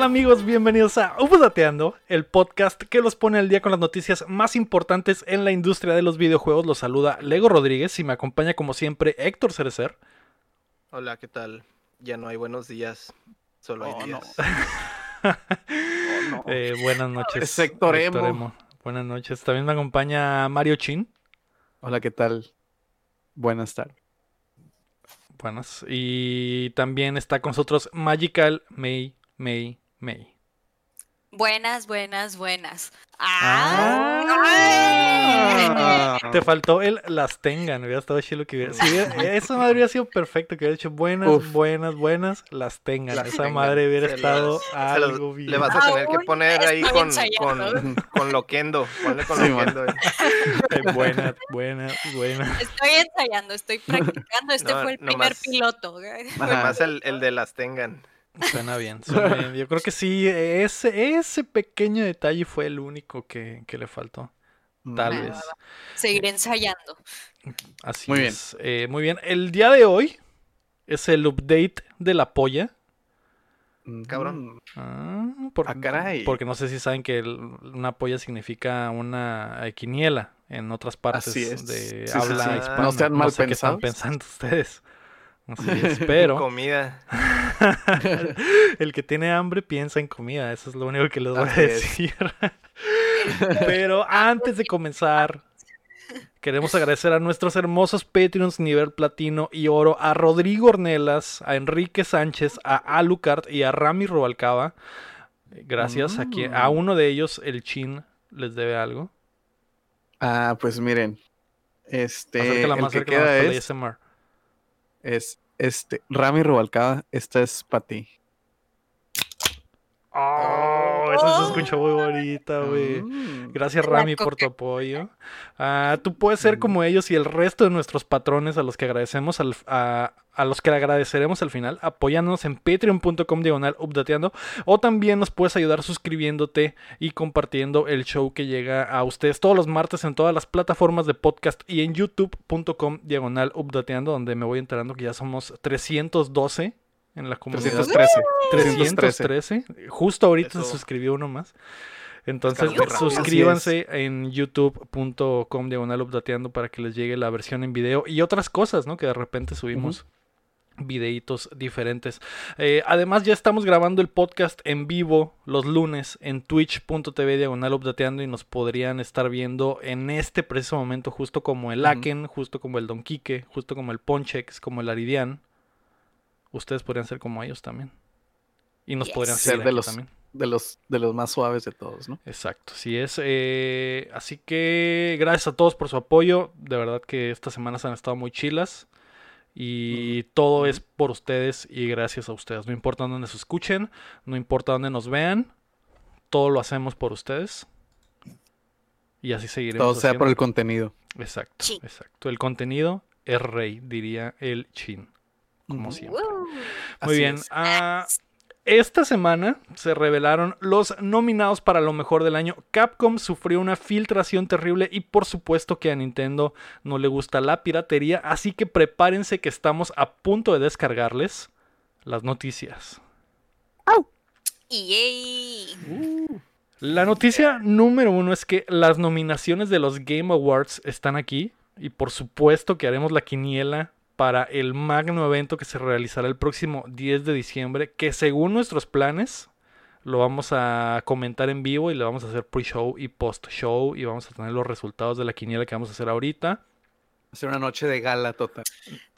¿Qué tal amigos? Bienvenidos a Updateando, el podcast que los pone al día con las noticias más importantes en la industria de los videojuegos. Los saluda Lego Rodríguez y me acompaña como siempre Héctor Cerecer. Hola, ¿qué tal? Ya no hay buenos días, solo hay Oh, no. días. Oh, no. Eh, buenas noches. Es Héctor Héctor Emo. Buenas noches. También me acompaña Mario Chin. Hola, ¿qué tal? Buenas tardes. Buenas. Y también está con nosotros Magical May, May, May. Buenas, buenas, buenas. Ah. ¡Ay! Te faltó el las tengan, hubiera estado chido que hubiera. si hubiera- eso no habría sido perfecto, que hubiera dicho buenas, Uf. buenas, buenas, las tengan. Las Esa tengan. madre hubiera Se estado los- algo bien. Le vas a tener que poner ahí con, con, con loquendo. Ponle con Sí, loquendo. eh. Eh, buenas, buenas, buenas. Estoy ensayando, estoy practicando. Este No, fue el no primer más. piloto. Además el, el de las tengan. Suena bien, suena bien. Yo creo que sí, ese, ese pequeño detalle fue el único que, que le faltó. Tal Va, vez. va, va. Seguiré ensayando. Así Muy bien. es. Eh, muy bien. El día de hoy es el update de la polla. Mm, Cabrón. Ah, por- Ah, caray. Porque no sé si saben que el- una polla significa una eh, quiniela en otras partes Así es. de Sí, habla sí. hispana. No sean mal sé qué están pensados. pensando ustedes. Así es, pero Comida. el que tiene hambre piensa en comida, eso es lo único que les voy a Así decir. pero antes de comenzar, queremos agradecer a nuestros hermosos Patreons nivel platino y oro, a Rodrigo Ornelas, a Enrique Sánchez, a Alucard y a Rami Rubalcaba. Gracias a quien, a Mm. uno de ellos, el Chin, les debe algo. Ah, pues miren. Este, Acércala el más que cerca más queda es, ASMR. Es este, Rami Rubalcaba, esta es para ti. Oh, eso se escuchó muy bonita, güey. Mm. Gracias Rami por tu apoyo. Ah, tú puedes ser Mm. como ellos y el resto de nuestros patrones a los que agradecemos al- a, a los que le agradeceremos al final, apoyándonos en patreon.com diagonal updateando o también nos puedes ayudar suscribiéndote y compartiendo el show que llega a ustedes todos los martes en todas las plataformas de podcast y en youtube.com diagonal updateando donde me voy enterando que ya somos 312 en la comunidad. 313. 313. Justo ahorita se suscribió uno más. Entonces, suscríbanse en youtube.com diagonal updateando para que les llegue la versión en video y otras cosas, ¿no? Que de repente subimos videitos diferentes. Eh, además, ya estamos grabando el podcast en vivo los lunes en twitch.tv diagonal updateando y nos podrían estar viendo en este preciso momento, justo como el. Aken, justo como el Don Quique, justo como el Ponchex, como el Aridian. Ustedes podrían ser como ellos también. Y nos Yes. podrían Ser de los- también. De los, de los más suaves de todos, ¿no? Exacto, sí es. eh, así que gracias a todos por su apoyo. De verdad que estas semanas han estado muy chilas. Y todo es por ustedes y gracias a ustedes. No importa dónde nos escuchen, no importa dónde nos vean, todo lo hacemos por ustedes. Y así seguiremos. Todo sea por el contenido. Exacto, Sí. exacto. El contenido es rey, diría el chin. Como siempre. Muy bien. es. ah, esta semana se revelaron los nominados para lo mejor del año. Capcom sufrió una filtración terrible y por supuesto que a Nintendo no le gusta la piratería, así que prepárense que estamos a punto de descargarles las noticias. Yay. La noticia número uno es que las nominaciones de los Game Awards están aquí y por supuesto que haremos la quiniela para el magno evento que se realizará el próximo 10 de diciembre, que según nuestros planes lo vamos a comentar en vivo y le vamos a hacer pre-show y post-show y vamos a tener los resultados de la quiniela que vamos a hacer ahorita. Hacer una noche de gala total.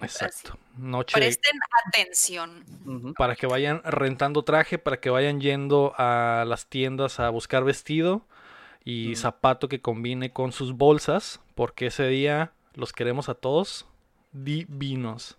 Exacto. Noche de- Presten atención. Para que vayan rentando traje, para que vayan yendo a las tiendas a buscar vestido y Mm. zapato que combine con sus bolsas, porque ese día los queremos a todos divinos.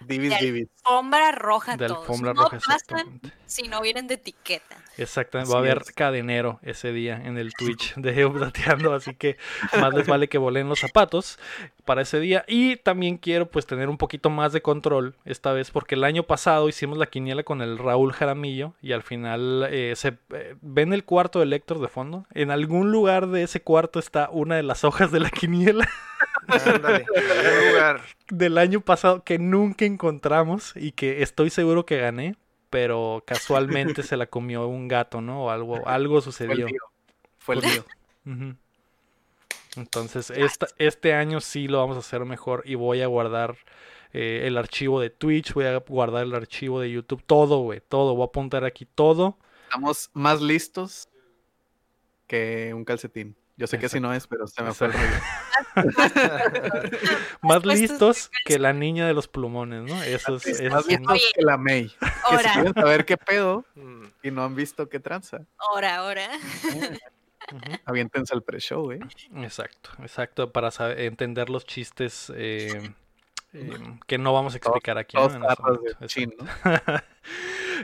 Divis, De divis. Alfombra roja De todos. alfombra no roja, pasan si no vienen de etiqueta. Exactamente, va a haber es. cadenero ese día en el Twitch de Updateando, así que más les vale que volen los zapatos para ese día. Y también quiero pues tener un poquito más de control esta vez, porque el año pasado hicimos la quiniela con el Raúl Jaramillo y al final eh, se eh, ven el cuarto de Héctor de fondo. En algún lugar de ese cuarto está una de las hojas de la quiniela Ándale. lugar. del año pasado que nunca encontramos y que estoy seguro que gané. pero casualmente se la comió un gato, ¿no? O algo, algo sucedió. Fue el mío. Entonces, esta- este año sí lo vamos a hacer mejor y voy a guardar eh, el archivo de Twitch, voy a guardar el archivo de YouTube, todo, güey, todo. Voy a apuntar aquí todo. Estamos más listos que un calcetín. Yo sé que así no es, pero se me fue el rollo. Más listos que la niña de los plumones, ¿no? Eso es, eso Más es listos Oye. que la May. Que si quieren saber qué pedo Mm, y no han visto qué tranza, ahora, ahora. Ujú. aviéntense al pre-show, ¿eh? Exacto, exacto, para saber- entender los chistes eh, eh, que no vamos a explicar aquí. En este de chin, ¿no?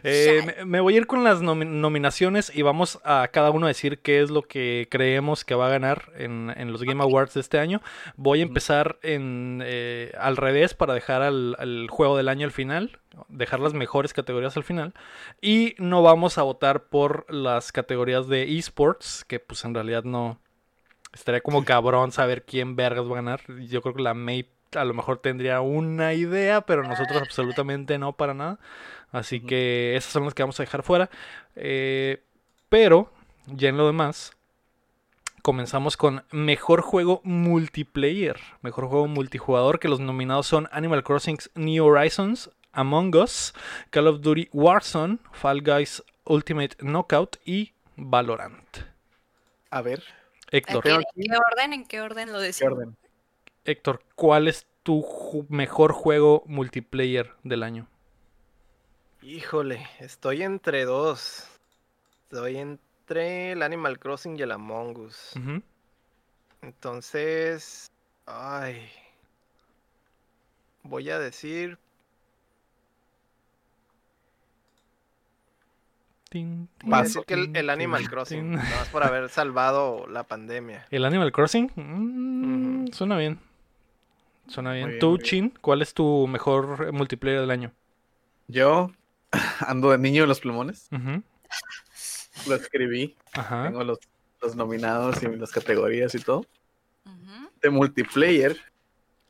Eh, me, me voy a ir con las nomi- nominaciones y vamos a cada uno a decir qué es lo que creemos que va a ganar en, en los Game Awards de este año. Voy a empezar en, eh, al revés para dejar al, al juego del año al final, dejar las mejores categorías al final. Y no vamos a votar por las categorías de esports, que pues en realidad no... Estaría como cabrón saber quién vergas va a ganar. Yo creo que la May a lo mejor tendría una idea, pero nosotros absolutamente no para nada. Así que esas son las que vamos a dejar fuera. Eh, pero, ya en lo demás, comenzamos con Mejor Juego Multiplayer. Mejor Juego Multijugador, que los nominados son Animal Crossing New Horizons, Among Us, Call of Duty Warzone, Fall Guys Ultimate Knockout y Valorant. A ver, Héctor, ¿En qué orden? ¿En qué orden lo ¿qué decimos? orden? Héctor, ¿cuál es tu ju- mejor juego multiplayer del año? Híjole, estoy entre dos. Estoy entre el Animal Crossing y el Among Us. Entonces, ay. Voy a decir Tin, tin, Voy a decir que el, el Animal tin, Crossing, nada más por haber salvado la pandemia. ¿El Animal Crossing? Mm. Suena bien. Suena bien. bien, ¿Tú. Chin, cuál es tu mejor multiplayer del año? Yo ando de niño de los plumones. Lo escribí. Ajá. Tengo los, los nominados y las categorías y todo. De multiplayer.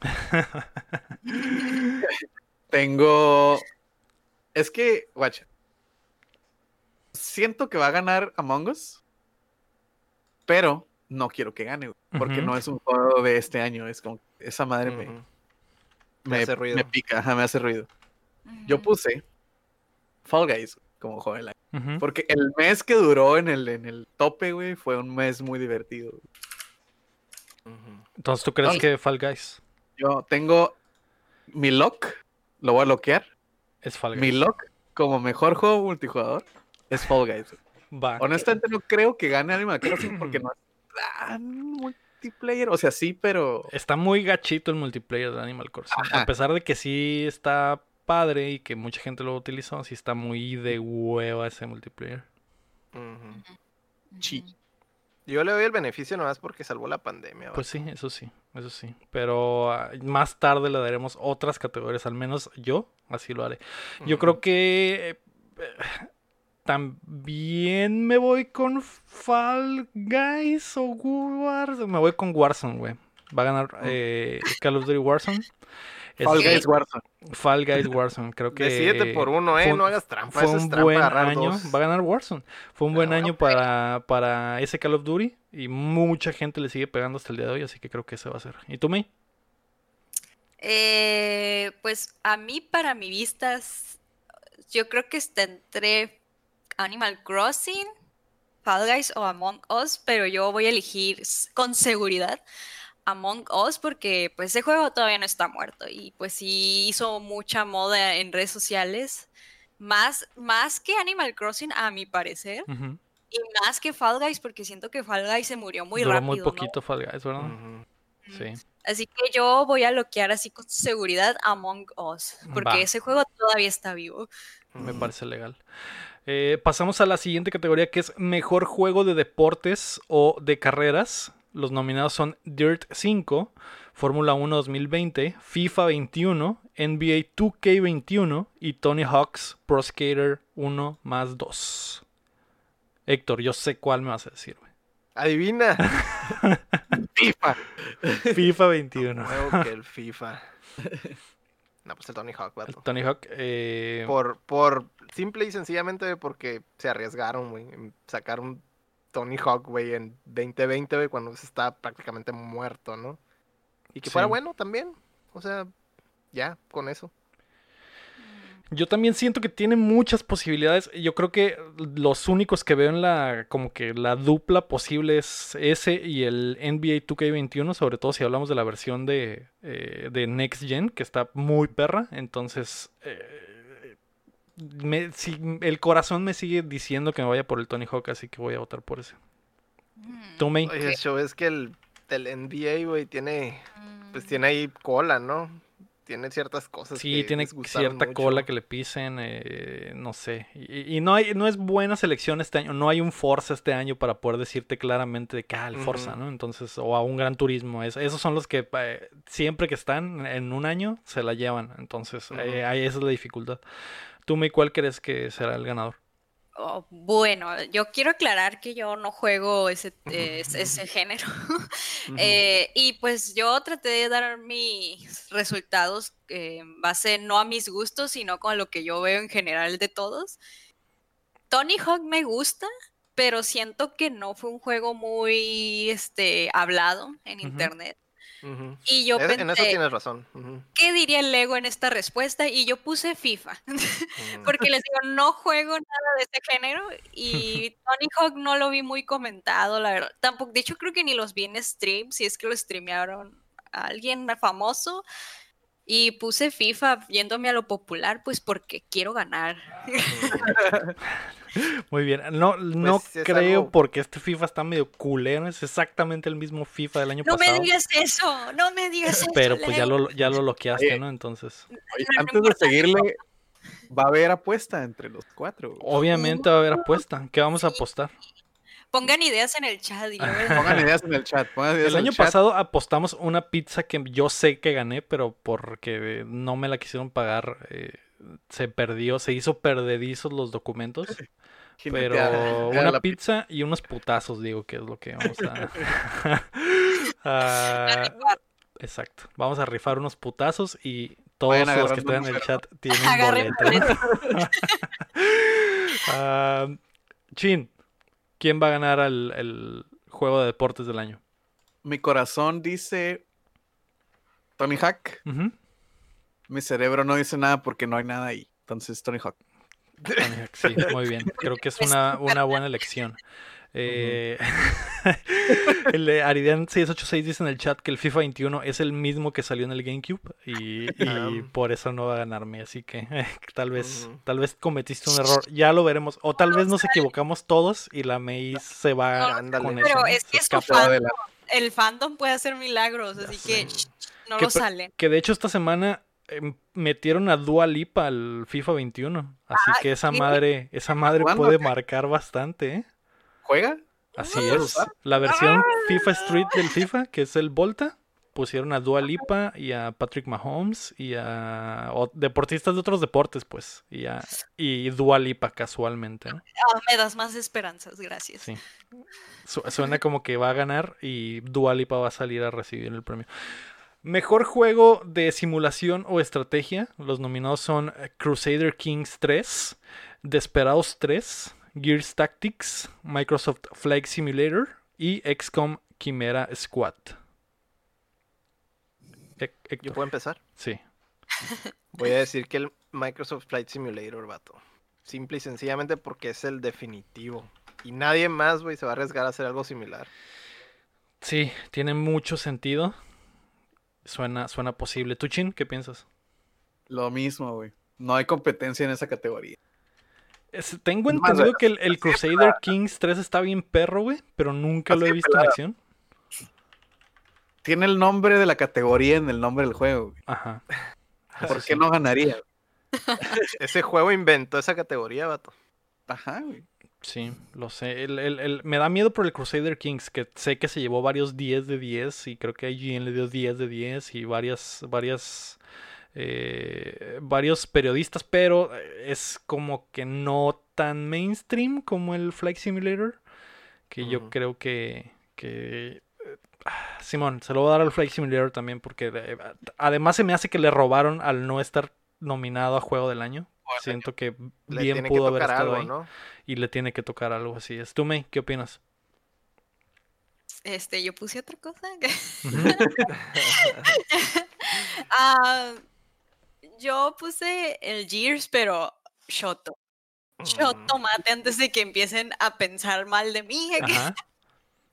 Tengo. Es que, guacha. Siento que va a ganar Among Us. Pero no quiero que gane, porque no es un juego de este año. Es como. Esa madre me, me, hace ruido. me pica, ajá, me hace ruido. Yo puse Fall Guys como juego del año. Ujú. Porque el mes que duró en el, en el tope, güey, fue un mes muy divertido. Entonces, ¿tú crees que Fall Guys Yo tengo mi lock, lo voy a loquear. es Fall Mi Guys? lock como mejor juego multijugador es Fall Guys. Honestamente no creo que gane Animal Crossing porque no es tan multiplayer. O sea, sí, pero Está muy gachito el multiplayer de Animal Crossing. Ajá. A pesar de que sí está padre y que mucha gente lo utilizó, sí está muy de hueva ese multiplayer. Chi. Ujú. Yo le doy el beneficio nomás porque salvó la pandemia. Pues sí, eso sí, eso sí. Pero ah, más tarde le daremos otras categorías, al menos yo así lo haré. Yo creo que eh, también me voy con Fall Guys o Warzone. Me voy con Warzone, güey. Va a ganar eh, Call of Duty Warzone. Es- Fall. Guys Warzone. Fall Guys Warzone, creo que Decídete por uno, eh, fue un- no hagas trampa. fue es un trampa buen año, dos. va a ganar Warzone. Fue un buen año para, para ese Call of Duty y mucha gente le sigue pegando hasta el día de hoy, así que creo que ese va a ser. ¿Y tú, May? Eh, pues a mí, para mi vista, s- yo creo que está entre Animal Crossing, Fall Guys o Among Us, pero yo voy a elegir con seguridad Among Us porque pues ese juego todavía no está muerto y pues sí hizo mucha moda en redes sociales, más, más que Animal Crossing a mi parecer, y más que Fall Guys porque siento que Fall Guys se murió muy Duró rápido, muy ¿no? poquito Fall Guys, ¿verdad? Sí. Así que yo voy a bloquear así con seguridad Among Us, porque Va. ese juego todavía está vivo. Me parece legal. Eh, pasamos a la siguiente categoría que es Mejor Juego de Deportes o de Carreras. Los nominados son Dirt 5, Fórmula 1 2020, FIFA 21, NBA 2K21 y Tony Hawk's Pro Skater 1 más 2. Héctor, yo sé cuál me vas a decir, güey. Adivina. FIFA. FIFA 21. Nuevo que el FIFA. No, pues el Tony Hawk, El vato. Tony Hawk. eh, Por, por simple y sencillamente porque se arriesgaron, güey, en sacar un Tony Hawk, güey, en 2020, güey, cuando se está prácticamente muerto, ¿no? Y que fuera Sí. bueno también. O sea, ya, con eso. Yo también siento que tiene muchas posibilidades. Yo creo que los únicos que veo en la como que la dupla posible es ese y el NBA 2K21, sobre todo si hablamos de la versión de, eh, de Next Gen, que está muy perra. Entonces, eh, me- si- el corazón me sigue diciendo que me vaya por el Tony Hawk, así que voy a votar por ese. Mm, Tú. Oye, el show es que el, el NBA, güey, tiene, pues mm. tiene ahí cola, ¿no? Tiene ciertas cosas Sí, que tiene cierta mucho. cola que le pisen, eh, no sé. Y, y no hay, no es buena selección este año, no hay un Forza este año para poder decirte claramente de que ah, el Forza. ¿no? Entonces, o a un Gran Turismo. es- esos son los que eh, siempre que están en un año se la llevan. Entonces, eh, ahí esa es la dificultad. ¿Tú, May, cuál crees que será el ganador? Oh, bueno, yo quiero aclarar que yo no juego ese, eh, ese- género. Eh, y pues yo traté de dar mis resultados eh, en base no a mis gustos, sino con lo que yo veo en general de todos. Tony Hawk me gusta, pero siento que no fue un juego muy este, hablado en internet. Y yo Es- en eso pensé, tienes razón. ¿qué diría el Lego en esta respuesta? Y yo puse FIFA. ujú. Porque les digo, no juego nada de este género y Tony Hawk no lo vi muy comentado, la verdad. Tampoco, de hecho, creo que ni los vi en stream, si es que lo streamearon a alguien famoso. Y puse FIFA yéndome a lo popular, pues porque quiero ganar. Muy bien. No, no Pues, es creo algo- porque este FIFA está medio culero. Es exactamente el mismo FIFA del año No me pasado. digas eso, no me digas eso. Pero pues ya lo, ya lo bloqueaste, Oye. ¿no? Entonces, Oye, No, no antes de seguirle, va a haber apuesta entre los cuatro. obviamente va a haber apuesta. ¿Qué vamos a apostar? Pongan ideas en el chat y Pongan ideas en el chat. Ideas El en año chat. pasado apostamos una pizza que yo sé que gané, pero porque no me la quisieron pagar, eh, se perdió, se hizo perdedizos los documentos. Pero una la pizza y unos putazos, digo, que es lo que vamos a... Ah, exacto. Vamos a rifar unos putazos y todos Vayan los que están en el chat tienen boleto. Ah, Chin, ¿quién va a ganar el, el juego de deportes del año? Mi corazón dice Tony Hawk. Mi cerebro no dice nada porque no hay nada ahí. Entonces, Tony Hawk. Tony Hawk, Sí, muy bien. Creo que es una, una buena elección. Eh, el de Aridian 686 dice en el chat que el FIFA 21 es el mismo que salió en el GameCube y, y Ah. por eso no va a ganarme, así que eh, tal vez Ujú. tal vez cometiste un error, ya lo veremos o tal vez nos equivocamos todos y la Maze se va Ándale. con Pero eso, ¿no? es que es su escapa. fan. de la- el fandom puede hacer milagros, así que shh, no Que lo salen. Que de hecho esta semana em, metieron a Dua Lipa al FIFA 21, así Ay, que esa madre esa madre puede marcar bastante, ¿eh? ¿Juega? Así ¿Puedes es. La versión FIFA Street del FIFA, que es el Volta, pusieron a Dua Lipa y a Patrick Mahomes y a deportistas de otros deportes, pues. Y a y Dua Lipa casualmente, ¿no? Ah, me das más esperanzas, gracias. Sí. Su- suena como que va a ganar y Dua Lipa va a salir a recibir el premio. Mejor juego de simulación o estrategia. Los nominados son Crusader Kings 3, Desperados 3, Gears Tactics, Microsoft Flight Simulator y XCOM Chimera Squad. Yo puedo empezar. Sí. Voy a decir que el Microsoft Flight Simulator, vato. Simple y sencillamente porque es el definitivo. Y nadie más, güey, se va a arriesgar a hacer algo similar. Sí, tiene mucho sentido. Suena, suena posible. ¿Tú, Chin, qué piensas? Lo mismo, güey. No hay competencia en esa categoría. Es- tengo entendido que el, el Crusader. Kings 3 está bien perro, güey, pero nunca lo he visto en acción. Tiene el nombre de la categoría en el nombre del juego. güey. Ajá. ¿Por qué sí. no ganaría? Ese juego inventó esa categoría, vato. Ajá, güey. Sí, lo sé. El- el- el- me da miedo por el Crusader Kings, que sé que se llevó varios 10 de 10 y creo que IGN le dio 10 de 10 y varias, varias, eh, varios periodistas, pero es como que no tan mainstream como el Flight Simulator, que yo creo que, que eh, ah, Simón, se lo voy a dar al Flight Simulator también porque eh, además se me hace que le robaron al no estar nominado a Juego del Año Siento que Le bien tiene pudo que haber tocar estado algo, ahí ¿no? y le tiene que tocar algo así. Es tú, May, ¿qué opinas? Este, yo puse otra cosa. Ujú. Yo puse el Gears, pero Shoto. Shoto mate antes de que empiecen a pensar mal de mí. Ajá.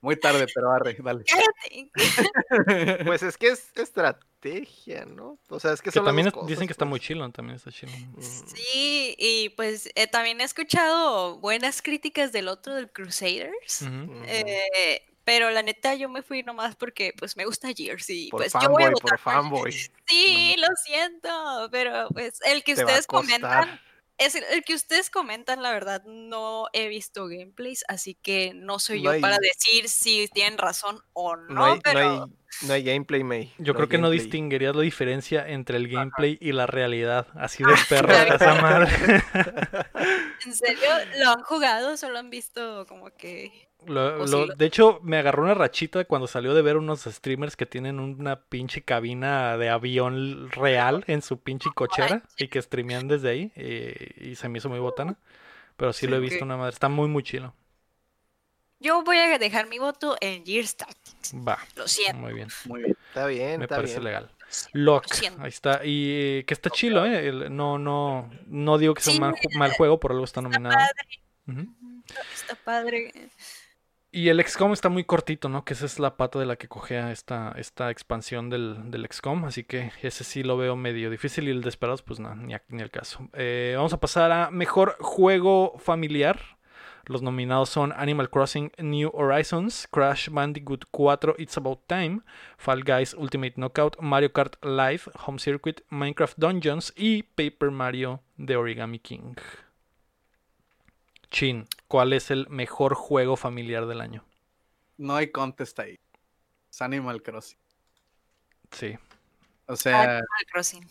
Muy tarde, pero arre, dale. Cállate. Pues es que es estrategia, ¿no? O sea, es que Que son las también dos es- cosas, dicen que está pues. muy chilo, también está chilo. Mm. Sí, y pues eh, también he escuchado buenas críticas del otro, del Crusaders. Eh, pero la neta yo me fui nomás porque pues me gusta Gears y Por pues yo voy a fanboy, votar por fanboy. Sí, lo siento, pero pues el que Te ustedes comentan es el, el que ustedes comentan, la verdad no he visto gameplays, así que no soy No yo para decir si tienen razón o no, No hay, pero no, hay, no hay gameplay, May. Yo creo que no distinguirías la diferencia entre el gameplay y la realidad. Así de perra está esa madre. en serio lo han jugado, solo han visto como que Lo- de hecho, me agarró una rachita cuando salió de ver unos streamers que tienen una pinche cabina de avión real en su pinche cochera y que streamean desde ahí eh, y, se me hizo muy botana. Pero sí, Sí, lo he visto una madre. Está muy, muy chilo. yo voy a dejar mi voto en Gears Tactics. Va, Lo siento. muy bien. Muy bien. Está bien, Me está parece bien. legal. lo Lock, ahí está. Y eh, que está chilo, ¿eh? No, no, no digo que sea un mal, ju- mal juego, por algo está nominado. padre. Ujú. Ujú, Está padre. Y el XCOM está muy cortito, ¿no? Que esa es la pata de la que cogea esta, esta expansión del, del XCOM. Así que ese sí lo veo medio difícil. Y el de Esperados, pues nada, ni el caso. Eh, vamos a pasar a mejor juego familiar. Los nominados son Animal Crossing New Horizons, Crash Bandicoot 4 It's About Time, Fall Guys Ultimate Knockout, Mario Kart Live, Home Circuit, Minecraft Dungeons y Paper Mario The Origami King. Chin, ¿cuál es el mejor juego familiar del año? No hay contest ahí. Es Animal Crossing. Sí. O sea, Animal Crossing.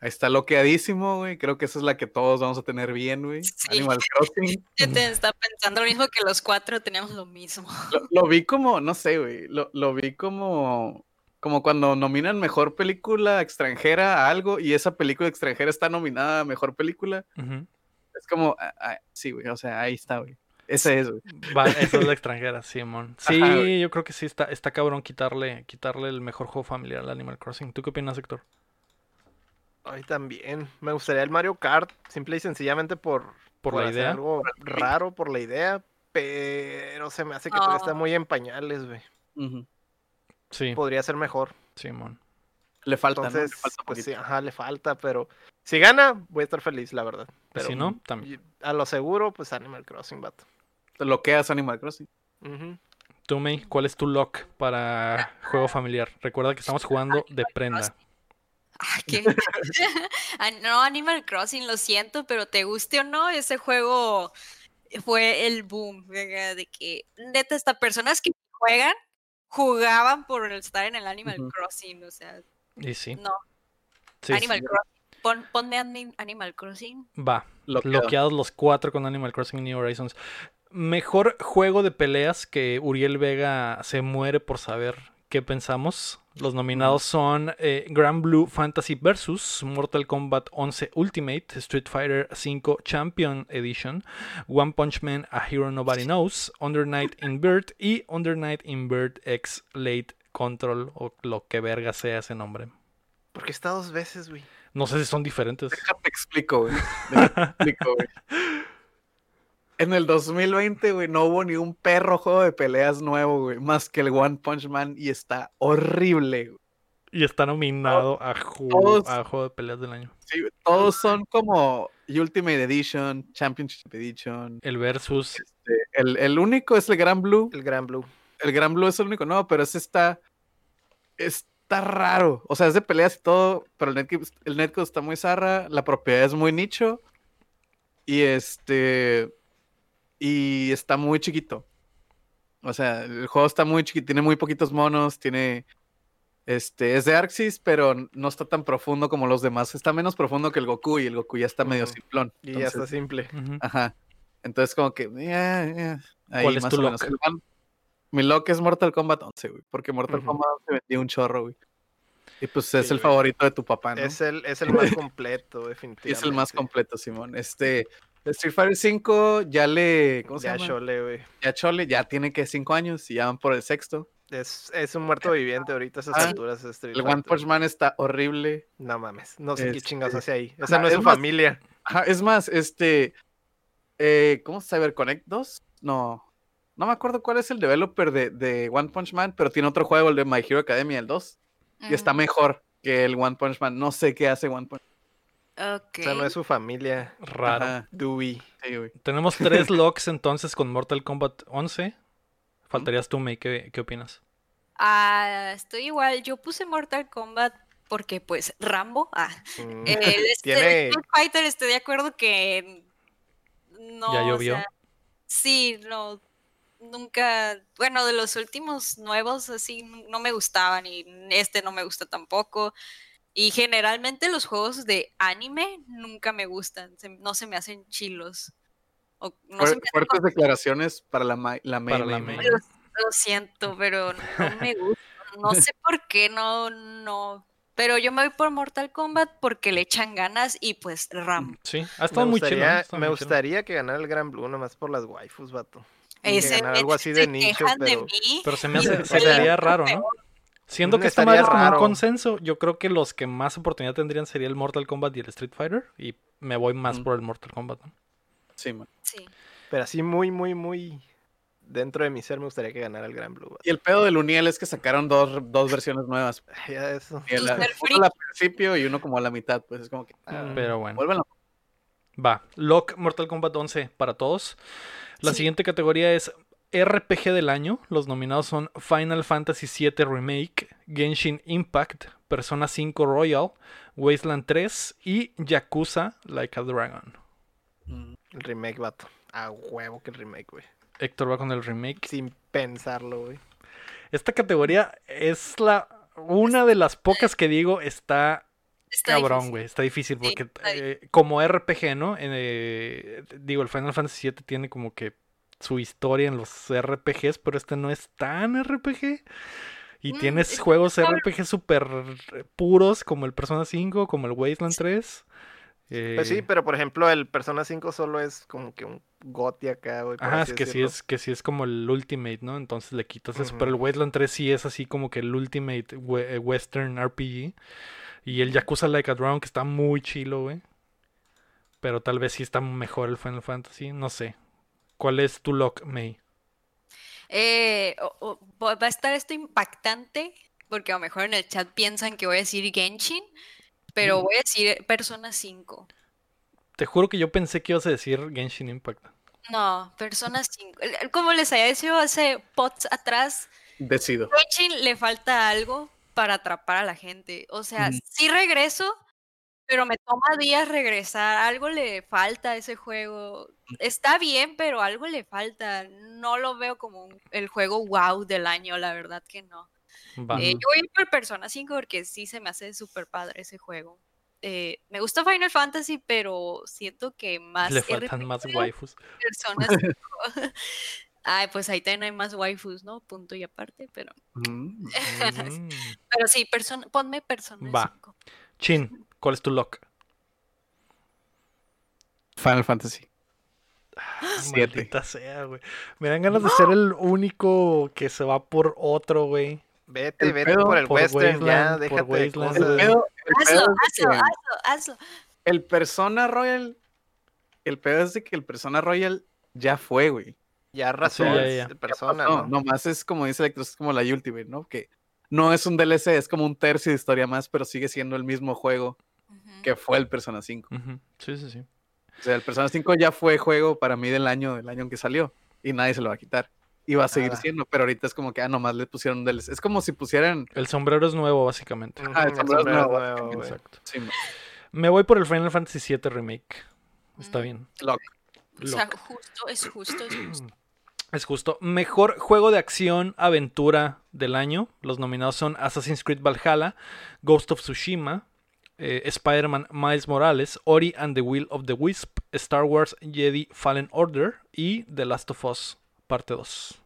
ahí está loqueadísimo, güey. Creo que esa es la que todos vamos a tener bien, güey. Sí. Animal Crossing. Yo te está pensando lo mismo que los cuatro tenemos lo mismo. Lo, lo vi como, no sé, güey. Lo, lo vi como. Como cuando nominan mejor película extranjera a algo y esa película extranjera está nominada a mejor película. Ujú. Es como, ah, ah, sí, güey. O sea, ahí está, güey. Ese es, güey. Va, esa es la extranjera, Simón. Sí, Ajá, yo creo que sí está, está cabrón quitarle, quitarle el mejor juego familiar al Animal Crossing. ¿Tú qué opinas, Héctor? A mí también. Me gustaría el Mario Kart, simple y sencillamente por, Por la hacer idea. algo raro por la idea, pero se me hace que todavía está Ah. muy en pañales, güey. Sí, Podría ser mejor. Simón. Le falta, ¿no? Le Entonces, falta pues sí, ajá, le falta, pero si gana, voy a estar feliz, la verdad. Pero si no, también. y- A lo seguro, pues Animal Crossing, vato. Te Loqueas Animal Crossing. Ujú. Tú, May, ¿cuál es tu lock para juego familiar? Recuerda que estamos jugando de prenda. Ay, qué- no, Animal Crossing, lo siento, pero te guste o no, ese juego fue el boom. De que, neta, hasta personas que juegan, jugaban por estar en el Animal. Crossing. O sea, Y sí, no, sí, Animal sí. Crossing. Pon, ponme Ani- Animal Crossing. Va. Loqueado. Bloqueados los cuatro con Animal Crossing New Horizons. Mejor juego de peleas que Uriel Vega se muere por saber qué pensamos. Los nominados son eh, Grand Blue Fantasy vs. Mortal Kombat 11 Ultimate, Street Fighter V Champion Edition, One Punch Man A Hero Nobody Knows, Under Night in Bird y Under Night in Bird X Late Control o lo que verga sea ese nombre. Porque está dos veces, güey. No sé si son diferentes. Déjate explico, güey. Déjate explico, güey. En el 2020, güey, no hubo ni un perro juego de peleas nuevo, güey, más que el One Punch Man y está horrible, güey. Y está nominado a, ju- todos- a juego de peleas del año. Sí, todos son como Ultimate Edition, Championship Edition. El versus este, el, el único es el Gran Blue. El Gran Blue. El Gran Blue es el único, no, pero ese está. Está raro. O sea, es de peleas y todo, pero el netcode, el netcode está muy zarra, la propiedad es muy nicho. Y este. Y está muy chiquito. O sea, el juego está muy chiquito, tiene muy poquitos monos, tiene. Este, es de Arxis, pero no está tan profundo como los demás. Está menos profundo que el Goku y el Goku ya está medio simplón. Y ya está simple. Ajá. Entonces, como que. ya, ya, ahí ¿Cuál es más tu o menos. El Mi lock es Mortal Kombat 11, güey. Porque Mortal. Kombat 11 vendía un chorro, güey. Y pues es Sí, el güey. favorito de tu papá, ¿no? Es el, es el más completo, definitivamente. es el más completo, Simón. Este, Street Fighter 5 ya le, ¿cómo se Ya llama? chole, güey. Ya Chole, ya tiene que cinco años y ya van por el sexto. Es, es un muerto viviente ahorita a esas Ah, alturas. de Street El One. Punch Man está horrible. No mames, no sé qué Este, chingados hace ahí. Esa no es es su más- familia. Ajá, es más, este, eh, ¿cómo CyberConnect 2? No, no me acuerdo cuál es el developer de, de One Punch Man, pero tiene otro juego, el de My Hero Academia, el 2, y está Mm, mejor que el One Punch Man. No sé qué hace One Punch Ok. O sea, no es su familia. Raro. Ajá, Dewey. sí. Tenemos tres locks entonces con Mortal Kombat 11. Faltarías tú, May. ¿Qué, qué opinas? Ah, estoy igual. Yo puse Mortal Kombat porque, pues, Rambo. Ah, Mm, el este, Tiene- Street Fighter, estoy de acuerdo que no. ¿Ya o llovió? sea, sí, no. Nunca. Bueno, de los últimos nuevos, así, no me gustaban y este no me gusta tampoco. Y generalmente los juegos de anime nunca me gustan. se- no se me hacen chilos. O no se Fuer- me hacen fuertes declaraciones para la, Ma- la May, Para la. Lo, lo siento, pero no me gusta. No sé por qué, no, no. Pero yo me voy por Mortal Kombat porque le echan ganas y pues Ram. Sí, ha estado me muy chido. ¿eh? gustaría, estado me muy chido. gustaría que ganara el Gran Blue nomás por las waifus, vato. Ese algo así de nicho, de pero... se me hace, se me haría raro, ¿no? Siendo Mm, que esta madre es como un consenso, yo creo que los que más oportunidad tendrían sería el Mortal Kombat y el Street Fighter. Y me voy más Mm. por el Mortal Kombat. ¿no? Sí, man. Sí. Pero así muy, muy, muy dentro de mi ser me gustaría que ganara el Gran Blue. Y el pedo del Uniel es que sacaron dos, dos versiones nuevas. Ya eso. Y Super uno al principio y uno como a la mitad, pues es como que... ah, Mm. Pero bueno. vuélvanlo. Va. Lock Mortal Kombat 11 para todos. La Sí. siguiente categoría es RPG del año. Los nominados son Final Fantasy VII Remake, Genshin Impact, Persona 5 Royal, Wasteland 3 y Yakuza Like a Dragon. Mm. El remake, vato. A huevo que el remake, güey. Héctor va con el remake. Sin pensarlo, güey. Esta categoría es la una de las pocas que digo está Está cabrón, güey. Está difícil Sí, porque está eh, como RPG, ¿no? Eh, digo, el Final Fantasy VII tiene como que su historia en los RPGs, pero este no es tan RPG. Y Mm, tienes es- juegos RPG súper puros como el Persona 5, como el Wasteland 3. Pues sí, eh, pero por ejemplo, el Persona 5 solo es como que un goti acá, güey. Ajá, es que sí es, que sí es como el Ultimate, ¿no? Entonces le quitas eso. Pero el. Wasteland 3 sí es así como que el Ultimate we- eh, Western RPG. Y el Yakuza Like a Dragon que está muy chilo, güey. Pero tal vez sí está mejor el Final Fantasy, no sé. ¿Cuál es tu lock, May? Eh, o- o- va a estar esto impactante porque a lo mejor en el chat piensan que voy a decir Genshin, pero Mm. voy a decir Persona 5. Te juro que yo pensé que ibas a decir Genshin Impact. No, Persona 5. El- el- Como les había dicho hace pots atrás, Decido. Genshin le falta algo para atrapar a la gente. O sea, sí regreso, pero me toma días regresar. Algo le falta a ese juego. Está bien, pero algo le falta. No lo veo como un- el juego wow del año, la verdad que no. Eh, yo voy a ir por Persona 5 porque sí se me hace súper padre ese juego. Eh, me gusta Final Fantasy, pero siento que más Le faltan más waifus. Persona 5. Ay, pues ahí también hay más waifus, ¿no? Punto y aparte, pero, Mm. Mm. pero sí, persona, ponme Persona Va. 5. Chin, ¿cuál es tu lock? Final Fantasy. Siete. Maldita sea, güey. Me dan ganas de ser el único que se va por otro, güey. Vete, El vete pedo por el por western, ya, Wasteland, por déjate Wasteland, El pedo, el Hazlo, pedo hazlo, que hazlo, hazlo. el Persona Royal. El pedo es de que el Persona Royal ya fue, güey. Ya arrasó ya, el- ya. el persona, No, ¿no? nomás es como dice Electro, es como la Ultimate, ¿no? Que no es un DLC, es como un tercio de historia más, pero sigue siendo el mismo juego que fue el Persona 5. Ujú. Sí, sí, sí. O sea, el Persona 5 ya fue juego para mí del año, del año en que salió. Y nadie se lo va a quitar. Y va a seguir Nada. siendo, pero ahorita es como que, ah, nomás le pusieron un DLC. Es como si pusieran. El sombrero es nuevo, básicamente. Ah, el el sombrero sombrero nuevo, nuevo. Exacto. Sí, Me voy por el Final Fantasy VII Remake. Está Mm. bien. lock. O sea, justo, es justo, es justo. Es justo. Mejor juego de acción, aventura del año. Los nominados son Assassin's Creed Valhalla, Ghost of Tsushima, eh, Spider-Man Miles Morales, Ori and the Will of the Wisp, Star Wars Jedi Fallen Order y The Last of Us Parte 2.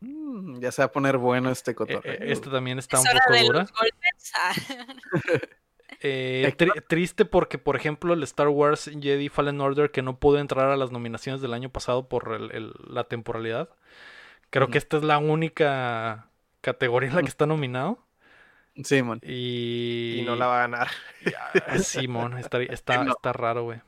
Mm, ya se va a poner bueno este Eh, cotorreo. eh, esta también está un Es poco de dura. los golpes. Eh, tri- triste porque, por ejemplo, el Star Wars Jedi Fallen Order que no pudo entrar a las nominaciones del año pasado por el- el- la temporalidad. Creo que esta es la única categoría en la que está nominado. Sí. Y, Y no la va a ganar. Ah, Simón, está, está, No. está raro, güey.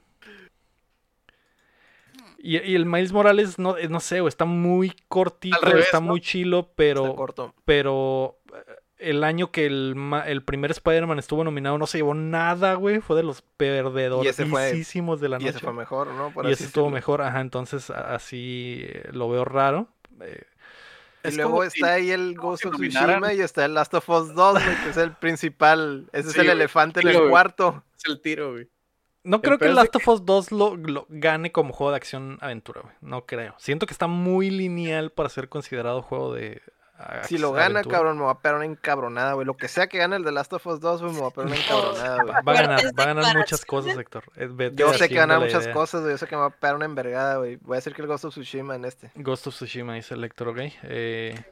Y, y el Miles Morales, no, eh, no sé, güey, está muy cortito, revés, está ¿no? muy chilo, Está pero, corto. pero el año que el, el primer Spider-Man estuvo nominado no se llevó nada, güey, fue de los perdedores ese fue- de la Y noche. ese fue mejor, ¿no? Por y ese estuvo mejor, ajá, entonces así eh, lo veo raro. Eh, Y Es luego está ahí el Ghost of Tsushima y está el Last of Us 2, güey, que es el principal. Ese es el güey. elefante en el güey. cuarto. Es el tiro, güey. No creo que de Last of Us 2 lo, lo gane como juego de acción aventura, güey. No creo. Siento que está muy lineal para ser considerado juego de a- Si lo gana, aventura. cabrón, me va a pegar una encabronada, güey. Lo que sea que gane el de Last of Us 2, güey, me va a pegar una encabronada, güey. Va a ganar, Fuertes va a ganar muchas cosas. Héctor. Eh, vete Yo sé que la muchas idea. cosas, güey. Yo sé que me va a pegar una envergada, güey. Voy a decir que el Ghost of Tsushima en este. Ghost of Tsushima dice el Héctor, ok. Eh,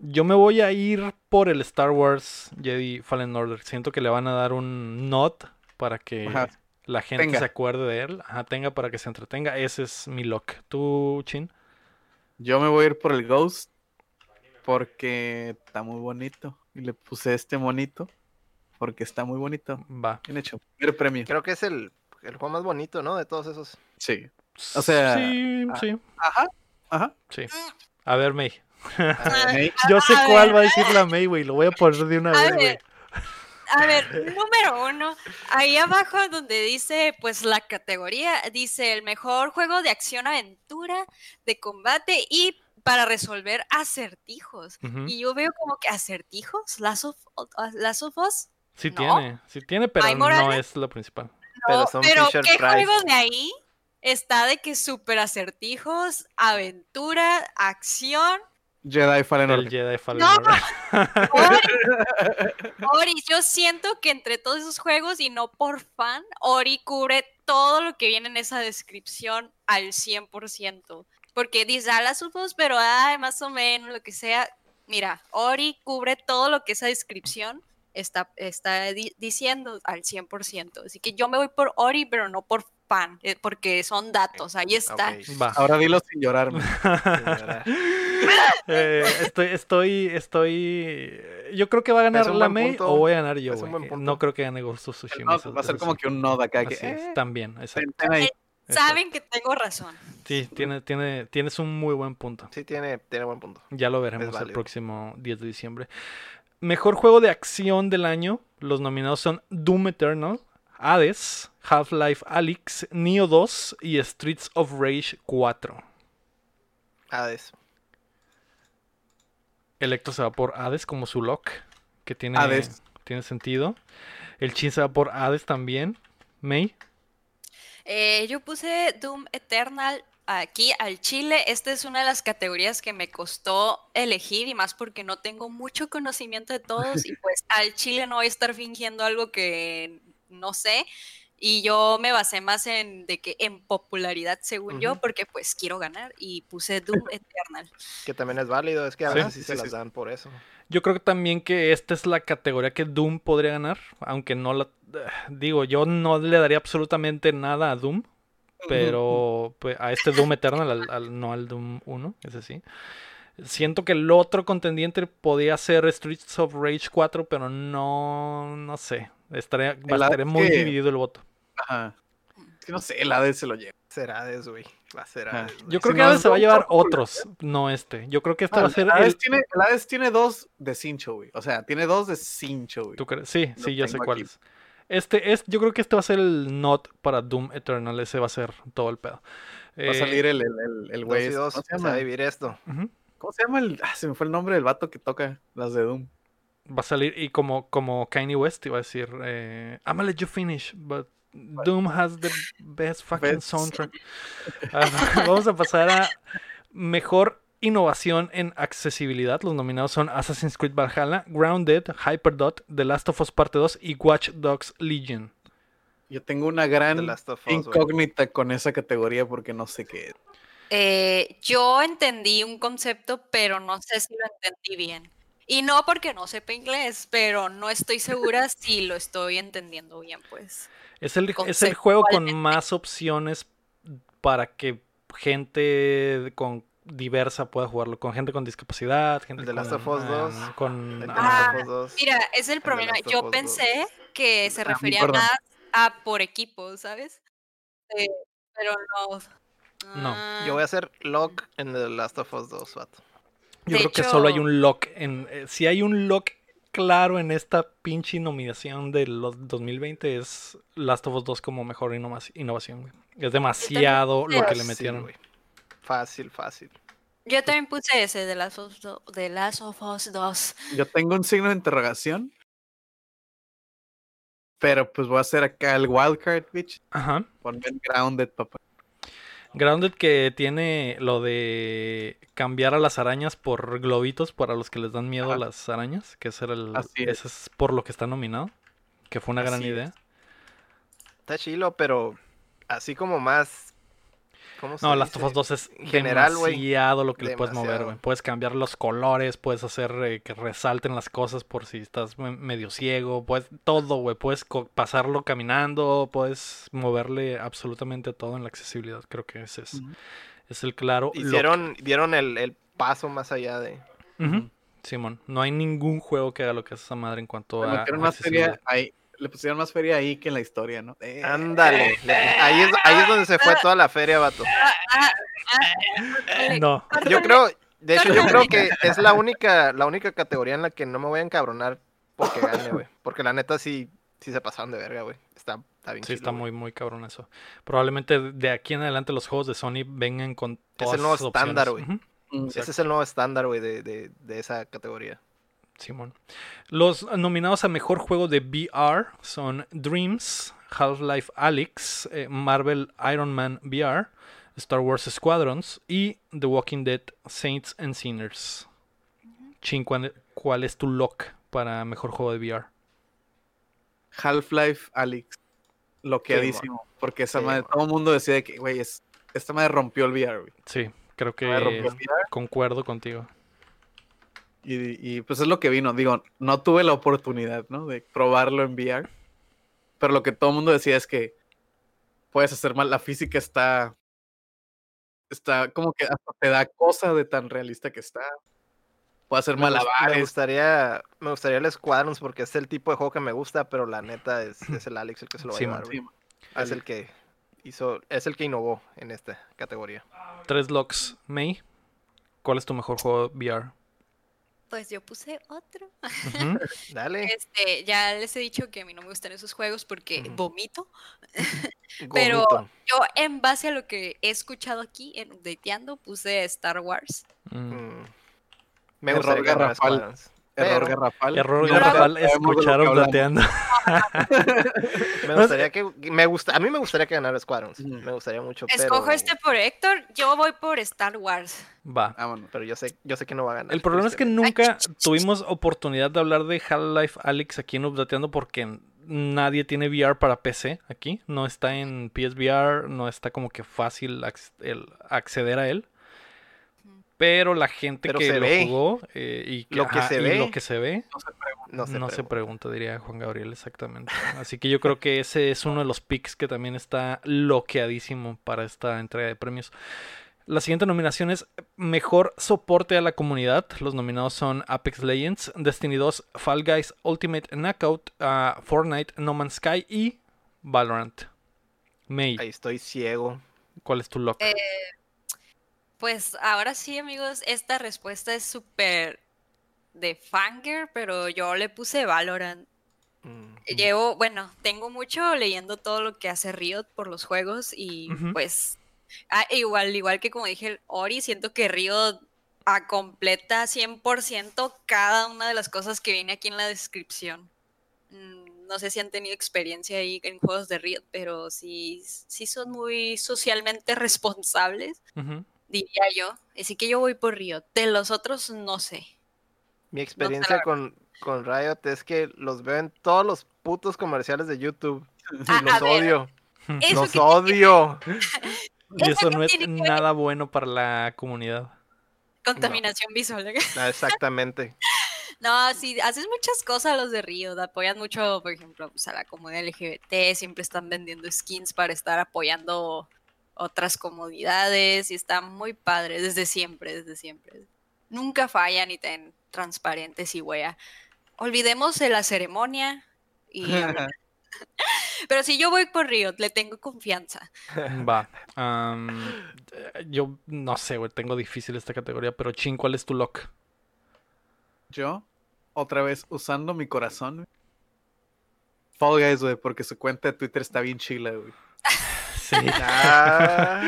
yo me voy a ir por el Star Wars Jedi Fallen Order. Siento que le van a dar un nod para que Ajá. la gente Tenga. se acuerde de él. Ajá, tenga para que se entretenga. Ese es mi lock. ¿Tú, Chin? Yo me voy a ir por el Ghost porque está muy bonito. Y le puse este monito porque está muy bonito. Va. Bien hecho. Primer premio. Creo que es el, el juego más bonito, ¿no? De todos esos. Sí. O sea, Sí, ah, sí, Ajá. Ajá. sí. A ver, May. Ah, Yo sé a cuál ver. va a decir la May, güey. Lo voy a poner de una A vez, güey. a ver, número uno, ahí abajo donde dice, pues la categoría, dice el mejor juego de acción-aventura, de combate y para resolver acertijos. Y yo veo como que acertijos, Last of, Last of Us. Sí ¿no? tiene, sí tiene, pero ¿Hay no es lo principal. Pero son pero Fisher ¿qué Price. juego de ahí está de que super acertijos, aventura, acción? Jedi Fallen El Order. Jedi Fallen No. Order. Ori, Ori, yo siento que entre todos esos juegos y no por fan, Ori cubre todo lo que viene en esa descripción al 100%. Porque dice a las ufos, pero ay, más o menos, lo que sea. Mira, Ori cubre todo lo que esa descripción está, está di- diciendo al 100%. Así que yo me voy por Ori, pero no por fan, eh, porque son datos, ahí está. Ahora dilo sin llorarme. Eh, estoy, estoy, estoy. Yo creo que va a ganar la May punto. o voy a ganar yo. No creo que gane Ghost of Tsushima. No, va a ser como que un nod acá. Que, eh, también, exacto. ten ahí. Saben que tengo razón. Sí, tiene, tiene, tienes un muy buen punto. Sí, tiene, tiene buen punto. Ya lo veremos el próximo 10 de diciembre. Mejor juego de acción del año. Los nominados son Doom Eternal, Hades, Half-Life Alyx, Neo 2 y Streets of Rage 4. Hades. Electro se va por Hades como su lock, que tiene, Hades. tiene sentido. El Chin se va por Hades también. May. Eh, yo puse Doom Eternal aquí al Chile. Esta es una de las categorías que me costó elegir y más porque no tengo mucho conocimiento de todos y pues al Chile no voy a estar fingiendo algo que no sé. Y yo me basé más en de que en popularidad, según yo, porque pues quiero ganar y puse Doom Eternal. Que también es válido. Es que a veces sí, sí, se sí, las dan por eso. Yo creo que también que esta es la categoría que Doom podría ganar, aunque no la... Digo, yo no le daría absolutamente nada a Doom, pero pues, a este Doom Eternal, al- al- no al Doom 1, ese sí. Siento que el otro contendiente podía ser Streets of Rage 4, pero no, no sé. Estaría, El estaría muy que- dividido el voto. Ajá. Es que no sé, el Hades se lo lleva. Será Hades, güey. Va a ser. Hades. Yo creo Si que no Hades se va a llevar otros, no este. Yo creo que este Ah, va a ser el, Hades el... tiene, el Hades tiene dos de cincho, güey. O sea, tiene dos de cincho, güey. ¿Tú crees? Sí, Lo sí, yo sé tengo cuál aquí. es. Este es, yo creo que este va a ser el not para Doom Eternal. Ese va a ser todo el pedo. Va a Eh, salir el, el, el, el. ¿Cómo se va llama? a dividir esto. ujú. ¿Cómo se llama el.? Ah, se me fue el nombre del vato que toca las de Doom. Va a salir y como, como Kanye West iba a decir, eh, I'm gonna let you finish, but Doom has the best fucking Best. soundtrack. Vamos a pasar a mejor innovación en accesibilidad. Los nominados son Assassin's Creed Valhalla, Grounded, Hyperdot, The Last of Us Parte 2 y Watch Dogs Legion. Yo tengo una gran Us, incógnita con esa categoría porque no sé qué es. Eh, yo entendí un concepto, pero no sé si lo entendí bien. Y no porque no sepa inglés, pero no estoy segura si lo estoy entendiendo bien, pues. Es el, es el juego con más opciones para que gente con diversa pueda jugarlo, con gente con discapacidad, gente El de con, Last of Us 2, ah, con El de Ah, Last of Us 2. Mira, es el problema. Yo pensé que se Ah, refería acuerdo. más a por equipo, ¿sabes? Eh, pero no. No, Ah, Yo voy a hacer lock en The Last of Us 2, vato. Yo De creo que solo hay un lock en eh, si hay un lock claro en esta pinche nominación de los 2020 es Last of Us 2 como mejor innova- innovación, güey. Es demasiado lo que le metieron. güey. Fácil, fácil. Yo también puse ese de Last of, Do- de Last of Us 2. Yo tengo un signo de interrogación. Pero pues voy a hacer acá el wildcard, bitch. Ajá. Ponme el grounded, papá. Grounded que tiene lo de cambiar a las arañas por globitos para los que les dan miedo a las arañas, que ese era el es. ese es por lo que está nominado, que fue una gran es. idea. Está chilo, pero así como más. ¿Cómo se No, Last of dice? Us 2 es En general, demasiado lo que le puedes mover, güey. Puedes cambiar los colores, puedes hacer eh, que resalten las cosas por si estás me- medio ciego, puedes todo, güey. Puedes co- pasarlo caminando, puedes moverle absolutamente todo en la accesibilidad. Creo que ese es, es el claro. Hicieron, dieron el, el paso más allá de. Simón, no hay ningún juego que haga lo que hace esa madre en cuanto a accesibilidad. Le pusieron más feria ahí que en la historia, ¿no? Eh, Ándale. le- ahí, es, ahí es donde se fue toda la feria, vato. No, Yo creo, de hecho, yo creo que es la única, la única categoría en la que no me voy a encabronar porque gane, güey. Porque la neta sí, sí se pasaron de verga, güey. Está, está bien sí chilo, está muy, muy cabrón eso. Probablemente de aquí en adelante los juegos de Sony vengan con todas el nuevo estándar, güey. Mm, Ese es el nuevo estándar, güey, de, de, de esa categoría. Simón. Los nominados a mejor juego de VR son Dreams, Half-Life Alyx, eh, Marvel Iron Man VR, Star Wars Squadrons y The Walking Dead Saints and Sinners. Chin, ¿cuál, cuál es tu lock para mejor juego de VR? Half-Life Alyx. Loqueadísimo. Porque esa Sí, madre, todo el mundo decía de que, güey, es, esta madre rompió el VR, güey. Sí, creo que VR. concuerdo contigo. Y, y, pues es lo que vino. Digo, no tuve la oportunidad, ¿no? De probarlo en VR. Pero lo que todo el mundo decía es que puedes hacer mal. La física está. Está como que hasta te da cosa de tan realista que está. Puede hacer Me, gus- me malabares. gustaría, me gustaría el Squadrons porque es el tipo de juego que me gusta, pero la neta es, es el Alex el que se lo va a llevar. Sí. Es el que hizo, es el que innovó en esta categoría. Tres locks. May, ¿cuál es tu mejor juego VR? Pues yo puse otro. Dale. Este, ya les he dicho que a mí no me gustan esos juegos porque vomito. pero-. Yo, en base a lo que he escuchado aquí en Updateando, puse Star Wars. Mm. Mm. Me Error gustaría que ganara garrafal. Error Pero garrafal. Error No garrafal sabemos de lo escuchar que hablamos. updateando. Me gustaría que me gusta, a mí me gustaría que ganara Squadrons. Me gustaría mucho, Escojo pero, este por Héctor, yo voy por Star Wars. Va. Vámonos. pero yo sé, yo sé que no va a ganar. El problema es que nunca tuvimos oportunidad de hablar de Half-Life Alyx aquí en Updateando porque nadie tiene VR para PC aquí. No está en PSVR, no está como que fácil el acceder a él. Pero la gente Pero que lo ve. jugó eh, y, que, Lo que ajá, se y ve. lo que se ve No se pregunta. no se, no se pregunta. pregunta, diría Juan Gabriel, exactamente. Así que yo creo que ese es uno de los picks que también está loqueadísimo para esta entrega de premios. La siguiente nominación es Mejor Soporte a la Comunidad. Los nominados son Apex Legends, Destiny 2, Fall Guys, Ultimate Knockout, ah, Fortnite, No Man's Sky y Valorant. May, Ahí estoy ciego. ¿cuál es tu lock? Eh, Pues ahora sí, amigos, esta respuesta es súper de fanger, pero yo le puse Valorant. Mm. Llevo, bueno, tengo mucho leyendo todo lo que hace Riot por los juegos y pues ah, igual, igual que como dije el Ori, siento que Riot a completa 100% cada una de las cosas que viene aquí en la descripción. Mm, No sé si han tenido experiencia ahí en juegos de Riot, pero sí, sí son muy socialmente responsables. Diría yo. Así que yo voy por Riot. De los otros no sé. Mi experiencia con, con Riot es que los veo en todos los putos comerciales de YouTube. Y Ah, los ver, odio. Los odio. Y eso no es ver? nada bueno para la comunidad. Contaminación visual. Ah, Exactamente. No, sí, haces muchas cosas los de Río, apoyan mucho, por ejemplo, pues, a la comunidad LGBT, siempre están vendiendo skins para estar apoyando otras comunidades y está muy padre desde siempre, desde siempre. Nunca fallan y ten transparentes y wea. Olvidemos de la ceremonia y pero si yo voy por Río, le tengo confianza. Va. eh, yo no sé, güey, tengo difícil esta categoría, pero Chin, ¿cuál es tu lock? Yo, otra vez, usando mi corazón. Fall Guys, güey, porque su cuenta de Twitter está bien chila, güey. Sí. Ah,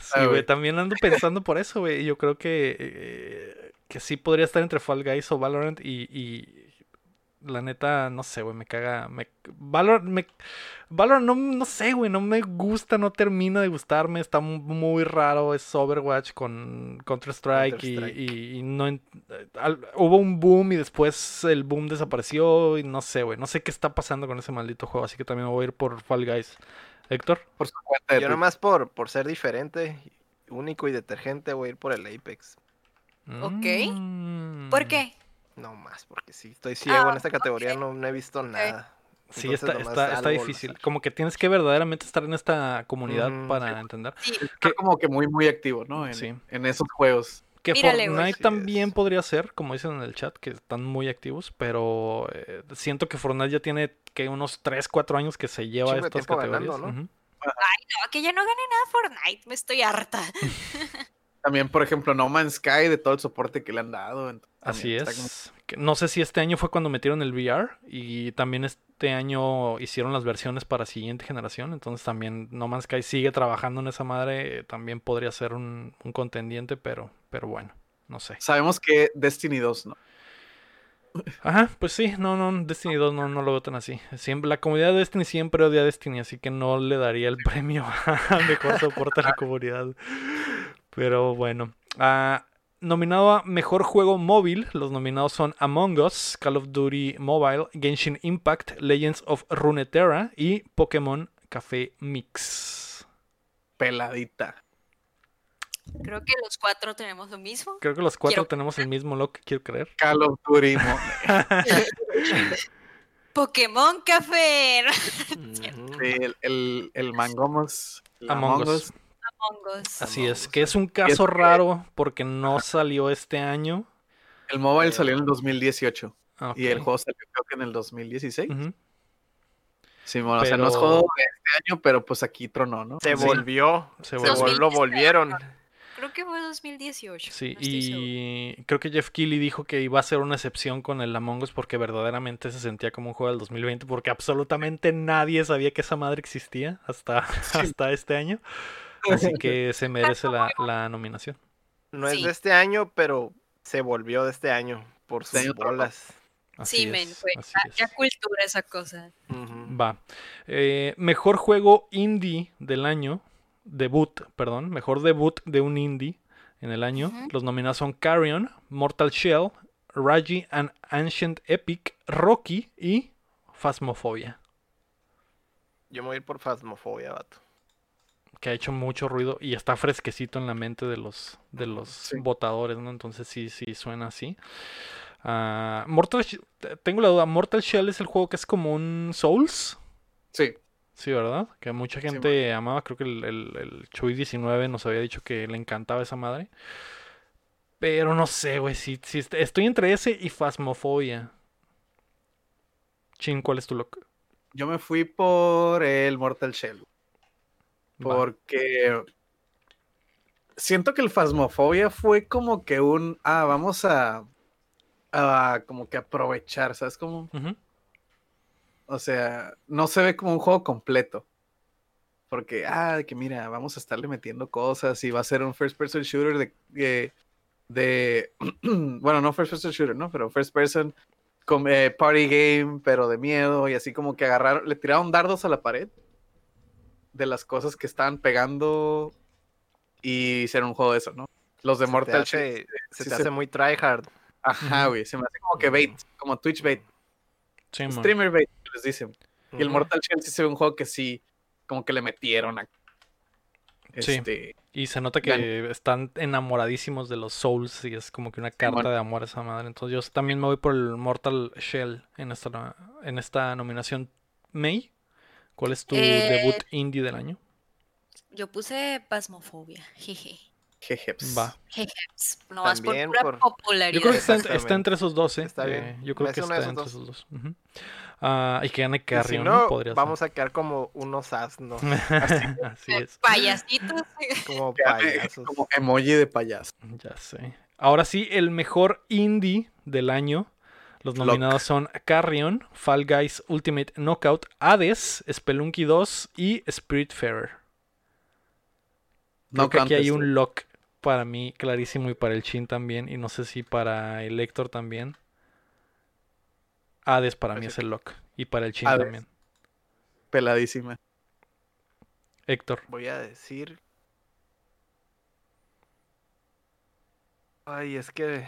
Sí, güey, también ando pensando por eso, güey. Yo creo que, eh, que sí podría estar entre Fall Guys o Valorant y, y la neta, no sé, güey, me caga. Me, Valorant, me, Valorant no, no sé, güey, no me gusta, no termina de gustarme, está mu- muy raro, es Overwatch con Counter-Strike y, y- y no... al- hubo un boom y después el boom desapareció y no sé, güey, no sé qué está pasando con ese maldito juego, así que también voy a ir por Fall Guys. Héctor. Por su cuenta de yo nomás por, por ser diferente, único y detergente, voy a ir por el Apex. Ok. Mm. ¿Por qué? No más, porque sí, estoy ciego Ah, en esta categoría, no, no he visto nada. Sí, Entonces, está, está, está difícil. Como que tienes que verdaderamente estar en esta comunidad para entender. Sí, Está como que muy, muy activo, ¿no? En, Sí. en esos juegos. Que Mírale. Fortnite también es. podría ser, como dicen en el chat, que están muy activos, pero eh, siento que Fortnite ya tiene que unos 3, 4 años que se lleva Chingo de estas categorías. ganando, ¿no? Que ya no gane nada Fortnite, me estoy harta. También, por ejemplo, No Man's Sky, de todo el soporte que le han dado. Así como- es. No sé si este año fue cuando metieron el VR y también este año hicieron las versiones para siguiente generación. Entonces también No Man's Sky sigue trabajando en esa madre. También podría ser un, un contendiente, pero, pero bueno, no sé. Sabemos que Destiny 2, ¿no? Ajá, pues sí, no, no, Destiny 2 no, no lo veo tan así. Siempre, la comunidad de Destiny siempre odia a Destiny, así que no le daría el premio a mejor soporte a la comunidad. Pero bueno. Ah, nominado a Mejor Juego Móvil, los nominados son Among Us, Call of Duty Mobile, Genshin Impact, Legends of Runeterra y Pokémon Café Mix. Peladita. Creo que los cuatro tenemos lo mismo. Creo que los cuatro Quiero- tenemos el mismo look, quiero creer. Call of Duty. Pokémon Café. Sí, el, el, el Mangomos. el Among Us. Among Us. Así Among es, Us. que es un caso que- raro porque no salió este año. El mobile salió en el 2018 Ah, y el juego salió creo que en el 2016. Ujú. Sí, bueno, o sea, no es Pero- juego de este año, pero pues aquí tronó, ¿no? Se Sí. volvió, Se se volvió. vol- lo 2010 volvieron. Creo que fue 2018. Sí, no y creo que Jeff Keighley dijo que iba a ser una excepción con el Among Us porque verdaderamente se sentía como un juego del 2020 porque absolutamente nadie sabía que esa madre existía hasta, hasta este año. Así que se merece la, la nominación. No es de este año, pero se volvió de este año por sus bolas. Así Sí, men, es, fue ya, cultura esa cosa. Va. Eh, mejor juego indie del año. Debut, perdón. Mejor debut de un indie en el año. Los nominados son Carrion, Mortal Shell, Raji and Ancient Epic, Rocky y Phasmophobia. Yo me voy a ir por Phasmophobia, vato. Que ha hecho mucho ruido y está fresquecito en la mente de los, de los Sí. votadores, ¿no? Entonces sí, sí suena así. Ah, Mortal tengo la duda, ¿Mortal Shell es el juego que es como un Souls? Sí, Sí, ¿verdad? Que mucha Sí, gente amaba, creo que el, el, el Chuy19 nos había dicho que le encantaba esa madre. Pero no sé, güey, si, si est- estoy entre ese y Phasmophobia. Chin, ¿cuál es tu look? yo me fui por el Mortal Shell. Va. Porque siento que el Phasmophobia fue como que un, ah, vamos a, a como que aprovechar, ¿sabes? Como, Ujú. O sea, no se ve como un juego completo. Porque, ah, de que mira, vamos a estarle metiendo cosas y va a ser un first person shooter de, de, de- bueno, no first person shooter, ¿no? Pero first person con, eh, party game, pero de miedo y así como que agarraron, le tiraron dardos a la pared de las cosas que estaban pegando y hicieron un juego de eso, ¿no? Los de Se Mortal hace, se sí te se- hace muy tryhard. Ajá, güey, se me hace como que bait, como Twitch bait, Sí, man. streamer les dicen. Y el. Mortal Shell sí se ve un juego que sí, como que le metieron a... Sí. Este, Y se nota que están enamoradísimos de los Souls y es como que una carta de amor a esa madre. Entonces yo también me voy por el Mortal Shell en esta, en esta nominación. May, ¿cuál es tu Eh, debut indie del año? Yo puse pasmofobia. Jeje. Jejeps. Va. Jeje. Nomás por También pura por- popularidad. Yo creo que está, entre esos dos, ¿eh? Está bien. Eh, yo creo Es que está entre dos. esos dos. Ujú. Ah, y que gane si Carrion, no, podría vamos a quedar como unos asnos, ser. Así es. Payasitos. como Ya, eh, payasos. Como emoji de payaso. Ya sé. Ahora sí, el mejor indie del año. Los Lock. nominados son Carrion, Fall Guys Ultimate Knockout, Hades, Spelunky 2 y Spiritfarer. Creo No que aquí hay un lock para mí clarísimo y para el Chin también. Y no sé si para el Héctor también. Hades para mí es el lock. Y para el Chin Hades. también. Peladísima. Héctor. Voy a decir. Ay, es que.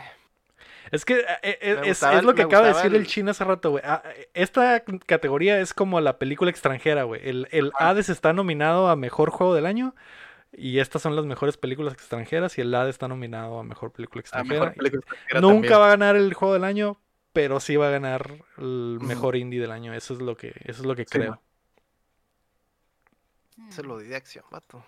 Es que eh, eh, es, es lo que acaba de decir el el- Chin hace rato, güey. Ah, eh, esta categoría es como la película extranjera, güey. El, el Hades está nominado a Mejor Juego del Año. Y estas son las mejores películas extranjeras. Y el Hades está nominado a Mejor Película Extranjera. mejor película extranjera Nunca también. va a ganar el Juego del Año. Pero sí va a ganar el Ujú. mejor indie del año. Eso es lo que, eso es lo que Sí, creo. Mm. Se lo di de acción, vato.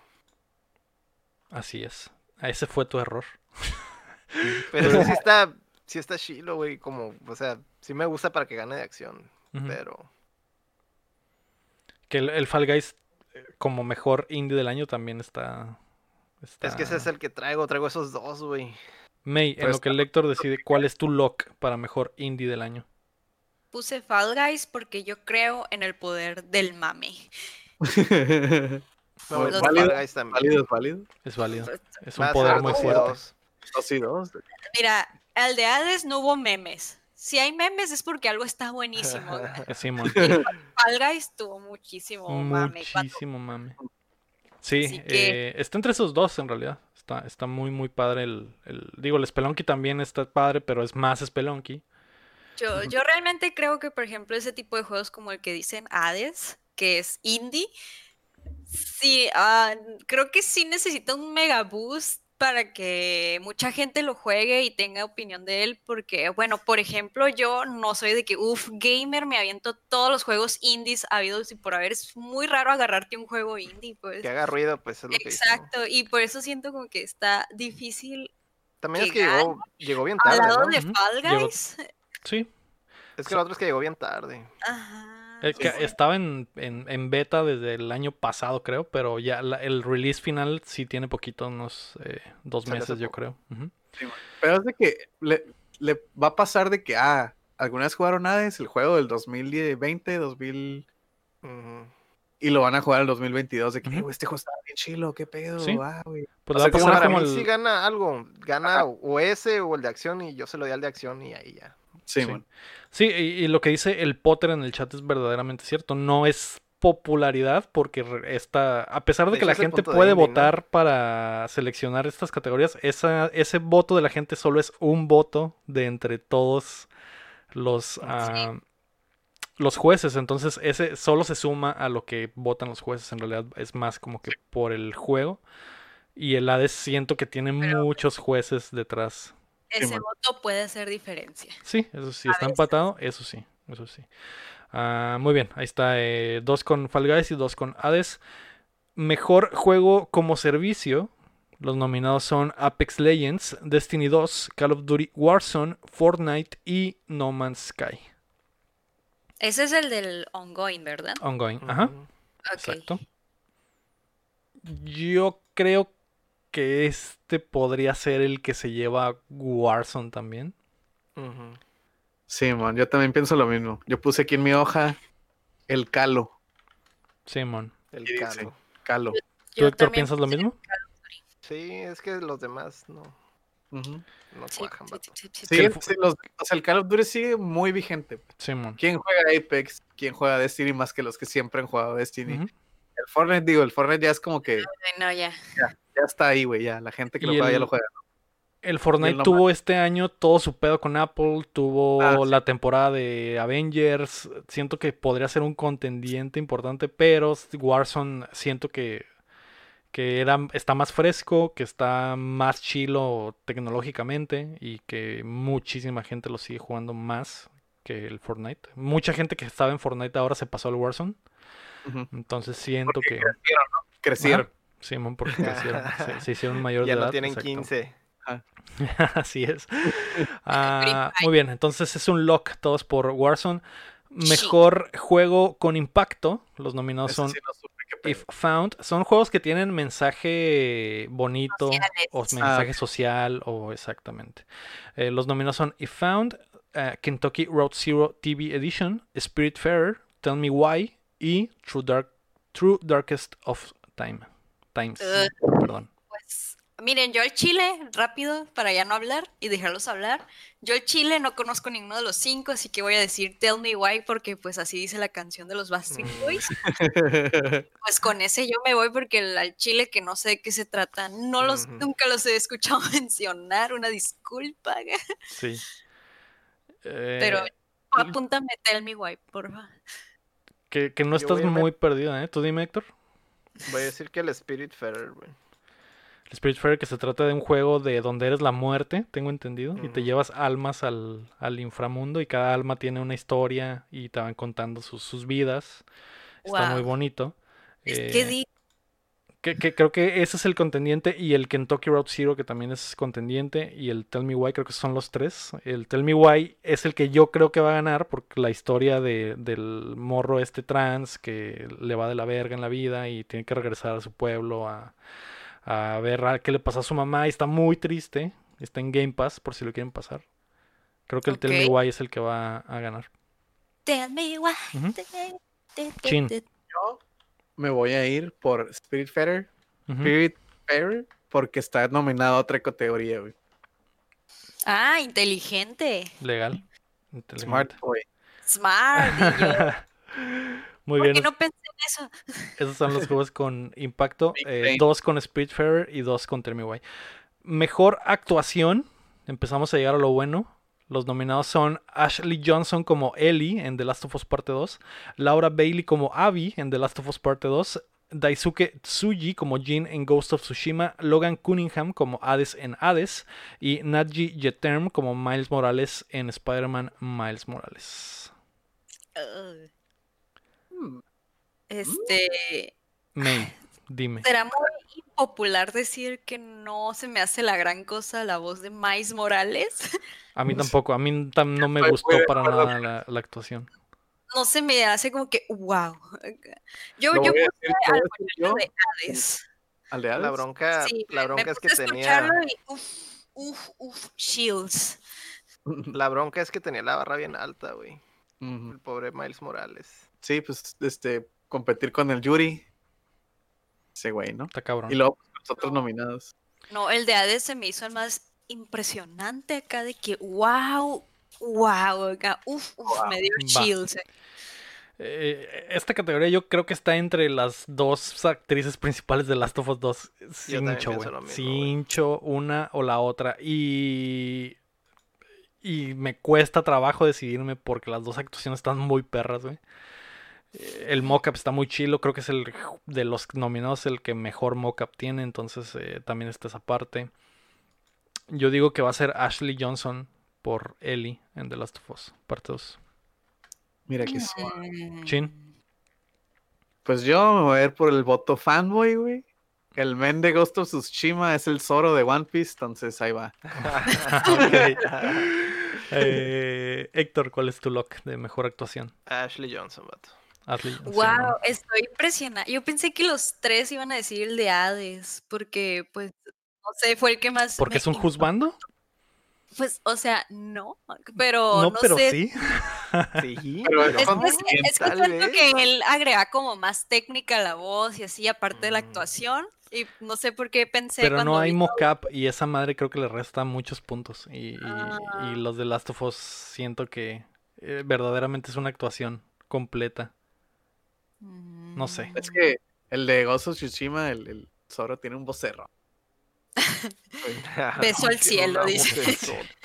Así es. Ese fue tu error. Pero sí está. Sí está chilo, güey. Como, o sea, sí me gusta para que gane de acción. Pero. Que el, el Fall Guys como mejor indie del año también está. Es que ese es el que traigo. Traigo esos dos, güey. May, en lo que el lector decide cuál es tu lock para mejor indie del año. Puse Fall Guys porque yo creo en el poder del mame. No, el válido, Fall Guys también. válido, es válido. Es válido. Es un poder muy fuerte. dos. Dos y dos. Mira, al de Hades no hubo memes. Si hay memes es porque algo está buenísimo. Simón. Fall Guys tuvo muchísimo mame. Muchísimo mame. Sí, que- eh, está entre esos dos en realidad. Está, está muy, muy padre el, el- Digo, el Spelunky también está padre, pero es más Spelunky. Yo, yo realmente creo que, por ejemplo, ese tipo de juegos como el que dicen Hades, que es indie, sí, ah, creo que sí necesita un mega boost para que mucha gente lo juegue y tenga opinión de él, porque, bueno, por ejemplo, yo no soy de que, uff, gamer, me aviento todos los juegos indies habidos y por haber, es muy raro agarrarte un juego indie, pues. Que haga ruido, pues es lo que dice, ¿no? Exacto, y por eso siento como que está difícil También es que llegó, llegó bien al tarde, lado ¿no? de Fall llegó- Guys. Sí. Es que lo otro es que llegó bien tarde. Ajá. Eh, que sí. Estaba en, en- en beta desde el año pasado, creo, pero ya la- el release final sí tiene poquito, unos eh, dos meses, yo creo. Pero es de que le, le va a pasar de que, ah, alguna vez jugaron Hades, el juego del 2020, 2000, Ujú. y lo van a jugar el 2022, de que, Ujú. "Eh, güey, este juego está bien chilo, qué pedo, Sí. ah, güey. Pues O le va sea, pasar Para como mí el... sí gana algo. Gana o ese o el de acción y yo se lo di al de acción y ahí ya. Sí, Sí. y, y lo que dice el Potter en el chat es verdaderamente cierto. No es popularidad porque está, a pesar de, De que la gente puede votar para seleccionar estas categorías, esa, ese voto de la gente solo es un voto de entre todos los, ah, los jueces. Entonces ese solo se suma a lo que votan los jueces. En realidad es más como que por el juego. Y el Hades siento que tiene muchos jueces detrás. Ese voto puede hacer diferencia. Sí, eso sí, A está veces. empatado, eso sí, eso sí. Ah, muy bien, ahí está, eh, dos con Fall Guys y dos con Hades. Mejor juego como servicio, los nominados son Apex Legends, Destiny 2, Call of Duty Warzone, Fortnite y No Man's Sky. Ese es el del ongoing, ¿verdad? Ongoing, ajá, exacto. Yo creo que este podría ser el que se lleva Warzone también. Ujú. Sí, man, yo también pienso lo mismo. Yo puse aquí en mi hoja el calo, Simón. El ¿Qué dice? calo. calo. ¿Tú, Yo Héctor, piensas lo mismo? Sí, es que los demás no, Ujú. no Sí, cuajan, sí, vato. sí, sí, sí. Sí, el sí, los- o sea, el Call of Duty sigue muy vigente. Simón. ¿Quién juega Apex? ¿Quién juega Destiny más que los que siempre han jugado Destiny? El Fortnite, digo, el Fortnite ya es como que Ay, No, ya. ya está ahí, güey, ya. La gente que lo juega ya el- lo juega. El Fortnite tuvo este año todo su pedo con Apple, tuvo Ah, sí. la temporada de Avengers, siento que podría ser un contendiente importante, pero Warzone siento que, que era, está más fresco, que está más chilo tecnológicamente y que muchísima gente lo sigue jugando más que el Fortnite. Mucha gente que estaba en Fortnite ahora se pasó al Warzone. Entonces siento Porque que... crecieron, ¿no? Crecieron. Simón, porque se, se hicieron mayores Ya de no edad. tienen exacto. 15. Así es. Ah, muy bien, entonces es un lock todos por Warzone. Mejor juego con impacto. Los nominados Ese son sí no. If Found. Son juegos que tienen mensaje bonito Sociales. o Ah, mensaje social o exactamente. Eh, los nominados son If Found, eh, Kentucky Road Zero TV Edition, Spiritfarer, Tell Me Why y True, Dark, True Darkest of Time. Times. Ugh. Perdón. Pues, miren, yo al Chile, rápido, para ya no hablar y dejarlos hablar. Yo al Chile no conozco ninguno de los cinco, así que voy a decir Tell Me Why, porque pues así dice la canción de los Backstreet Mm. Boys. Pues con ese yo me voy porque el, al Chile que no sé de qué se trata, no los, nunca los he escuchado mencionar, una disculpa. Sí. Pero Eh, apúntame Tell Me Why, porfa. que, que no Yo estás muy perdido, ¿eh? Tú dime, Héctor. Voy a decir que el Spirit Feather, güey. El Spiritfarer que se trata de un juego de donde eres la muerte, tengo entendido, y te llevas almas al, al inframundo y cada alma tiene una historia y te van contando sus, sus vidas. Está muy bonito. Es Eh, que di- que, que creo que ese es el contendiente y el Kentucky Road Zero que también es contendiente y el Tell Me Why creo que son los tres. El Tell Me Why es el que yo creo que va a ganar porque la historia de, del morro este trans que le va de la verga en la vida y tiene que regresar a su pueblo a, a ver a qué le pasó a su mamá y está muy triste. Está en Game Pass por si lo quieren pasar. Creo que el Tell Me. Why es el que va a ganar. Tell Me Why. Ujú. te- te- te- Chin. te- Yo me voy a ir por Spiritfarer. Ujú. Spiritfarer porque está nominado a otra categoría, güey. Ah, inteligente. Legal. Smart inteligente. Boy. Smart. Muy ¿Por bien. qué no pensé en eso? Esos son los juegos con impacto. Eh, dos con Spiritfarer y dos con Tell Me Why. Mejor actuación. Empezamos a llegar a lo bueno. Los nominados son Ashley Johnson como Ellie en The Last of Us Parte 2, Laura Bailey como Abby en The Last of Us Parte 2, Daisuke Tsuji como Jin en Ghost of Tsushima, Logan Cunningham como Hades en Hades y Nadji Jeterm como Miles Morales en Spider-Man Miles Morales. Hmm, Este. May, dime. Será muy impopular decir que no se me hace la gran cosa la voz de Mais Morales. A mí tampoco, a mí tam- no me gustó para nada la, la actuación. No se me hace como que wow. Yo, yo puse al yo. de Hades. ¿Al de La bronca, Sí, la bronca es que tenía. y uf, uf, uf, Shields. La bronca es que tenía la barra bien alta, güey. El pobre Miles Morales. Sí, pues, este, competir con el Yuri. Ese güey, ¿no? Está cabrón. Y luego pues, los otros nominados. No, el de Hades se me hizo el más impresionante acá de que wow, wow, acá, uf, uf, me dio chills. eh. Eh, esta categoría yo creo que está entre las dos actrices principales de Last of Us 2. Sin también cho, pienso güey. lo mismo, Sin cho, una o la otra. Y. Y me cuesta trabajo decidirme porque las dos actuaciones están muy perras, güey. El mockup está muy chilo, creo que es el de los nominados el que mejor mockup tiene, entonces eh, también está esa parte. Yo digo que va a ser Ashley Johnson por Ellie en The Last of Us, parte 2. Mira que suave. Mm. Chin. Pues yo me voy a ir por el voto fanboy, güey. El men de Ghost of Tsushima es el Zoro de One Piece, entonces ahí va. Eh, Héctor, ¿cuál es tu lock de mejor actuación? Ashley Johnson, vato. Wow, ¿no? estoy impresionada. Yo pensé que los tres iban a decir el de Hades, porque pues, no sé, fue el que más... ¿Porque es un impactó. juzgando? Pues, o sea, no, pero No, no, pero sé. sí. Sí, Pero Es, es que, es que siento que él agrega como más técnica a la voz y así, aparte de la Mm. actuación. Y no sé por qué pensé Pero cuando no hay vi- mocap y esa madre creo que le resta muchos puntos. Y, y- Ah. y los de Last of Us siento que eh, verdaderamente es una actuación completa. No sé. Mm. Es que el de of Tsushima, el, el Zoro tiene un vocerro. Beso al cielo, dice.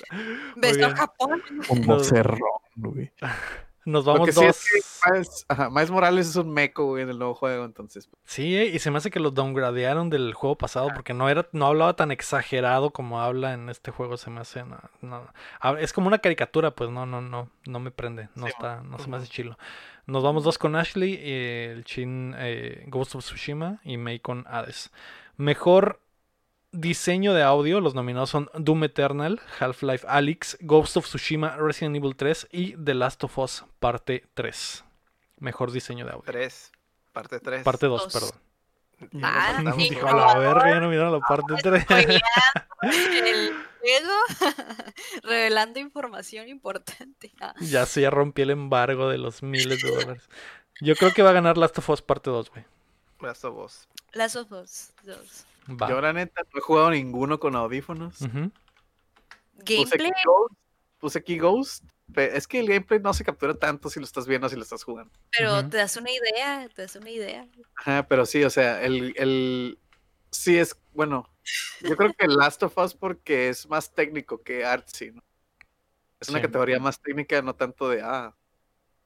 Beso a. Japón. Un No. vocerrón, güey. Nos vamos que sí dos. es que Miles, ajá, Miles Morales es un meco, güey, en el nuevo juego, entonces. Sí, eh, y se me hace que lo downgradearon del juego pasado porque no era, no hablaba tan exagerado como habla en este juego. Se me hace, no, no. Ah, Es como una caricatura, pues no, no, no, no me prende, no Sí, está, no se me Ujú. hace chilo. Nos vamos dos con Ashley, eh, el Chin eh, Ghost of Tsushima y Mei con Hades. Mejor diseño de audio, los nominados son Doom Eternal, Half-Life Alyx, Ghost of Tsushima, Resident Evil 3 y The Last of Us Parte 3. Mejor diseño de audio. 3. Parte 3. Parte 2, Dos. perdón. Ah, No, sí, dijo a la verga, ya no miraron la parte 3. Revelando información importante. Ah, ya se ya rompí el embargo de los miles de dólares. Yo creo que va a ganar Last of Us parte 2, güey. Last of Us. Last of Us 2. Va. Yo, la neta, no he jugado ninguno con audífonos. Gameplay, aquí Ghost. Puse aquí Ghost. Es que el gameplay no se captura tanto si lo estás viendo o si lo estás jugando. pero te das una idea, te das una idea. Ajá, pero sí, o sea, el, el... Sí es, bueno, yo creo que Last of Us porque es más técnico que artsy, ¿no? Es una Sí. categoría más técnica, no tanto de, ah,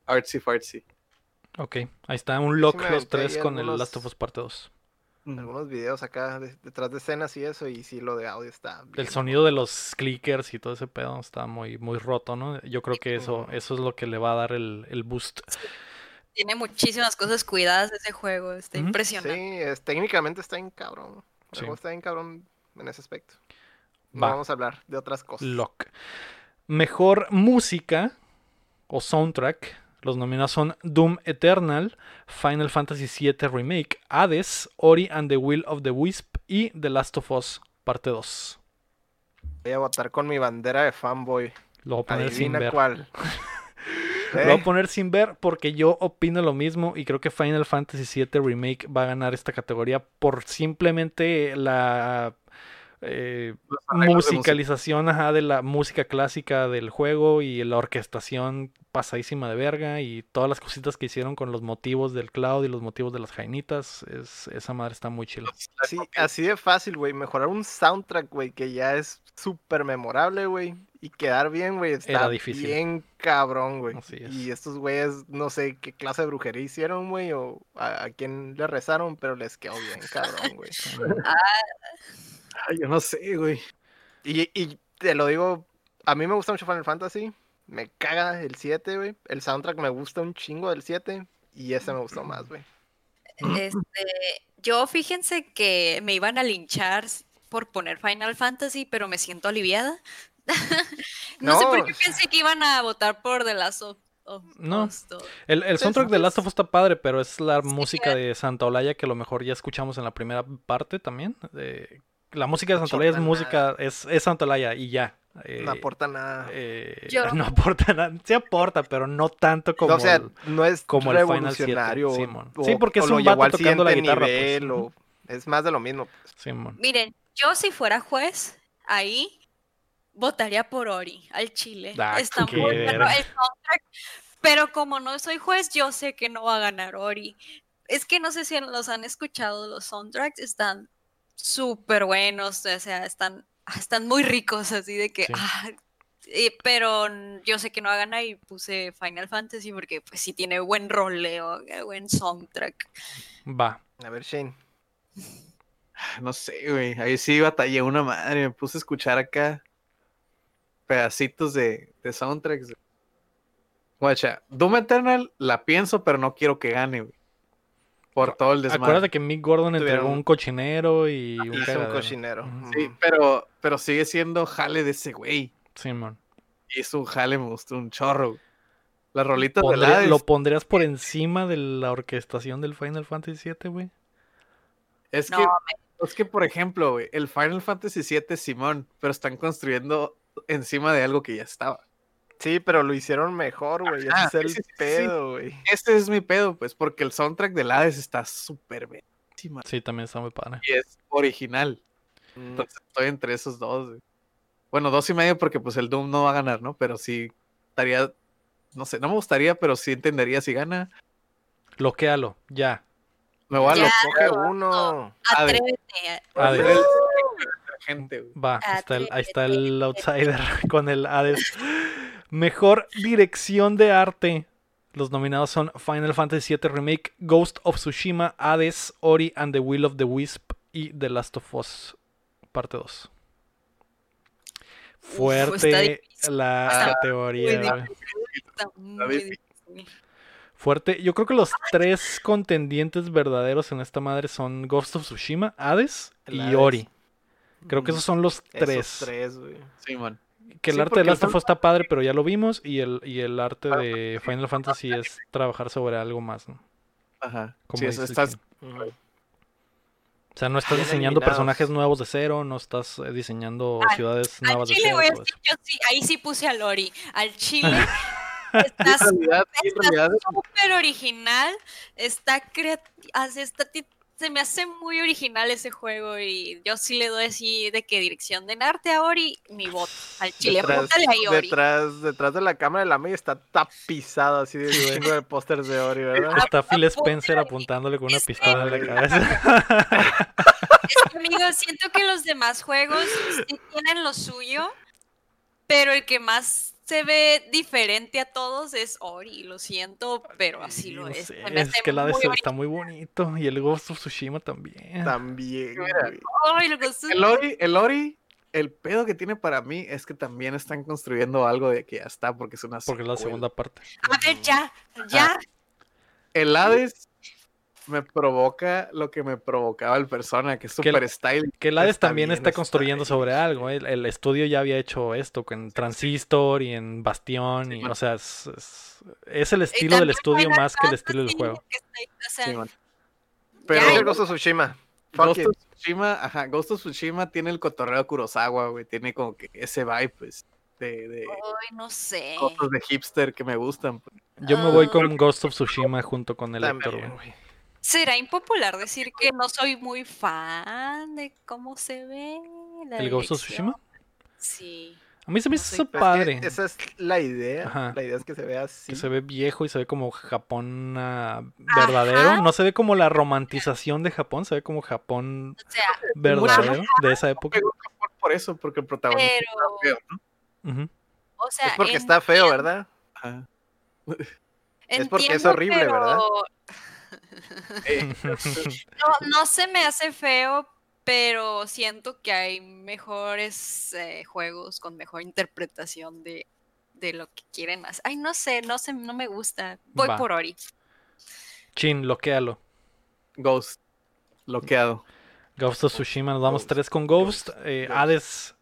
artsy fartsy. Ok, ahí está un lock me los tres con el Last of Us parte 2. Mm. Algunos videos acá de- detrás de escenas y eso. Y sí, lo de audio está. El sonido de los clickers y todo ese pedo está muy, muy roto, ¿no? Yo creo que eso, eso es lo que le va a dar el, el boost. Tiene muchísimas cosas cuidadas ese juego, está impresionante. Sí, es, técnicamente está bien cabrón. El Sí. juego está bien cabrón en ese aspecto. No Va. vamos a hablar de otras cosas. Lock. Mejor música o soundtrack. Los nominados son Doom Eternal, Final Fantasy VII Remake, Hades, Ori and the Will of the Wisp y The Last of Us Parte 2. Voy a votar con mi bandera de fanboy. Lo voy a poner sin ver. cuál. Lo voy a poner sin ver porque yo opino lo mismo y creo que Final Fantasy VII Remake va a ganar esta categoría por simplemente la eh, musicalización ajá, de la música clásica del juego y la orquestación pasadísima de verga y todas las cositas que hicieron con los motivos del cloud y los motivos de las jainitas. Es, esa madre está muy chila. Así, así de fácil, güey. Mejorar un soundtrack, güey, que ya es súper memorable, güey. Y quedar bien, güey, está Era difícil. bien cabrón, güey. Es. Y estos güeyes, no sé qué clase de brujería hicieron, güey, o a, a quién le rezaron, pero les quedó bien cabrón, güey. Ay, yo no sé, güey. Y, y te lo digo, a mí me gusta mucho Final Fantasy. Me caga el 7, güey. El soundtrack me gusta un chingo del 7. Y ese me gustó más, güey. Este, yo fíjense que me iban a linchar por poner Final Fantasy, pero me siento aliviada. no, sé por qué pensé que iban a votar por The Last of, No. El, el soundtrack de sí. Last of Us está padre, pero es la Sí, música de Santa Olaya que a lo mejor ya escuchamos en la primera parte también. de- la música de Santa No Olaya es música, es, es Santa Olaya y ya. eh, No aporta nada. eh, Yo- no aporta nada. Sí aporta, pero no tanto como. o sea, el- no es como el Final 7, revolucionario. Simón. o- Sí, porque o es un vato tocando la guitarra, pues. nivel, Ujú. o- es más de lo mismo. pues. Simón. Miren, yo si fuera juez, ahí votaría por Ori, al Chile. Ah, Está muy bueno el soundtrack, pero como no soy juez, yo sé que no va a ganar Ori. Es que no sé si los han escuchado, los soundtracks están súper buenos, o sea, están, están muy ricos, así de que... Sí. ah, eh, pero yo sé que no va a ganar y puse Final Fantasy porque pues sí tiene buen roleo, eh, buen soundtrack. Va. A ver, Shane. No sé, güey. Ahí sí batallé una madre. Me puse a escuchar acá pedacitos de, de soundtracks. Guacha, Doom Eternal la pienso, pero no quiero que gane, güey. Por todo el desmadre. Acuérdate que Mick Gordon entregó Tuvieron- un cochinero y un Hizo un cochinero. Sí, pero, pero sigue siendo jale de ese güey. Simón. Hizo un jale, me gustó un chorro. Las rolitas de Hades, ¿Lo pondrías por encima de la orquestación del Final Fantasy VII, güey? Es No, que, es que, por ejemplo, güey, el Final Fantasy VII Simón, pero están construyendo encima de algo que ya estaba. Sí, pero lo hicieron mejor, güey. Ese es el sí, sí, sí, sí. pedo, güey. Este es mi pedo, pues, porque el soundtrack de Hades está súper bellísima Sí, también está muy padre. y es original. Mm, Entonces estoy entre esos dos. güey. Bueno, dos y medio porque pues el Doom no va a ganar, ¿no? Pero sí estaría, no sé, no me gustaría, pero sí entendería si gana. Bloquealo, ya. Me voy a Ya. los Coge uno. Atrévete. Gente, güey. va, ahí está el, ahí está el outsider con el Hades. Mejor dirección de arte. Los nominados son Final Fantasy VII Remake, Ghost of Tsushima, Hades, Ori and the Will of the Wisp y The Last of Us Parte 2. está Fuerte la Está categoría. Fuerte. Yo creo que los tres contendientes verdaderos en esta madre son Ghost of Tsushima, Hades El y Hades. Ori. Creo que esos son los Esos tres. tres, güey. Sí, man. Que el Sí, arte de Last of Us está padre, pero ya lo vimos. Y el, y el arte Ah, de Final Fantasy es trabajar sobre algo más, ¿no? Ajá. Como Sí, eso estás. O sea, no estás diseñando personajes nuevos de cero, no estás eh, diseñando Al- ciudades Al nuevas de cero. voy a todo decir, eso. yo sí, ahí sí puse a Lori. Al chile está está realidad, súper original, está creativo, está ti- se me hace muy original ese juego y yo sí le doy así de que dirección de arte a Ori, mi voto. Al chile, Detrás, apúntale ahí Ori. detrás, detrás de la cámara de la May está tapizado así de un chingo de pósters de Ori, ¿verdad? Está Phil Spencer apuntándole con una pistola en la cabeza. Es que, amigo, siento que los demás juegos sí tienen lo suyo, pero el que más se ve diferente a todos es Ori, lo siento, pero así lo no es. sé, es que la de está muy bonito. Y el Ghost of Tsushima también. También, Mira, el Ori, el Ori, el pedo que tiene para mí es que también están construyendo algo de que ya está, porque es una Porque es la segunda parte. A ver, ya, ya. El Hades me provoca lo que me provocaba el persona, que es super style. Que Está también está está construyendo sobre algo. ¿eh? El, el estudio ya había hecho esto con Transistor y en Bastión. Y, man. o sea, es, es, es el estilo del estudio más que el estilo del juego. o sea, Sí, Pero- Es el Ghost of Tsushima. Ghost of Tsushima, ajá, Ghost of Tsushima tiene el cotorreo de Kurosawa, güey. Tiene como que ese vibe, pues, de, de Ay, no sé. cosas de hipster que me gustan. pues. Yo me voy Ah. con Ghost of Tsushima junto con el. También, güey. güey. Será impopular decir que no soy muy fan de cómo se ve la ¿El Ghost of. Tsushima? Sí. A mí se me No hizo es que padre. esa es la idea. Ajá. La idea es que se vea así. Que se ve viejo y se ve como Japón ah, verdadero. No se ve como la romantización de Japón, se ve como Japón O sea, verdadero de esa época. Por, por eso, porque el protagonista pero. está feo, ¿no? Ujú. O sea, Es porque está feo, ¿verdad? Ajá. Es porque es horrible, ¿verdad? No, no se me hace feo, pero siento que hay mejores eh, juegos con mejor interpretación de, de lo que quieren hacer. Ay, no sé, no sé, no me gusta. Voy Va. por Ori. Chin, loquéalo. Ghost. Bloqueado. Ghost of Tsushima, nos vamos Ghost, tres con Ghost. Ghost, eh, Ghost. Hades,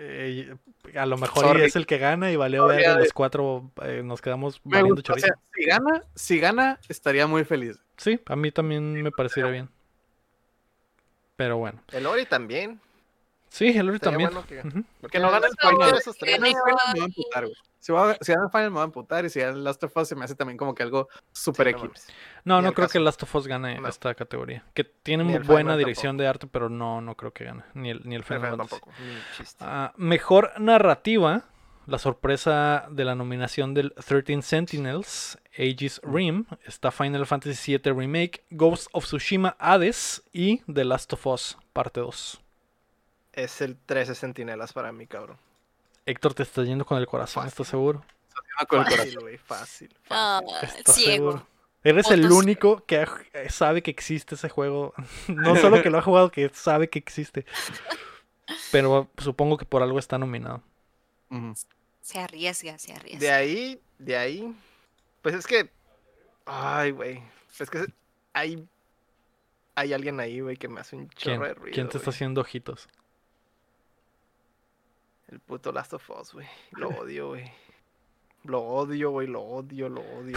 eh, a lo mejor Sorry. es el que gana y valió ver los Hades. cuatro eh, nos quedamos Me valiendo o chorizo. sea, si gana, si gana, estaría muy feliz. Sí, a mí también me pareciera bien. Pero bueno. El Ori también. Sí, el Ori Estaría también. bueno que- Ujú. Que no gane el de esos tres. gana Final Si, va si Final me va a emputar y si gana el Last of Us se me hace también como que algo super Sí, no X. No, creo caso. que Last of Us gane No. esta categoría. Que tiene muy buena Final dirección de arte, pero no, no creo que gane. Ni el, ni el Final Final Fantasy. tampoco. Ah, mejor narrativa. La sorpresa de la nominación del 13 Sentinels, Aegis Rim, está Final Fantasy VII Remake, Ghost of Tsushima Hades y The Last of Us Parte 2. Es el 13 Centinelas para mí, cabrón. Héctor te está yendo con el corazón, Fácil. ¿estás seguro? Ah, con el corazón. Fácil, güey, fácil. Ah, fácil. ¿Estás ciego. seguro? Eres el único que eh, sabe que existe ese juego. no solo que lo ha jugado, que sabe que existe. Pero supongo que por algo está nominado. Se arriesga, se arriesga. De ahí, de ahí. Pues es que. Ay, güey. Es que hay. Hay alguien ahí, güey, que me hace un ¿Quién, chorro de ruido. ¿Quién te está haciendo ojitos? El puto Last of Us, güey. Lo odio, güey. Lo odio, güey. Lo odio, lo odio.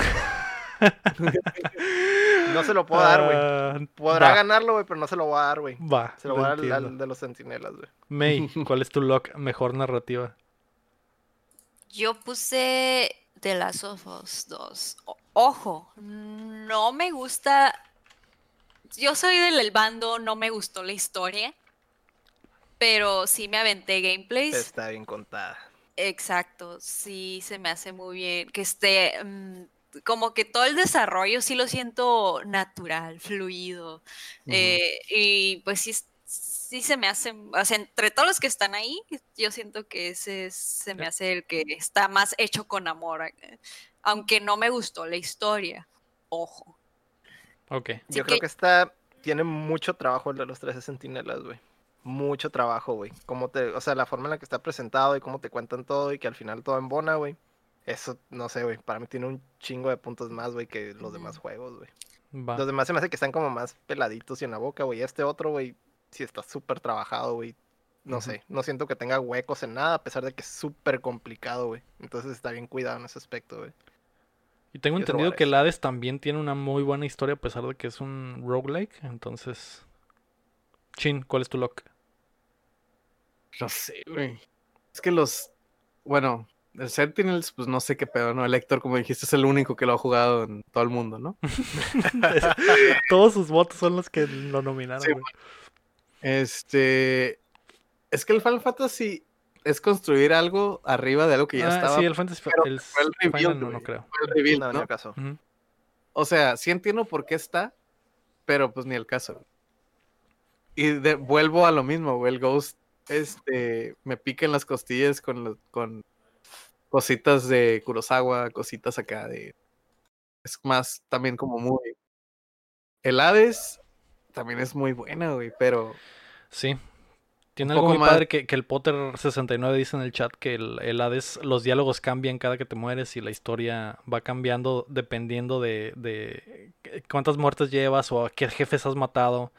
no se lo puedo dar, güey. Ah, Podrá va, ganarlo, güey, pero no se lo voy a dar, güey. Va, Se lo lo voy a dar al, de los centinelas, güey. May, ¿cuál es tu lock? Mejor narrativa. Yo puse The Last of Us 2. O- ojo, no me gusta. Yo soy del el bando, no me gustó la historia. Pero sí me aventé gameplays. Está bien contada. Exacto, sí se me hace muy bien. Que esté. mm, como que todo el desarrollo sí lo siento natural, fluido. Eh, y pues sí, sí se me hace, o sea, entre todos los que están ahí, yo siento que ese es- se me hace el que está más hecho con amor, eh, aunque no me gustó la historia, ojo. Ok. Así Yo creo que- está. Tiene mucho trabajo el de los 13 centinelas, güey. Mucho trabajo, güey. Como te, o sea, la forma en la que está presentado y cómo te cuentan todo y que al final todo embona, güey. Eso, no sé, güey. Para mí tiene un chingo de puntos más, güey, que los demás juegos, güey. Los demás se me hace que están como más peladitos y en la boca, güey. Este otro, güey, sí está súper trabajado, güey. No sé, no siento que tenga huecos en nada, a pesar de que es súper complicado, güey. Entonces está bien cuidado en ese aspecto, güey. Y tengo entendido que el. Hades también tiene una muy buena historia a pesar de que es un roguelike. Entonces. Chin, ¿cuál es tu lock? No sé, güey. Es que los. Bueno, el Sentinels, pues no sé qué pedo, ¿no? El Héctor, como dijiste, es el único que lo ha jugado en todo el mundo, ¿no? Todos sus votos son los que lo nominaron. Sí, güey. Este. Es que el Final Fantasy es construir algo arriba de algo que ya Ah, estaba. sí, el Fantasy pero el fue el Final reveal, no, creo. fue el reveal, No, ¿no? caso. O sea, sí entiendo por qué está, pero pues ni el caso. Y de- vuelvo a lo mismo, güey. El Ghost este, me pica en las costillas con, lo- con cositas de Kurosawa, cositas acá de... Es más, también como muy... El Hades también es muy buena, güey, pero... Sí. Tiene algo muy más- padre que, que el Potter69 dice en el chat que el, el Hades, los diálogos cambian cada que te mueres y la historia va cambiando dependiendo de, de cuántas muertes llevas o a qué jefes has matado.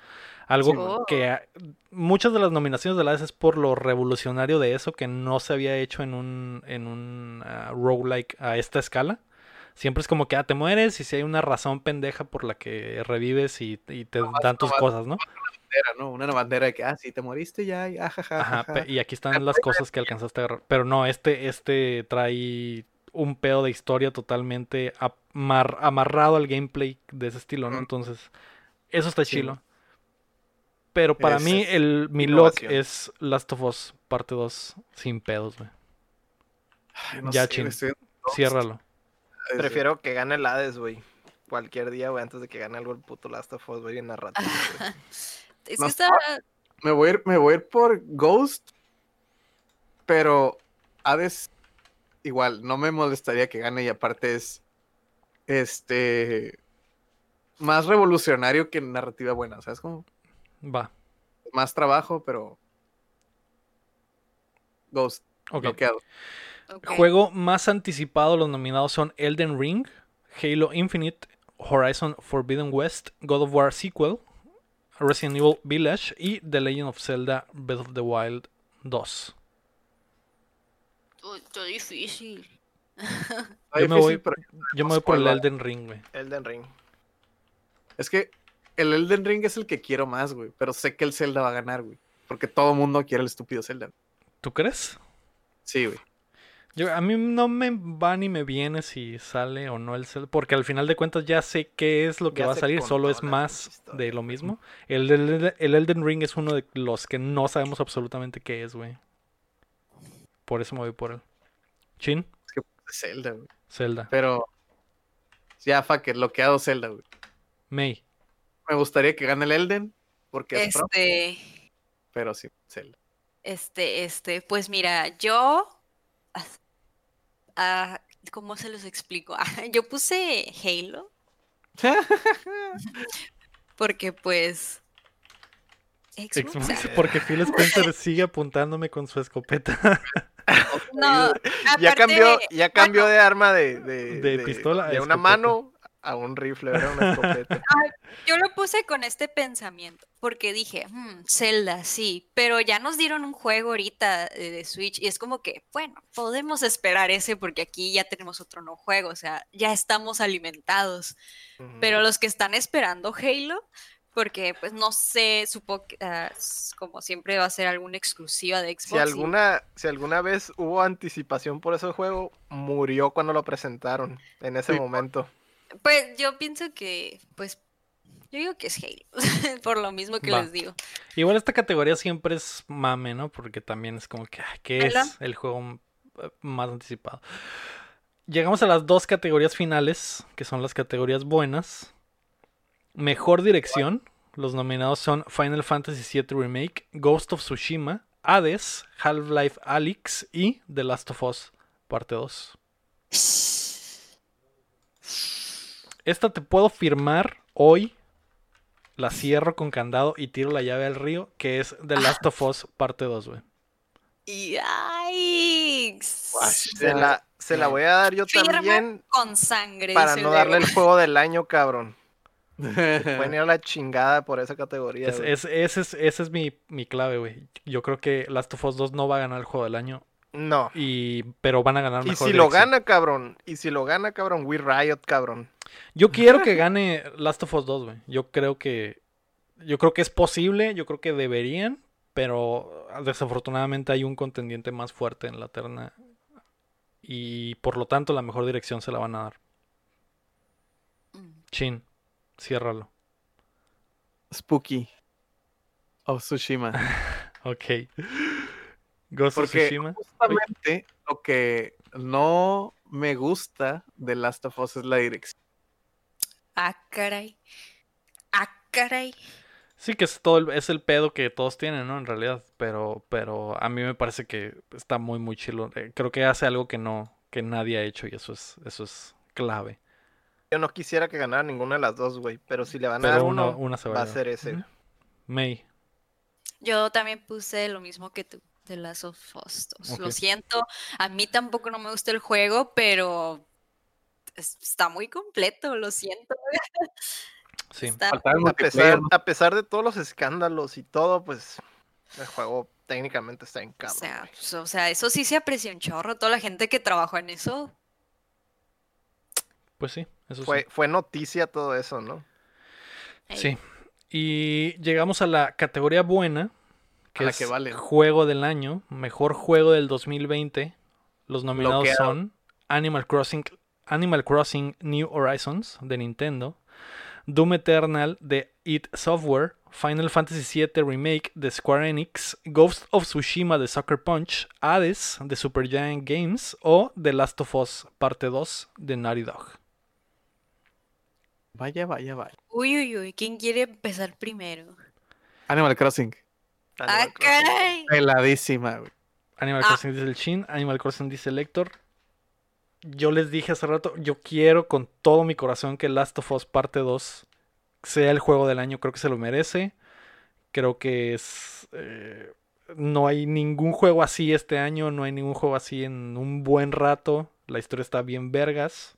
Algo Sí, que a- muchas de las nominaciones del Hades es por lo revolucionario de eso que no se había hecho en un, en un ah, roguelike a esta escala. Siempre es como que ah, te mueres y si hay una razón pendeja por la que revives y, y te dan tus cosas, ¿no? Bandera, ¿no? Una bandera de que, ah, sí, te moriste ya, y ajaja. Ajá, y aquí están las cosas que alcanzaste a agarrar. Pero no, este, este trae un pedo de historia totalmente amar- amarrado al gameplay de ese estilo, ¿no? Entonces, eso está Sí. chilo. Pero para Es- mí, el, mi lock es Last of Us parte 2 sin pedos, güey. No ya, sé, chin. güey, estoy en Ghost. Ciérralo. Prefiero que gane el Hades, güey. Cualquier día, güey, antes de que gane algo el puto Last of Us, güey, en narrativo, güey. Es que está, Me voy, a ir, me voy a ir por Ghost, pero Hades igual, no me molestaría que gane y aparte es este más revolucionario que narrativa buena, ¿sabes? Como Va. más trabajo, pero Ghost, Ok. bloqueado. Juego más anticipado, los nominados son Elden Ring, Halo Infinite, Horizon Forbidden West, God of War Sequel, Resident Evil Village y The Legend of Zelda Breath of the Wild 2. Uy, Está difícil. Yo me voy, yo me voy por el. Elden Ring, güey. Elden Ring. es que el Elden Ring es el que quiero más, güey, pero sé que el Zelda va a ganar, güey, porque todo el mundo quiere el estúpido Zelda. ¿Tú crees? Sí, güey. Yo, a mí no me va ni me viene si sale o no el Zelda, porque al final de cuentas ya sé qué es lo que Ya va a salir, solo es más historia, de lo mismo. El, el Elden Ring es uno de los que no sabemos absolutamente qué es, güey. Por eso me voy por él. Chin, Zelda, güey. Zelda. Pero ya, fuck it, bloqueado Zelda, güey. May. Me gustaría que gane el Elden, porque es Este, pero sí, Zelda. este, este, pues mira, yo, ah, ¿cómo se los explico? Ah, Yo puse Halo porque pues Xbox, Xbox, Porque Phil Spencer sigue apuntándome con su escopeta no, Ya aparte, cambió, ya cambió bueno, de arma de, de, De pistola de una escopeta. mano a un rifle, era una escopeta. Yo lo puse con este pensamiento, porque dije, "Hmm, Zelda, sí, pero ya nos dieron un juego ahorita de Switch y es como que, bueno, podemos esperar ese porque aquí ya tenemos otro no juego, o sea, ya estamos alimentados. Pero los que están esperando Halo, porque pues no sé, supongo que s- como siempre va a ser alguna exclusiva de Xbox. si y- alguna, si alguna vez hubo anticipación por ese juego, murió cuando lo presentaron en ese Sí. momento. Pues yo pienso que, pues, yo digo que es Halo, por lo mismo que Va. les digo. Igual esta categoría siempre es mame, ¿no? Porque también es como que, ¿qué es el juego eh, más anticipado? Llegamos a las dos categorías finales, que son las categorías buenas. Mejor dirección, Los nominados son Final Fantasy VII Remake, Ghost of Tsushima, Hades, Half-Life Alyx y The Last of Us Parte 2. Esta te puedo firmar hoy. La cierro con candado y tiro la llave al río, que es The Last of Us Parte 2, güey. Yikes. Se la, se la voy a dar yo Firma también con sangre. para no darle el juego del año, cabrón. Pueden ir a la chingada por esa categoría. Es- es- ese es, ese es mi, mi clave, güey. Yo creo que Last of Us 2 no va a ganar el juego del año, No. y, pero van a ganar Y mejor si lo gana, cabrón. Y si lo gana, cabrón, We Riot, cabrón. Yo quiero que gane Last of Us 2, güey. Yo creo que. Yo creo que es posible, yo creo que deberían, pero desafortunadamente hay un contendiente más fuerte en la terna. Y por lo tanto, la mejor dirección se la van a dar. Mm. Chin, ciérralo. Spooky. Of Tsushima. Ok. Ghost of Porque Tsushima. justamente lo que no me gusta de Last of Us es la dirección. Ah, caray. Ah, caray. Sí, que es todo el, es el pedo que todos tienen, ¿no? En realidad. Pero, pero a mí me parece que está muy, muy chilo. Eh, Creo que hace algo que no, que nadie ha hecho y eso es, eso es clave. Yo no quisiera que ganara ninguna de las dos, güey. Pero si le van a Pero dar uno- uno, una se va va a ser ese. May. Yo también puse lo mismo que tú, de Last of Us 2. Ok. Lo siento, a mí tampoco no me gusta el juego, pero está muy completo, lo siento. Sí. Está- A pesar, de todos los escándalos y todo, pues el juego técnicamente está en o, cabrón. sea, pues, o sea, eso sí se aprecia un chorro. Toda la gente que trabajó en eso. Pues sí, eso Fue, fue noticia todo eso, ¿no? sí. Sí. Y llegamos a la categoría buena, que A la es que vale. juego del año, mejor juego del 2020. Los nominados Bloqueado. son Animal Crossing, Animal Crossing New Horizons de Nintendo, Doom Eternal de id Software, Final Fantasy VII Remake de Square Enix, Ghost of Tsushima de Sucker Punch, Hades de Supergiant Games o The Last of Us Parte 2 de Naughty Dog. Vaya, vaya, vaya. Uy, uy, uy, ¿quién quiere empezar primero? Animal Crossing. Ah, Animal Crossing. caray. Peladísima, güey. Animal Ah. Crossing dice el Shin, Animal Crossing dice el Héctor. Yo les dije hace rato, yo quiero con todo mi corazón que Last of Us Parte 2 sea el juego del año, creo que se lo merece. Creo que es... eh, no hay ningún juego así este año, no hay ningún juego así en un buen rato. La historia está bien vergas.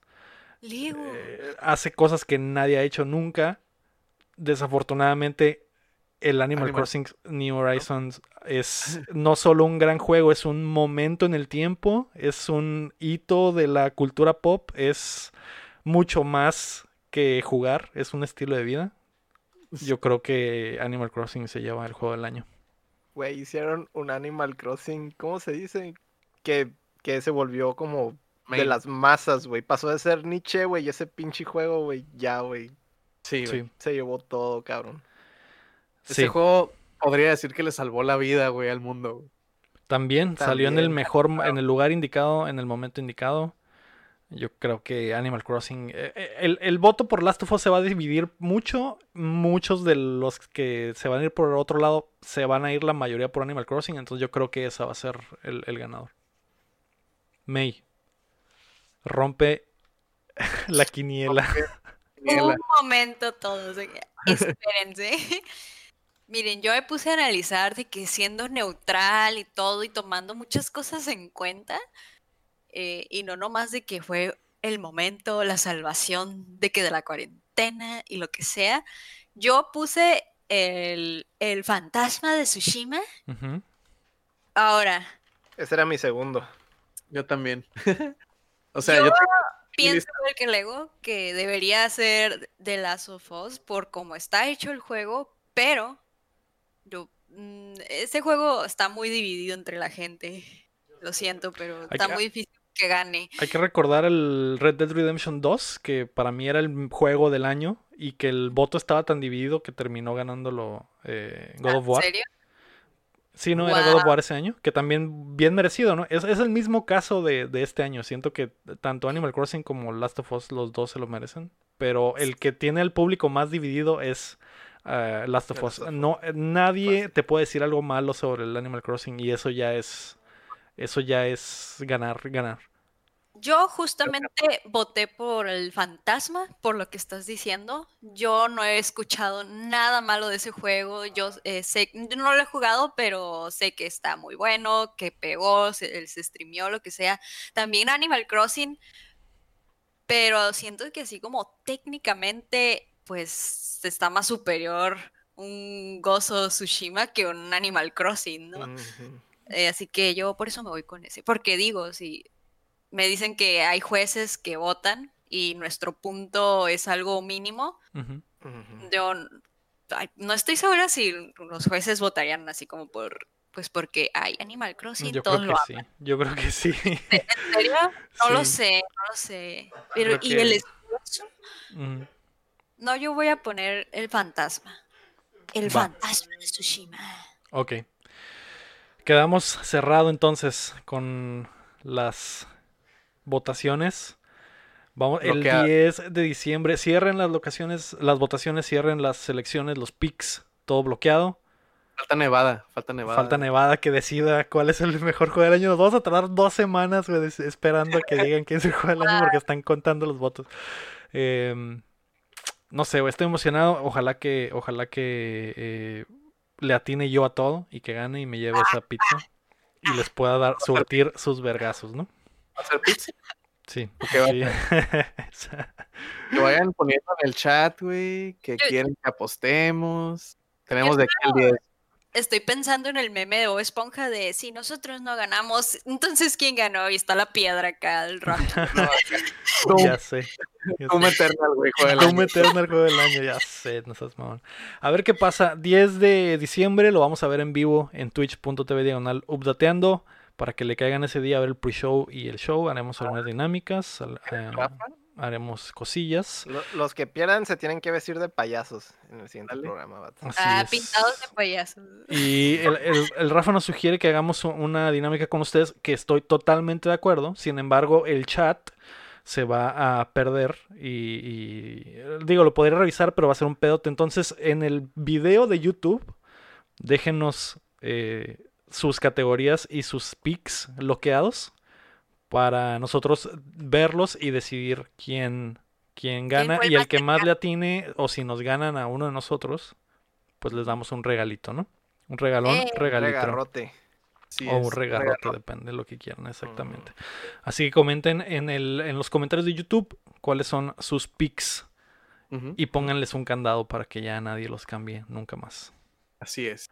Eh, hace cosas que nadie ha hecho nunca. Desafortunadamente, el Animal, Animal- Crossing New Horizons es no solo un gran juego, es un momento en el tiempo, es un hito de la cultura pop, es mucho más que jugar, es un estilo de vida. Yo creo que Animal Crossing se lleva el juego del año. Güey, hicieron un Animal Crossing, ¿cómo se dice? Que, que se volvió como de las masas, güey. Pasó de ser Nietzsche, güey, y ese pinche juego, güey, ya, güey. Sí. Sí, Se llevó todo, cabrón. Ese sí. juego podría decir que le salvó la vida, güey, al mundo. güey. También, salió en el mejor, en el lugar indicado, en el momento indicado. Yo creo que Animal Crossing. eh, eh, el, el voto por Last of Us se va a dividir mucho. Muchos de los que se van a ir por otro lado se van a ir la mayoría por Animal Crossing. Entonces yo creo que esa va a ser el, el ganador. May. Rompe la quiniela. Un momento todos. Espérense. Miren, yo me puse a analizar de que siendo neutral y todo y tomando muchas cosas en cuenta, eh, y no nomás de que fue el momento, la salvación de que de la cuarentena y lo que sea, yo puse el, el fantasma de Tsushima. Ahora, Ese era mi segundo. Yo también. o sea, Yo- yo, pienso igual que Lego que debería ser The Last of Us por cómo está hecho el juego, pero yo, mm, este juego está muy dividido entre la gente. Lo siento, pero está que- muy difícil que gane. Hay que recordar el Red Dead Redemption 2, que para mí era el juego del año y que el voto estaba tan dividido que terminó ganándolo eh, God Ah, of War. ¿En serio? Sí, ¿no? Era God of. War ese año, que también bien merecido, ¿no? Es, es el mismo caso de, de este año. Siento que tanto Animal Crossing como Last of Us, los dos se lo merecen. Pero el que tiene el público más dividido es eh, Last of Us. No, eh, nadie te puede decir algo malo sobre el Animal Crossing y eso ya es, eso ya es ganar, ganar. Yo justamente voté por el fantasma, por lo que estás diciendo. Yo no he escuchado nada malo de ese juego. Yo eh, sé, yo no lo he jugado, pero sé que está muy bueno, que pegó, se, se streameó, lo que sea. También Animal Crossing, pero siento que así como técnicamente, pues está más superior un Gozo Tsushima que un Animal Crossing, ¿no? Eh, así que yo por eso me voy con ese. Porque digo, si me dicen que hay jueces que votan y nuestro punto es algo mínimo, yo ay, no estoy segura si los jueces votarían así como por, pues porque hay Animal Crossing, Yo todos creo lo que sí, yo creo que sí. ¿En serio? No lo Sí. sé, no lo sé. Pero, Creo ¿y el esfuerzo? No, yo voy a poner el fantasma. El Va. fantasma de Tsushima. Ok. Quedamos cerrado entonces con las votaciones. Vamos, el Bloqueado. 10 de diciembre. Cierren las locaciones, las votaciones, cierren las selecciones, los picks, todo bloqueado. Falta Nevada, falta Nevada. Falta Nevada que decida cuál es el mejor juego del año. Nos vamos a tardar dos semanas güey, des- esperando a que digan quién es el juego del año porque están contando los votos. Em, no sé, güey, estoy emocionado. Ojalá que, ojalá que eh, le atine yo a todo y que gane y me lleve esa pizza y les pueda dar surtir sus vergazos, ¿no? ¿Va a ser pizza? Sí. ¿Qué va a sí. Que vayan poniendo en el chat, güey, que quieren que apostemos. Tenemos de aquí el 10. Estoy pensando en el meme de Bob Esponja de si nosotros no ganamos, entonces ¿quién ganó? Y está la piedra acá, el rock. ya sé. Doom. Eternal, güey, año. Eternal juego del año, ya sé, no seas mamón. A ver qué pasa. 10 de diciembre lo vamos a ver en vivo en twitch.tv diagonal updateando. Para que le caigan ese día a ver el pre-show y el show. Haremos algunas dinámicas. eh, haremos cosillas. Lo- Los que pierdan se tienen que vestir de payasos en el siguiente Dale. programa, Ah, es. pintados de payasos. Y el, el- el Rafa nos sugiere que hagamos una dinámica con ustedes que estoy totalmente de acuerdo. Sin embargo, el chat se va a perder y, y, digo, lo podré revisar, pero va a ser un pedote. Entonces, en el video de YouTube, déjenos eh, sus categorías y sus picks bloqueados para nosotros verlos y decidir quién, quién gana. Y el que más le atine, o si nos ganan a uno de nosotros, pues les damos un regalito, ¿no? Un regalón, Eh. regalito. Regarrote. sí O un regarrote, regarrote. depende de lo que quieran, exactamente. Mm. Así que comenten en, el, en los comentarios de YouTube cuáles son sus picks y pónganles un candado para que ya nadie los cambie nunca más. Así es.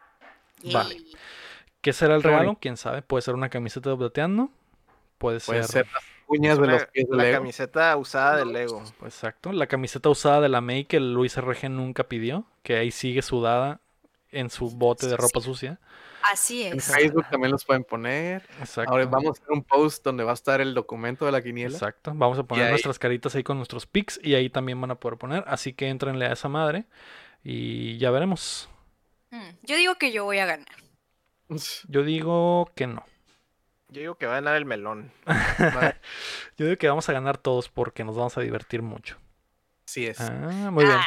Vale. Yay. ¿Qué será el regalo? ¿Quién sabe? Puede ser una camiseta de Updateando. Puede ser... Puede ser las uñas de los pies de la Lego. camiseta usada del Lego. Exacto. La camiseta usada de la May que Luis RG nunca pidió. Que ahí sigue sudada en su bote de ropa sucia. Así En es. Facebook también los pueden poner. Exacto. Ahora vamos a hacer un post donde va a estar el documento de la quiniela. Exacto. Vamos a poner nuestras caritas ahí con nuestros pics y ahí también van a poder poner. Así que entrenle a esa madre y ya veremos. Mm, Yo digo que yo voy a ganar. Yo digo que no. Yo digo que va a ganar el melón. Yo digo que vamos a ganar todos porque nos vamos a divertir mucho. Así es. Ah, muy bien.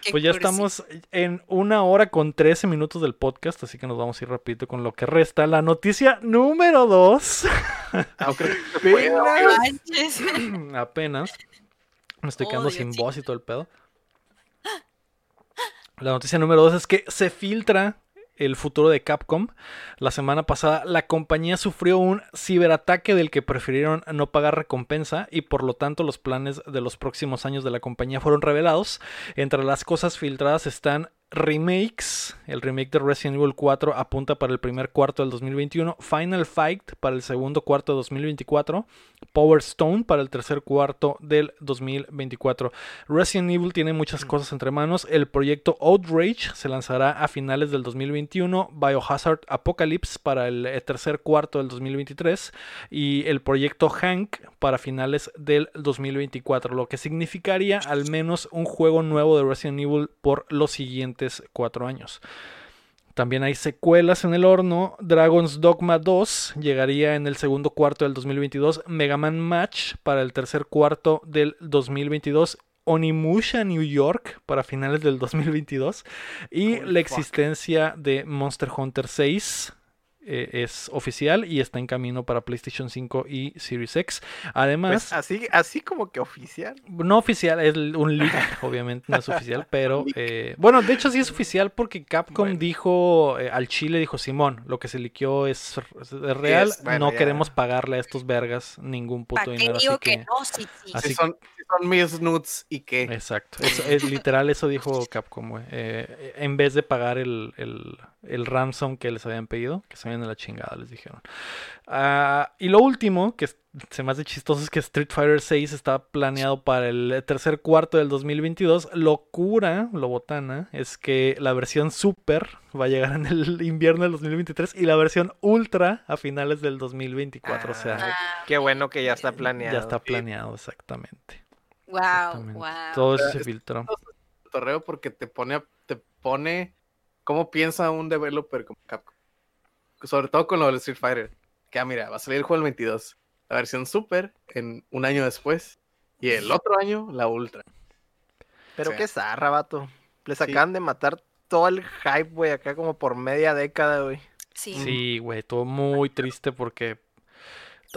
Qué Pues ya cursi. estamos en una hora con 13 minutos del podcast, así que nos vamos a ir rapidito con lo que resta. La noticia número 2. Ah, creo que se puede. No manches. Apenas. Me estoy Oh, quedando sin voz y todo el pedo. La noticia número 2 es que se filtra el futuro de Capcom. La semana pasada la compañía sufrió un ciberataque del que prefirieron no pagar recompensa y por lo tanto los planes de los próximos años de la compañía fueron revelados. Entre las cosas filtradas están remakes. El remake de Resident Evil 4 apunta para el primer cuarto del 2021. Final Fight para el segundo cuarto de 2024. Power Stone para el tercer cuarto del 2024. Resident Evil tiene muchas cosas entre manos. El proyecto Outrage se lanzará a finales del 2021. Biohazard Apocalypse para el eh, tercer cuarto del 2023. Y el proyecto Hank para finales del 2024. Lo que significaría al menos un juego nuevo de Resident Evil por los siguientes cuatro años. También hay secuelas en el horno. Dragon's Dogma 2 llegaría en el segundo cuarto del 2022. Mega Man Match para el tercer cuarto del 2022. Onimusha New York para finales del 2022 y Holy la fuck. existencia de Monster Hunter 6 eh, es oficial y está en camino para PlayStation 5 y Series X. Además, Pues así, así como que oficial. no oficial, es un leak, obviamente no es oficial, pero eh, bueno, de hecho sí es oficial porque Capcom Bueno. dijo eh, al Chile, dijo Simón, lo que se liqueó es, es real, es, bueno, no ya. queremos pagarle a estos vergas ningún puto ¿Para qué dinero, digo así que que... no? Sí, sí. así- Si son, si son mis nudes y qué. Exacto, eso- es, literal eso dijo Capcom, güey. Eh, en vez de pagar el, el, el ransom que les habían pedido, que se vayan a la chingada, les dijeron. Ah, y lo último, que se me hace chistoso, es que Street Fighter 6 está planeado para el tercer cuarto del 2022. Locura, lo botana, es que la versión Super va a llegar en el invierno del 2023 y la versión Ultra a finales del 2024. o sea, Ah, Qué bueno que ya está planeado. ya está planeado exactamente. wow, exactamente. wow. Todo eso Pero se filtró. torreo porque te pone, a- te pone cómo piensa un developer como Capcom. Sobre todo con lo del Street Fighter. Que ah, mira, va a salir el juego el 22. La versión Super en un año después. Y el otro año, la Ultra. Pero qué zarra, vato. Les Sí. acaban de matar todo el hype, güey, acá como por media década, güey. Sí. Sí, güey, todo muy triste porque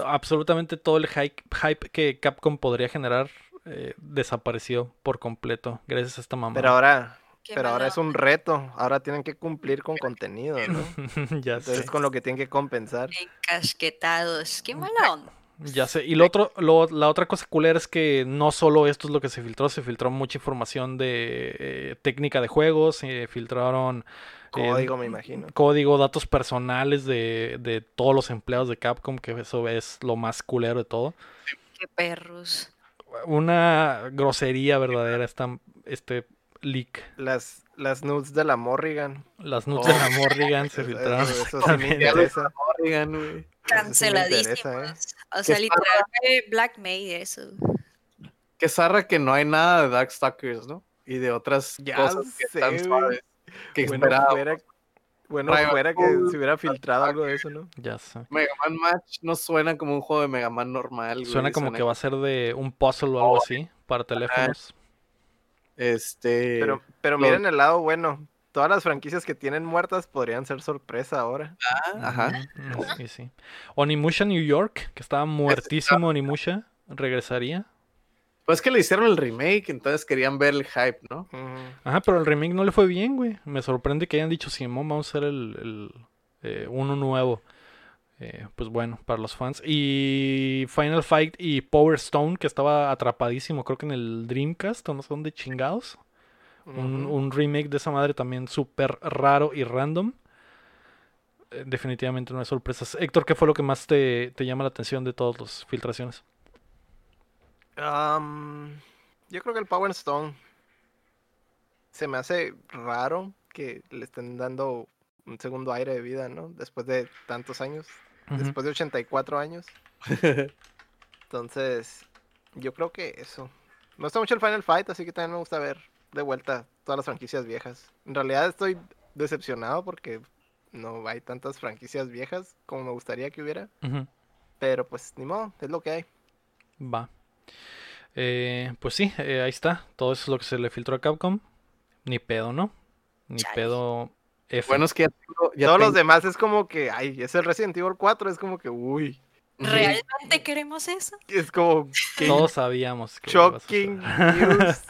absolutamente todo el hype, hype que Capcom podría generar eh, desapareció por completo gracias a esta mamá. Pero ahora, Qué pero ahora mala es un reto. Ahora tienen que cumplir con contenido, ¿no? ya Entonces sé, es con lo que tienen que compensar. Encasquetados. Qué mala onda. ya sé. Y lo otro, lo- la otra cosa culera es que no solo esto es lo que se filtró, se filtró mucha información de eh, técnica de juegos, se filtraron eh, Código, me imagino. código, datos personales de, de todos los empleados de Capcom, que eso es lo más culero de todo. Qué perros. Una grosería verdadera esta, este leak. Las, las nudes de la Morrigan. Las nudes Oh. de la Morrigan se filtraron. eso- eso sí me exactamente. interesa. Oigan, güey. Canceladísimos. interesa, O sea, Que literal fue Blackmail eso. Qué zarra que no hay nada de Darkstalkers, ¿no? Y de otras Ya cosas que sé, suaves. Que Bueno, esperaba. fuera, bueno, fuera que se hubiera filtrado algo de eso, ¿no? Ya sé. Mega Man Match no suena como un juego de Mega Man normal. güey, Suena como que va a ser de un puzzle o algo así para teléfonos. Este. Pero, pero lo- miren el lado bueno. Todas las franquicias que tienen muertas podrían ser sorpresa ahora. ah, Ajá. Ujú, Sí, sí. Onimusha New York, que estaba muertísimo Onimusha, regresaría. Pues que le hicieron el remake, entonces querían ver el hype, ¿no? Ajá, pero el remake no le fue bien, güey. Me sorprende que hayan dicho, Simón, vamos a hacer el, el, eh, uno nuevo. Eh, pues bueno, para los fans. Y Final Fight y Power Stone, que estaba atrapadísimo, creo que en el Dreamcast, o no sé dónde chingados. Un, remake de esa madre también súper raro y random. Eh, definitivamente no hay sorpresas. Héctor, ¿qué fue lo que más te, te llama la atención de todas las filtraciones? Yo creo que el Power Stone se me hace raro que le estén dando un segundo aire de vida, ¿no? Después de tantos años, Ujú. después de 84 años. Entonces, yo creo que eso. Me gusta mucho el Final Fight, así que también me gusta ver de vuelta todas las franquicias viejas. En realidad estoy decepcionado porque no hay tantas franquicias viejas como me gustaría que hubiera. Pero pues ni modo, es lo que hay. Va. Eh, pues sí, eh, ahí está. Todo eso es lo que se le filtró a Capcom. Ni pedo, ¿no? Ni Chale. pedo F. Bueno, es que ya tengo. Ya Todos los tengo- demás es como que, ay, es el Resident Evil 4, es como que, uy, ¿Realmente queremos eso? es como que Todos sabíamos que shocking news.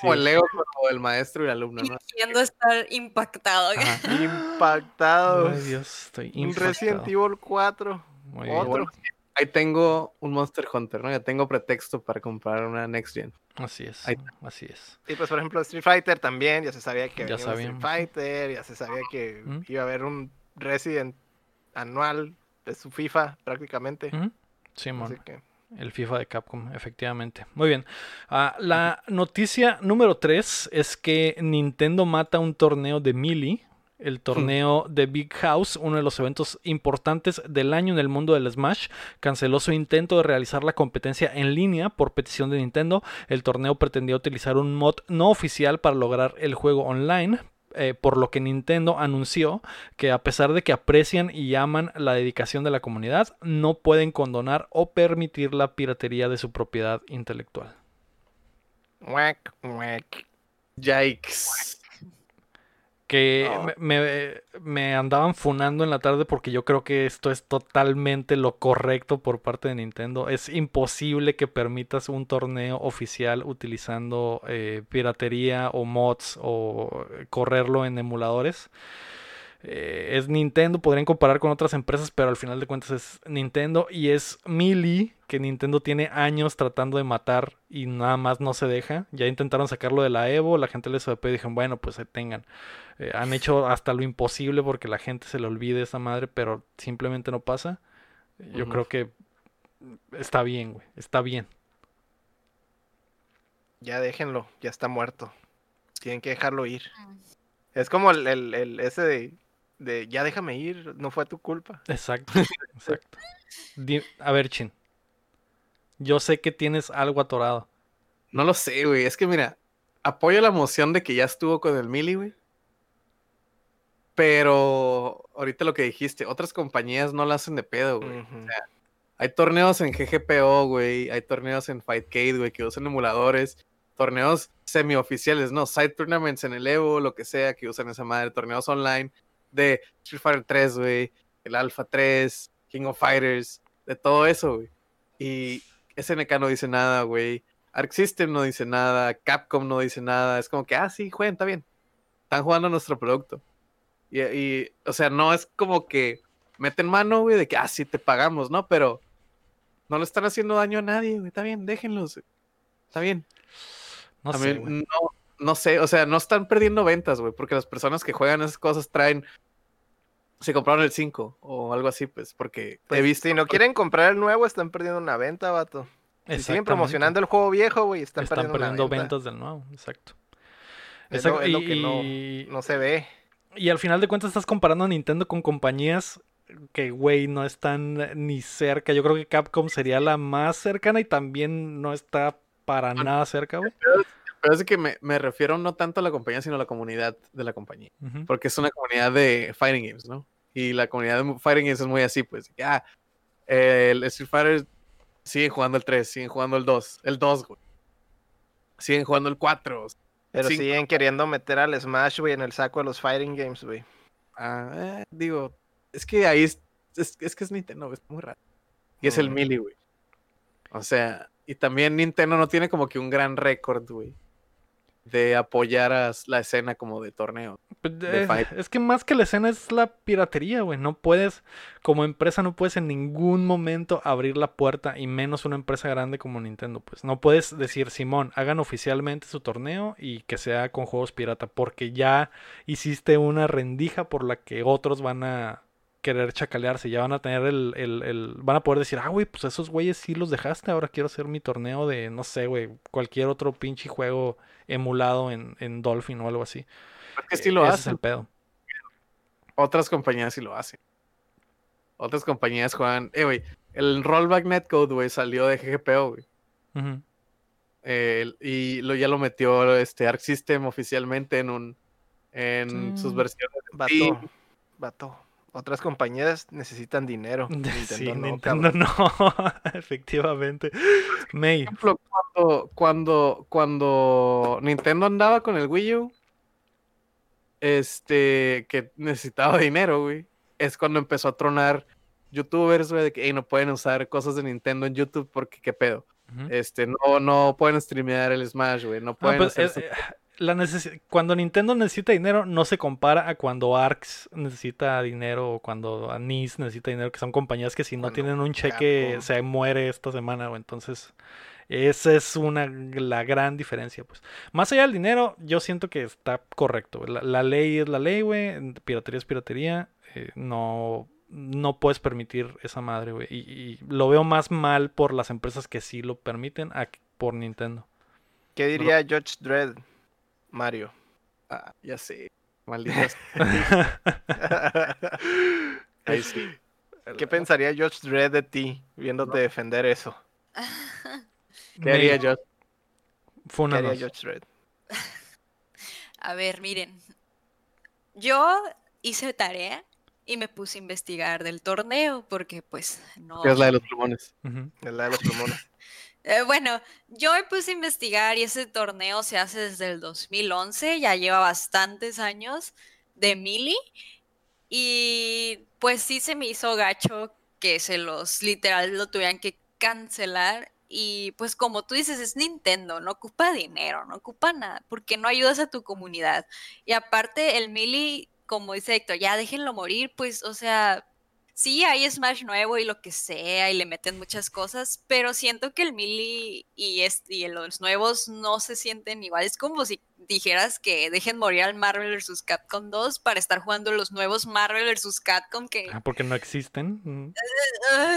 Como Lego, como el maestro y el alumno, ¿no? Estar impactado. Ajá. Impactados. Ay, Dios, estoy Un Resident impactado. Evil 4. Muy bien. Ahí tengo un Monster Hunter, ¿no? Ya tengo pretexto para comprar una Next Gen. Así es. Ahí Así es. Y pues, por ejemplo, Street Fighter también, ya se sabía que Ya venía un Street. Fighter, ya se sabía que Mm. iba a haber un Resident anual de su FIFA prácticamente. Ujú. Simón. Así que, El FIFA de Capcom, efectivamente. Muy bien. Ah, la noticia número 3 es que Nintendo mata un torneo de Melee. El torneo de Big House, uno de los eventos importantes del año en el mundo del Smash, canceló su intento de realizar la competencia en línea por petición de Nintendo. El torneo pretendía utilizar un mod no oficial para lograr el juego online, eh, por lo que Nintendo anunció que a pesar de que aprecian y aman la dedicación de la comunidad, no pueden condonar o permitir la piratería de su propiedad intelectual. Muac, muac. Yikes. Que me, me- andaban funando en la tarde porque yo creo que esto es totalmente lo correcto por parte de Nintendo. Es imposible que permitas un torneo oficial utilizando eh, piratería o mods o correrlo en emuladores. Eh, es Nintendo, podrían comparar con otras empresas, pero al final de cuentas es Nintendo y es Melee, que Nintendo tiene años tratando de matar y nada más no se deja. Ya intentaron sacarlo de la Evo, la gente les SOP y dijeron, bueno, pues ahí tengan. Eh, han hecho hasta lo imposible porque la gente se le olvide esa madre, pero simplemente no pasa. Yo creo que está bien, güey, está bien. Ya déjenlo, ya está muerto. Tienen que dejarlo ir. Mm. Es como el, el- el- ese de, de ya déjame ir, no fue tu culpa. Exacto, exacto. A ver, Chin. Yo sé que tienes algo atorado. No lo sé, güey. Es que mira, apoyo la emoción de que ya estuvo con el Mili, güey. Pero ahorita lo que dijiste, otras compañías no la hacen de pedo, güey. Ujú. Hay torneos en GGPO, güey. Hay torneos en Fightcade, güey, que usan emuladores. Torneos semioficiales, ¿no? Side tournaments en el Evo, lo que sea, que usan esa madre. Torneos online de Street Fighter 3, güey. El Alpha 3, King of Fighters, de todo eso, güey. Y SNK no dice nada, güey. Arc System no dice nada. Capcom no dice nada. Es como que, ah, sí, jueguen, está bien. Están jugando nuestro producto. Y, y, o sea, no es como que meten mano, güey, de que, ah, sí, te pagamos, ¿no? Pero no le están haciendo daño a nadie, güey. Está bien, déjenlos. güey. Está bien. No sé, güey. no, no sé, o sea, no están perdiendo ventas, güey, porque las personas que juegan esas cosas traen. Se compraron el 5 o algo así, pues, porque Pues, he visto. si no quieren comprar el nuevo, están perdiendo una venta, vato. Si siguen promocionando el juego viejo, güey, están, Están perdiendo, una perdiendo venta. ventas del nuevo, exacto. Es lo, Exacto, es lo y- que no, no se ve. Y al final de cuentas estás comparando a Nintendo con compañías que, güey, no están ni cerca. Yo creo que Capcom sería la más cercana y también no está para nada cerca, güey. Pero es que me, me refiero no tanto a la compañía, sino a la comunidad de la compañía. Porque es una comunidad de fighting games, ¿no? Y la comunidad de fighting games es muy así, pues. Ya, el Street Fighter siguen jugando el 3, siguen jugando el 2, el 2, güey. Siguen jugando el 4. Pero siguen queriendo meter al Smash, güey, en el saco de los fighting games, güey. Ah, eh, digo, es que ahí es, es, es que es Nintendo, es muy raro. Y es el. Melee, güey. O sea, y también Nintendo no tiene como que un gran récord, güey, de apoyar a la escena como de torneo. Pues, de eh, es que más que la escena es la piratería, güey. No puedes, como empresa, no puedes en ningún momento abrir la puerta y menos una empresa grande como Nintendo. Pues no puedes decir, Simón, hagan oficialmente su torneo y que sea con juegos pirata, porque ya hiciste una rendija por la que otros van a querer chacalearse. Ya van a tener el, el, el- van a poder decir, ah, güey, pues esos güeyes sí los dejaste. Ahora quiero hacer mi torneo de, no sé, güey, cualquier otro pinche juego emulado en, en Dolphin o algo así. Es que sí lo Ese es hacen. el pedo. Otras compañías sí lo hacen. Otras compañías juegan. Eh, güey, el rollback netcode, güey, salió de GGPO, güey. Eh, y lo, ya lo metió este Arc System oficialmente en un en sus Sí. versiones. Vato, Sí. Otras compañías necesitan dinero. Sí, Nintendo no, Nintendo no, efectivamente. May, Por ejemplo, cuando, cuando, cuando Nintendo andaba con el Wii U, este, que necesitaba dinero, güey, es cuando empezó a tronar youtubers, güey, de que "Ey, no pueden usar cosas de Nintendo en YouTube porque qué pedo. Este, no, no pueden streamear el Smash, güey, no Ah, pueden pues, hacer eh, su- eh, la cuando Nintendo necesita dinero no se compara a cuando Arx necesita dinero o cuando Anis necesita dinero, que son compañías que si no Cuando tienen un cheque se muere esta semana, o entonces esa es una la gran diferencia, pues. Más allá del dinero, yo siento que está correcto. La, la ley es la ley, güey. Piratería es piratería. eh, no no puedes permitir esa madre, güey. Y, y lo veo más mal por las empresas que sí lo permiten a por Nintendo. ¿Qué diría Judge Dredd, Mario? Ah, ya sé, malditas. Ahí sí. ¿Qué pensaría Judge Dredd de ti viéndote defender eso? ¿Qué haría yo? ¿Qué haría Judge Dredd? A ver, miren. Yo hice tarea y me puse a investigar del torneo porque pues no... Es la de los plumones. Ujú. Es la de los plumones. Eh, bueno, yo me puse a investigar y ese torneo se hace desde el 2011, ya lleva bastantes años de Mili. Y pues sí se me hizo gacho que se los literal lo tuvieran que cancelar. Y pues como tú dices, es Nintendo, no ocupa dinero, no ocupa nada, porque no ayudas a tu comunidad. Y aparte el Mili, como dice Héctor, ya déjenlo morir, pues, o sea, sí hay Smash nuevo y lo que sea, y le meten muchas cosas, pero siento que el Melee y, y los nuevos no se sienten igual. Es como si dijeras que dejen morir al Marvel vs. Capcom 2 para estar jugando los nuevos Marvel vs. Capcom que... Ah, porque no existen.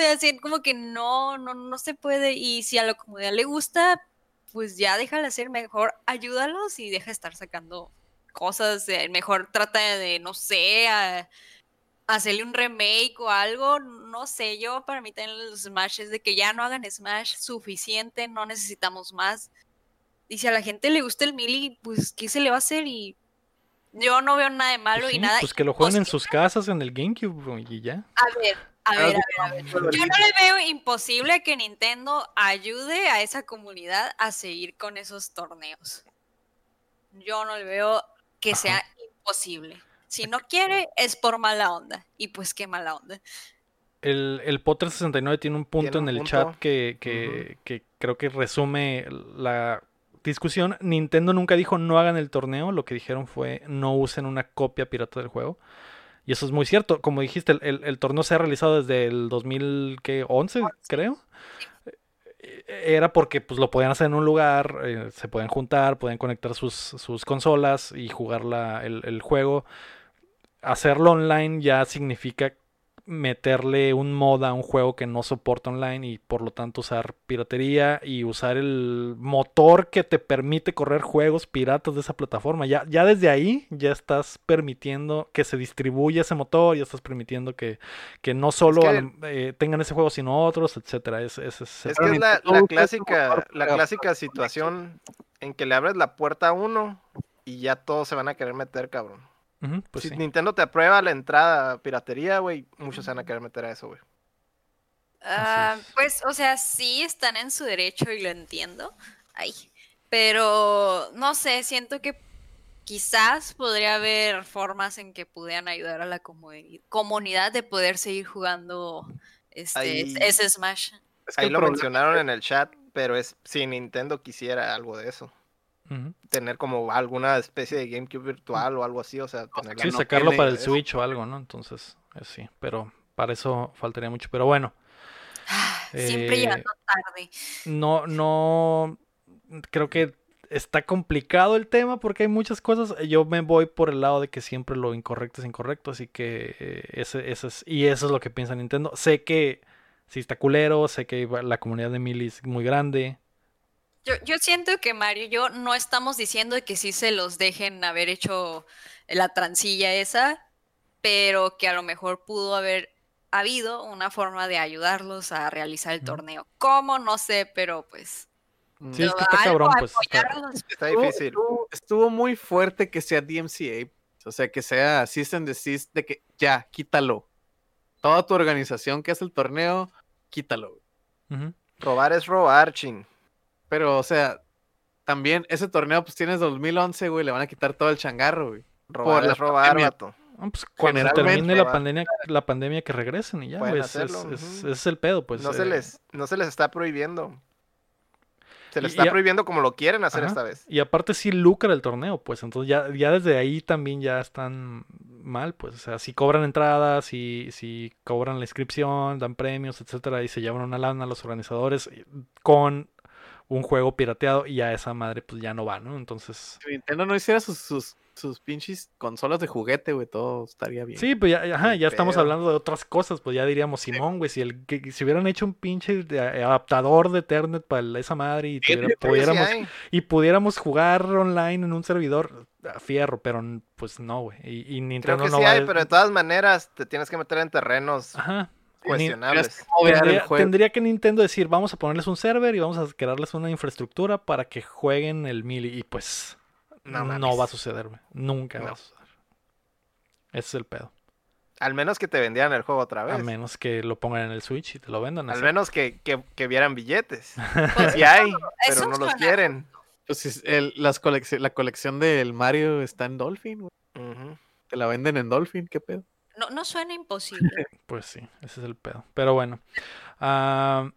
Así como que no, no, no se puede. Y si a la comunidad le gusta, pues ya déjala hacer mejor, ayúdalos y deja de estar sacando cosas, mejor trata de, no sé, a hacerle un remake o algo, no sé, yo para mí también los Smash es de que ya no hagan Smash suficiente, no necesitamos más. Y si a la gente le gusta el Mili, pues ¿qué se le va a hacer? Y yo no veo nada de malo pues y nada. Pues que lo jueguen en sus casas, en el GameCube y ya. A ver, a ver, a ver, Yo no le veo imposible que Nintendo ayude a esa comunidad a seguir con esos torneos. Yo no le veo que sea imposible. Si no quiere, es por mala onda. Y pues qué mala onda. El, el Potter 69 tiene un punto en el chat que, que, creo que resume la discusión. Nintendo nunca dijo no hagan el torneo, lo que dijeron fue no usen una copia pirata del juego. Y eso es muy cierto. Como dijiste, el, el, torneo se ha realizado desde el 2011, creo. Era porque pues, lo podían hacer en un lugar, eh, se pueden juntar, pueden conectar sus, sus consolas y jugar la, el, el juego hacerlo online ya significa meterle un mod a un juego que no soporta online y por lo tanto usar piratería y usar el motor que te permite correr juegos piratas de esa plataforma. Ya, ya desde ahí ya estás permitiendo que se distribuya ese motor, ya estás permitiendo que, que no solo eh, tengan ese juego sino otros, etcétera. Es, es, es, que es la, la clásica, la clásica situación en que le abres la puerta a uno y ya todos se van a querer meter, cabrón. Pues si Nintendo te aprueba la entrada a piratería, güey, muchos se van a querer meter a eso, güey. Ah, pues, o sea, sí están en su derecho y lo entiendo. Ay, pero no sé, siento que quizás podría haber formas en que pudieran ayudar a la comunidad de poder seguir jugando este, ese Smash. ahí lo mencionaron en el chat, pero es si Nintendo quisiera algo de eso tener como alguna especie de GameCube virtual o algo así, o sea, sí, sacarlo para el Switch o algo, ¿no? Entonces, eh, sí, pero para eso faltaría mucho, pero bueno. Siempre eh, llegando tarde. No, no, creo que está complicado el tema porque hay muchas cosas. Yo me voy por el lado de que siempre lo incorrecto es incorrecto, así que eh, ese, ese es, y eso es lo que piensa Nintendo. Sé que si está culero, sé que la comunidad de Mili es muy grande, yo, yo siento que Mario y yo no estamos diciendo que sí se los dejen haber hecho la transilla esa, pero que a lo mejor pudo haber habido una forma de ayudarlos a realizar el torneo. ¿Cómo? No sé, pero pues... Sí, es que está cabrón, pues. Está, difícil. Estuvo, muy fuerte que sea DMCA, o sea, que sea System Desist, de que ya, quítalo. Toda tu organización que hace el torneo, quítalo. Robar es robar, chin. Pero, o sea, también ese torneo, pues tienes 2011, güey, le van a quitar todo el changarro, güey. Robar es robar, vato. pues cuando termine la pandemia, la pandemia que regresen y ya, güey. Ese es, el pedo, pues. No, se eh. les, no se les está prohibiendo. Se les está prohibiendo como lo quieren hacer esta vez. Y aparte sí lucra el torneo, pues. Entonces ya, ya desde ahí también ya están mal, pues. O sea, si cobran entradas, si, si cobran la inscripción, dan premios, etcétera, y se llevan una lana a los organizadores con un juego pirateado y a esa madre pues ya no va, ¿no? Entonces... Si Nintendo no hiciera sus, sus, sus pinches consolas de juguete, güey, todo estaría bien. Sí, pues ya, ajá, ya estamos hablando de otras cosas, pues ya diríamos, Simón, güey, si, el, que, si hubieran hecho un pinche adaptador de Ethernet para esa madre y, pudiéramos, y pudiéramos jugar online en un servidor, a fierro, pero pues no, güey. Y, Nintendo Creo que no sí hay, pero de todas maneras te tienes que meter en terrenos. Ajá, cuestionables. Tendría, que Nintendo decir, vamos a ponerles un server y vamos a crearles una infraestructura para que jueguen el Mili. Y pues no, va a suceder, güey. Nunca va a suceder. Ese es el pedo. Al menos que te vendieran el juego otra vez. A menos que lo pongan en el Switch y te lo vendan. Al así. menos que, que, que vieran billetes. Pues, Sí hay, pero no los quieren. Pues si es el- las la colección del Mario está en Dolphin. Ujú. Te la venden en Dolphin, ¿qué pedo? No, no suena imposible. Pues sí, ese es el pedo. Pero bueno. ah,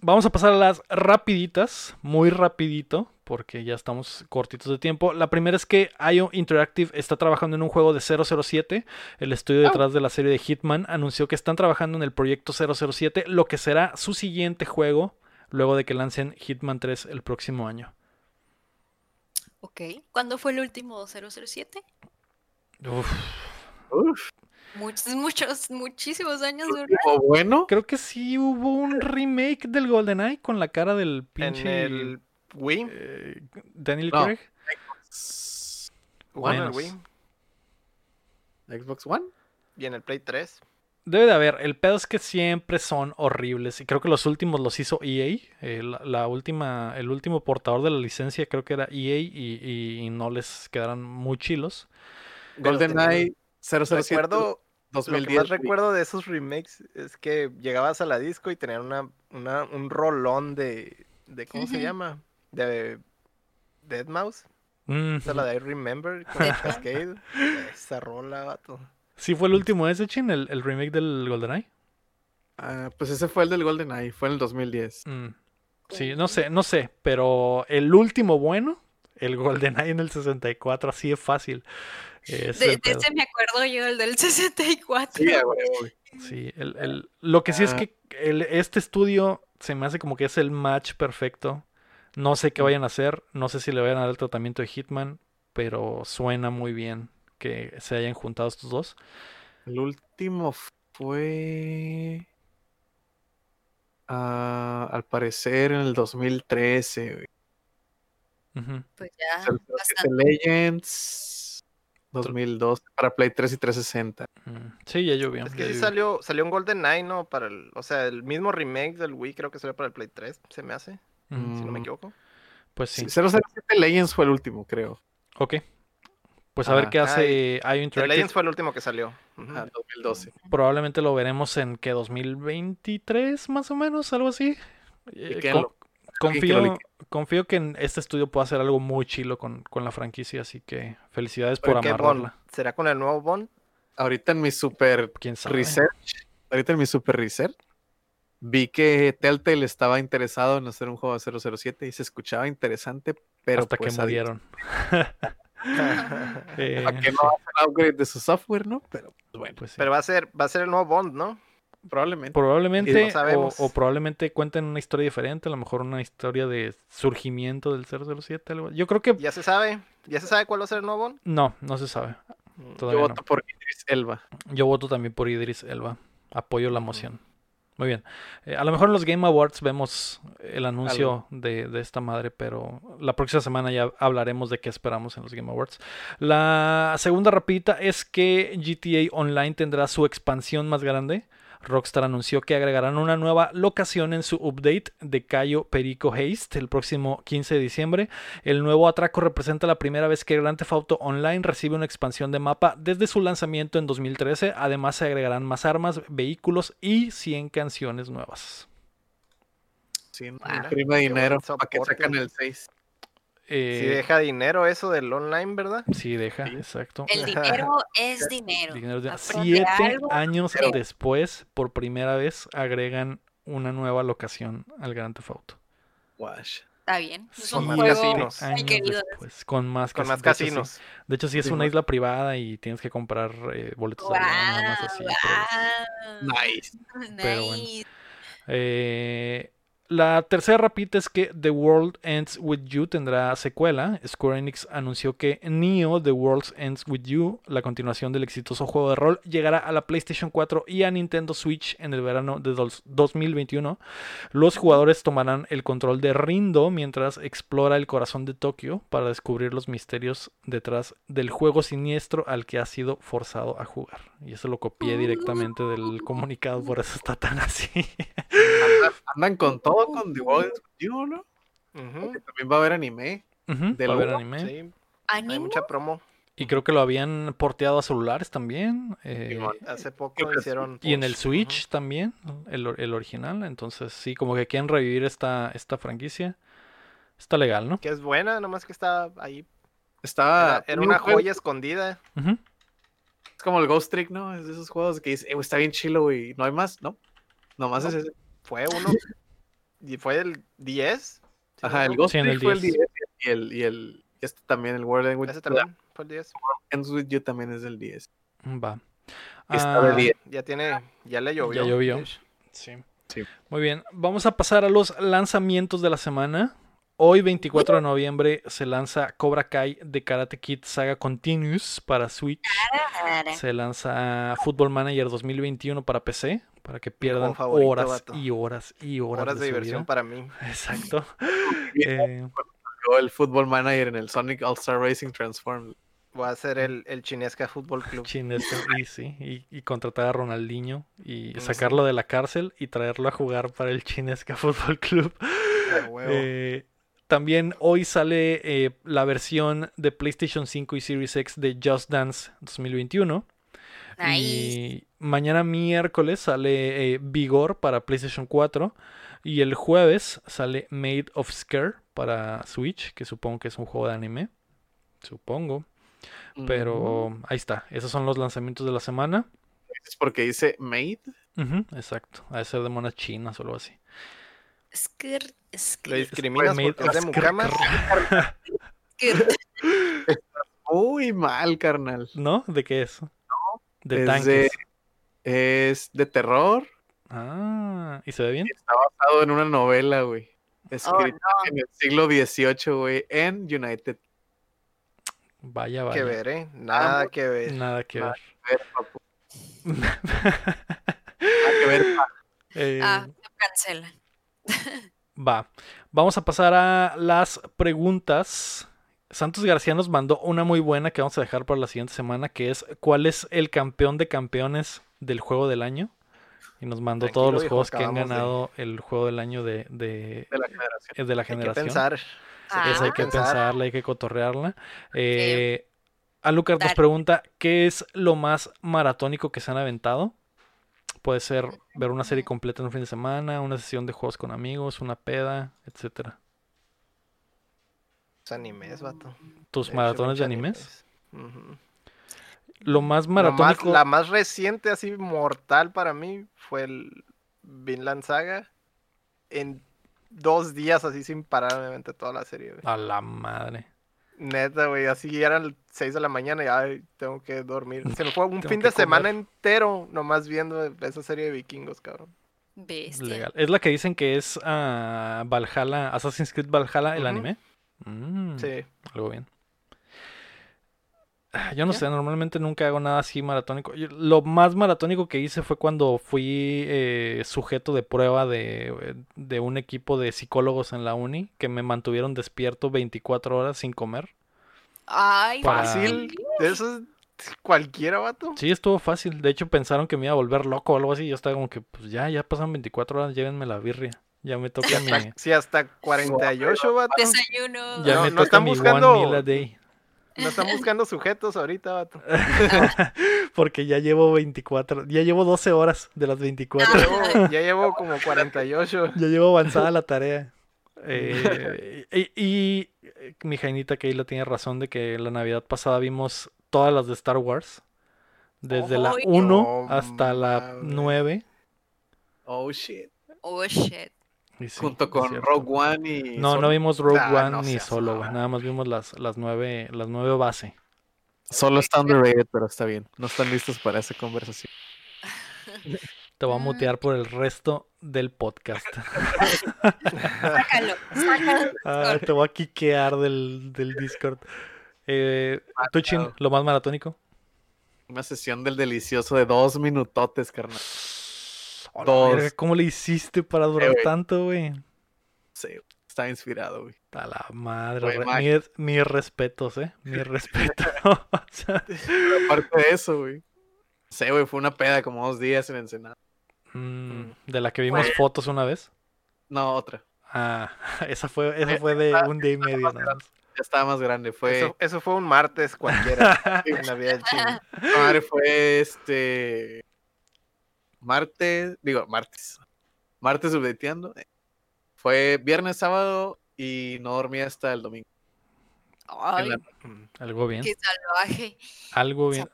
vamos a pasar a las rapiditas, muy rapidito, porque ya estamos cortitos de tiempo. La primera es que IO Interactive está trabajando en un juego de 007. El estudio detrás de la serie de Hitman anunció que están trabajando en el proyecto 007, lo que será su siguiente juego luego de que lancen Hitman 3 el próximo año. ok. ¿Cuándo fue el último 007? Uf, Uf, Muchos, muchos, muchísimos años, ¿verdad? ¿o bueno? creo que sí hubo un remake del GoldenEye con la cara del En pinche el Wii. eh, Daniel No. Craig. jugó en el. Wii. Xbox One. Y en el Play 3. Debe de haber. El pedo es que siempre son horribles. Y creo que los últimos los hizo EA. eh, la, la última, el último portador de la licencia creo que era EA y, y- y no les quedaron muy chilos. GoldenEye 007 Recuerdo, lo que 2010. más recuerdo de esos remakes es que llegabas a la disco y tenían una, una- un rolón de, de ¿cómo se llama? De Dead Mouse. Mm, Esa la de I Remember con Dead Cascade. Esa rola, vato. ¿Sí fue el último ese, Chin? ¿El, el remake del GoldenEye? Ah, pues ese fue el del GoldenEye, fue en el 2010. Mm, Sí, no sé, no sé. Pero el último bueno, el GoldenEye en el 64, así es fácil. Es De, el de ese me acuerdo yo, el del 64. Sí, güey. Sí, el, el- lo que sí es Ah. que el- este estudio se me hace como que es el match perfecto. No sé qué vayan a hacer, no sé si le vayan a dar el tratamiento de Hitman, pero suena muy bien que se hayan juntado estos dos. El último fue. ah, al parecer en el 2013, güey. Ujú. Pues ya, 007 bastante. Legends 2002 para Play 3 y 360. Mm, Sí, ya llovió. Es que sí salió, salió un Golden Eye, ¿no? Para el, o sea, el mismo remake del Wii creo que salió para el Play 3, se me hace, si no me Mm. equivoco. Pues sí. 007 Legends fue el último, creo. Ok. Pues a ver qué hace IO El Interactive. Legends fue el último que salió. Ujú. Ah, 2012. Probablemente lo veremos en que 2023, más o menos, algo así. Eh, con- confío. Confío que en este estudio pueda hacer algo muy chilo con, con la franquicia, así que felicidades por ¿Pero qué Bond? amarrarla. ¿Será con el nuevo Bond? Ahorita en mi super ¿Quién sabe? research, ahorita en mi super research, vi que Telltale estaba interesado en hacer un juego de 007 y se escuchaba interesante, pero Hasta pues, que adiós. murieron. Eh, ¿Para qué no sí, hacen upgrade de su software, no? Pero pues, bueno, pues sí. Pero va a ser, va a ser el nuevo Bond, ¿no? Probablemente. Probablemente, no sabemos. o, o probablemente cuenten una historia diferente, a lo mejor una historia de surgimiento del 007. Algo. Yo creo que Ya se sabe, ya se sabe cuál va a ser el nuevo no, no se sabe. Mm. Yo Todavía voto no. por Idris Elba. Yo voto también por Idris Elba. Apoyo la moción. Muy bien. Eh, a lo mejor en los Game Awards vemos el anuncio de, de esta madre, pero la próxima semana ya hablaremos de qué esperamos en los Game Awards. La segunda rapidita es que GTA Online tendrá su expansión más grande. Rockstar anunció que agregarán una nueva locación en su update de Cayo Perico Haste el próximo 15 de diciembre. El nuevo atraco representa la primera vez que Grand Theft Auto Online recibe una expansión de mapa desde su lanzamiento en 2013. Además se agregarán más armas, vehículos y 100 canciones nuevas. Sí, prima dinero. ¿Para qué soporte. sacan el 6? Eh, Si deja dinero eso del online, ¿verdad? sí, deja, Sí. exacto. El dinero es dinero. Dinero de- Aprende Siete algo. años pero- después, por primera vez, agregan una nueva locación al Grand Theft Auto. Wash. Está bien. Es más casinos. después, con más, Con casi- más de hecho, sí. casinos. De hecho, sí es Sí, una más. isla privada y tienes que comprar eh, boletos de avión, nada más así. pero- Guau, Nice. Pero bueno. nice. Eh, la tercera rapita es que The World Ends With You tendrá secuela. Square Enix anunció que Neo The World Ends With You, la continuación del exitoso juego de rol, llegará a la PlayStation 4 y a Nintendo Switch en el verano de dos- 2021. Los jugadores tomarán el control de Rindo mientras explora el corazón de Tokio para descubrir los misterios detrás del juego siniestro al que ha sido forzado a jugar. Y eso lo copié directamente del comunicado, por eso está tan así. Andan con todo con The World With You, ¿no? También va a haber anime. Ujú, ¿De va a haber anime. Sí, hay mucha promo. Y creo que lo habían porteado a celulares también. eh. Hace poco hicieron. y en el Switch también, el, or- el original. Entonces, sí, como que quieren revivir esta, esta franquicia. Está legal, ¿no? Que es buena, nomás que está ahí. Estaba. Era, era un una juego- joya escondida. Es como el Ghost Trick, ¿no? Es de esos juegos que dices, "Eh, está bien chilo, güey. No hay más, ¿no? Nomás No. es ese. Fue uno. Y fue el 10. ¿sí, Ajá, el? Ghost Sí, en Trick el fue el 10. 10 y el, y el. y este también, el World End With, Ese también fue el 10. Ends With You también es del 10. Va. Está de Ah, 10. Ya tiene. Ya le llovió. llovió. de hecho. Sí. Sí. Muy bien, vamos a pasar a los lanzamientos de la semana. Hoy, 24 de noviembre, se lanza Cobra Kai de Karate Kid Saga Continuous para Switch. Se lanza Football Manager 2021 para PC, para que pierdan favorito, horas vato. y horas y horas, Horas de diversión vida. para mí. Exacto. Eh, el Football Manager en el Sonic All Star Racing Transform. Voy a ser el, el Chinesca Fútbol Club. chinesco, y sí, y, y contratar a Ronaldinho y sí. sacarlo de la cárcel y traerlo a jugar para el Chinesca Fútbol Club. Eh, también hoy sale eh, la versión de PlayStation 5 y Series X de Just Dance 2021. Nice. Y mañana miércoles sale eh, Vigor para PlayStation 4. Y el jueves sale Made of Scare para Switch, que supongo que es un juego de anime. Supongo. Pero ahí está. Esos son los lanzamientos de la semana. Es porque dice Made. Exacto. A ser de monas chinas o algo así. Skr, Lo discriminas Made porque es de Mucamas. Muy mal, carnal. ¿No? ¿De qué es? De es tanques. de- Es de terror. Ah, ¿y se ve bien? Está basado en una novela, güey. Oh, Escrita en el siglo XVIII, güey, en United. Vaya, que vaya. ver, ¿eh? Nada que ver. Nada que ver. Nada ver, papu. Nada que ver. Eh, Ah, lo cancelan. Va. Vamos a pasar a las preguntas. Santos García nos mandó una muy buena que vamos a dejar para la siguiente semana, que es ¿cuál es el campeón de campeones del juego del año? Y nos mandó todos los hijo, juegos que han de- ganado el juego del año de, de, de la generación. de la Hay que generación. pensar. Ah. Esa hay que pensar. pensarla, hay que cotorrearla. Eh, Alucard nos pregunta, ¿qué es lo más maratónico que se han aventado? Puede ser ver una serie completa en un fin de semana, una sesión de juegos con amigos, una peda, etcétera. Los animes, vato. ¿Tus maratones de animes? Lo más Lo más- maratónico... la más reciente, así mortal para mí, fue el Vinland Saga. En dos días, así sin parar, me aventé toda la serie, güey. A la madre. Neta, güey, así eran 6 de la mañana y ay, tengo que dormir. Se me fue un fin de semana entero nomás viendo esa serie de vikingos, cabrón. Bestia. Legal. Es la que dicen que es ah, Valhalla, Assassin's Creed Valhalla, el anime. Mm, Sí. Algo bien. Ah, Yo no Ya. sé, normalmente nunca hago nada así maratónico. Yo- lo más maratónico que hice fue cuando fui eh, sujeto de prueba de, de un equipo de psicólogos en la uni que me mantuvieron despierto 24 horas sin comer. Ay, Para- Fácil. Eso es cualquiera, vato. Sí, estuvo fácil. De hecho, pensaron que me iba a volver loco o algo así. Yo estaba como que, pues ya, ya pasan 24 horas, llévenme la birria. Ya me toca mi, Sí, hasta 48, vato. desayuno. ya No, me no toca están mi buscando- one meal a day. No están buscando sujetos ahorita, vato. Porque ya llevo 24, ya llevo 12 horas de las 24. Ah. Llevo- ya llevo como 48. Ya llevo avanzada la tarea. Eh, y, y, eh, mi Jainita Keila tiene razón de que la Navidad pasada vimos todas las de Star Wars. Desde la Ay, 1 no hasta la mames. 9. Oh, shit. Oh, shit. Sí, Junto con. Rogue One y. No, no Solo. vimos Rogue Ah, One no ni solo, güey. mamón. Nada más vimos las, las nueve, las nueve base. Solo está underrated, pero está bien. No están listos para esa conversación. Te voy a mutear por el resto del podcast. Sácalo, sácalo. Ah, te voy a quiquear del, del Discord. Eh, ¿Tú, Chin, Matado. lo más maratónico? Una sesión del delicioso de dos minutotes, carnal. Dos. verga, ¿Cómo le hiciste para durar güey. tanto, güey? Sí, está inspirado, güey. A la madre. Mis, mis respetos, ¿eh? Mis respetos. O sea, Pero aparte de eso, güey. Sí, güey, fue una peda como dos días en Ensenada. mm, de la que vimos fotos una vez. No, otra. Ah, esa fue, esa fue de un día y medio nada más. ya estaba más grande. Fue, Eso, eso fue un martes cualquiera en la vida del chino. mi madre fue este martes, digo, martes. Martes updateando. Fue viernes, sábado y no dormía hasta el domingo. Ay, la- Mm. Algo bien. qué salvaje. Algo bien.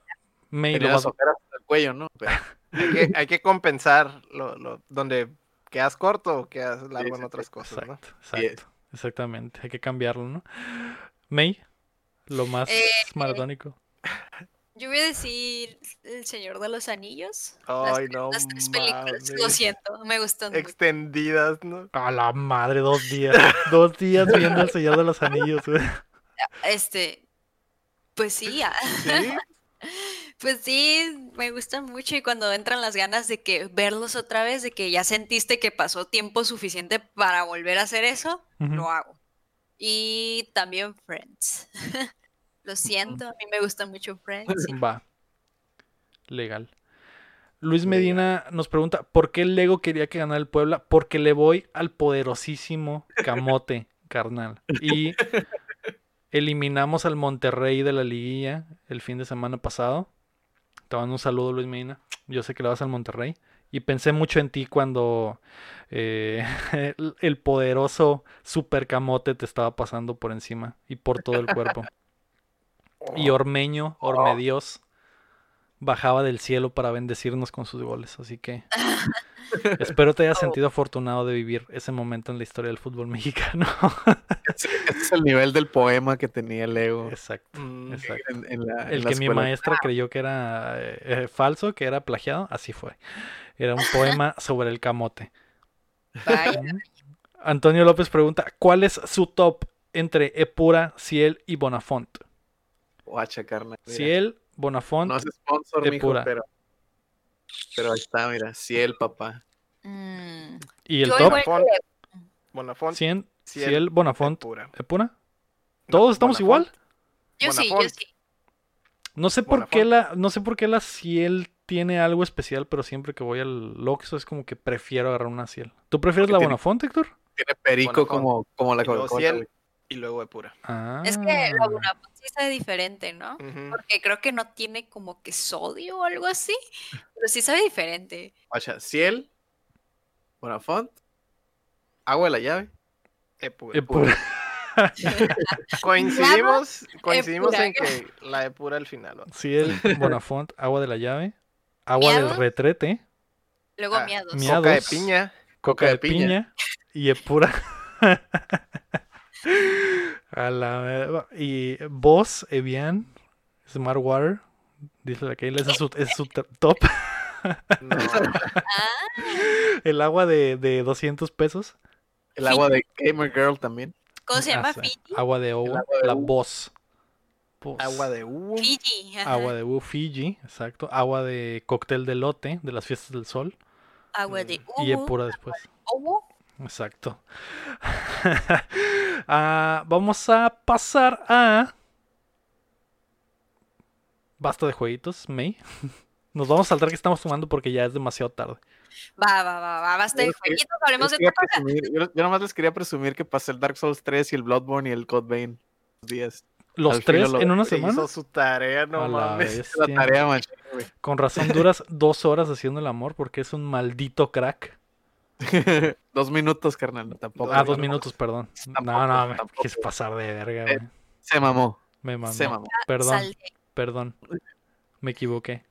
May, lo Tenía las ojeras hasta el cuello, ¿no? Pero- Hay que, hay que compensar lo, lo- donde quedas corto o quedas largo sí, en otras cosas, ¿no? Exacto, Y- exacto. Exactamente. Hay que cambiarlo, ¿no? May, lo más Eh, maratónico. Yo voy a decir El Señor de los Anillos. las, Ay, no las tres películas. Lo siento, me gustan mucho. Extendidas, ¿no? A la madre, dos días. dos días viendo el Señor de los Anillos, güey. Este, pues sí, ah, Sí, pues sí, me gustan mucho y cuando entran las ganas de que verlos otra vez, de que ya sentiste que pasó tiempo suficiente para volver a hacer eso, lo hago. Y también Friends. Lo siento, a mí me gusta mucho Friends. Va. Legal. Luis Medina nos pregunta, ¿por qué el Lego quería que ganara el Puebla? Porque le voy al poderosísimo Camote, carnal. Y eliminamos al Monterrey de la liguilla el fin de semana pasado. Te mando un saludo, Luis Medina. Yo sé que le vas al Monterrey. Y pensé mucho en ti cuando eh, el, el poderoso Super Camote te estaba pasando por encima y por todo el cuerpo. Y Ormeño, Ormedios, bajaba del cielo para bendecirnos con sus goles. Así que espero te hayas sentido afortunado de vivir ese momento en la historia del fútbol mexicano. Ese, es el nivel del poema que tenía Lego. Exacto. Mm, exacto. En, en la, en El que mi maestra creyó que era eh, eh, falso, que era plagiado, así fue. Era un poema sobre el camote. Vaya, Antonio López pregunta, ¿cuál es su top entre Epura, Ciel y Bonafont? Guacha, carnal. mira. Ciel, Bonafont, No es sponsor, de mijo, pura. pero. Pero ahí está, mira. Ciel, papá. mm, y el yo top, Bonafont, Bonafont, Ciel, Ciel, Ciel, Bonafont, Epura. Epura. No, ¿Todos estamos igual? Bonafont. yo sí, yo sí. No sé por qué la, no sé por qué la Ciel tiene algo especial, pero siempre que voy al Loxo es como que prefiero agarrar una Ciel. ¿Tú prefieres Porque la tiene- Bonafont, Héctor? Tiene perico Bonafont. como, como la Coca-Cola. Y luego Epura. Ah. Es que la Bonafont sí sabe diferente, ¿no? Porque creo que no tiene como que sodio o algo así. Pero sí sabe diferente. Guacha, Ciel, Bonafont, agua de la llave. Epura. Epura. Coincidimos, coincidimos Epura. en que la Epura al final. ¿no? Ciel, Bonafont, agua de la llave, agua del ¿Miados? retrete, Luego Ah, miados. mia- Coca de Miados. piña. coca de de piña. piña y Epura. A la y Boss, Evian, Smart Water, dice la Keila, ese es su, es top. No, El agua de, de 200 pesos. El agua de Gamer Girl también. ¿Cómo se llama? Ah. Fiji. Agua de agua, agua de la. Boss. agua de uvo. Fiji. ajá. Agua de uva Fiji, exacto. Agua de cóctel de lote de las fiestas del sol. Agua de Y uvo. Epura después. uvo. Exacto. Ah, vamos a pasar a. Basta de jueguitos, May. Nos vamos a saltar que estamos tomando porque ya es demasiado tarde. Va, va, va, va. Basta de jueguitos. Hablemos de quería otra cosa. presumir- yo, yo nomás les quería presumir que pasé el Dark Souls 3 y el Bloodborne y el Code Vein. Los días. Los Al tres lo- en una Se semana. hizo su tarea, no mames. La tarea, güey. Con razón duras dos horas haciendo el amor porque es un maldito crack. Dos minutos, carnal. no, Tampoco. Ah, dos minutos. perdón. Tampoco, No, no, me tampoco. quieres pasar de verga, Eh, güey. Se mamó. Me mamé. Se mamó. Perdón, perdón. Me equivoqué.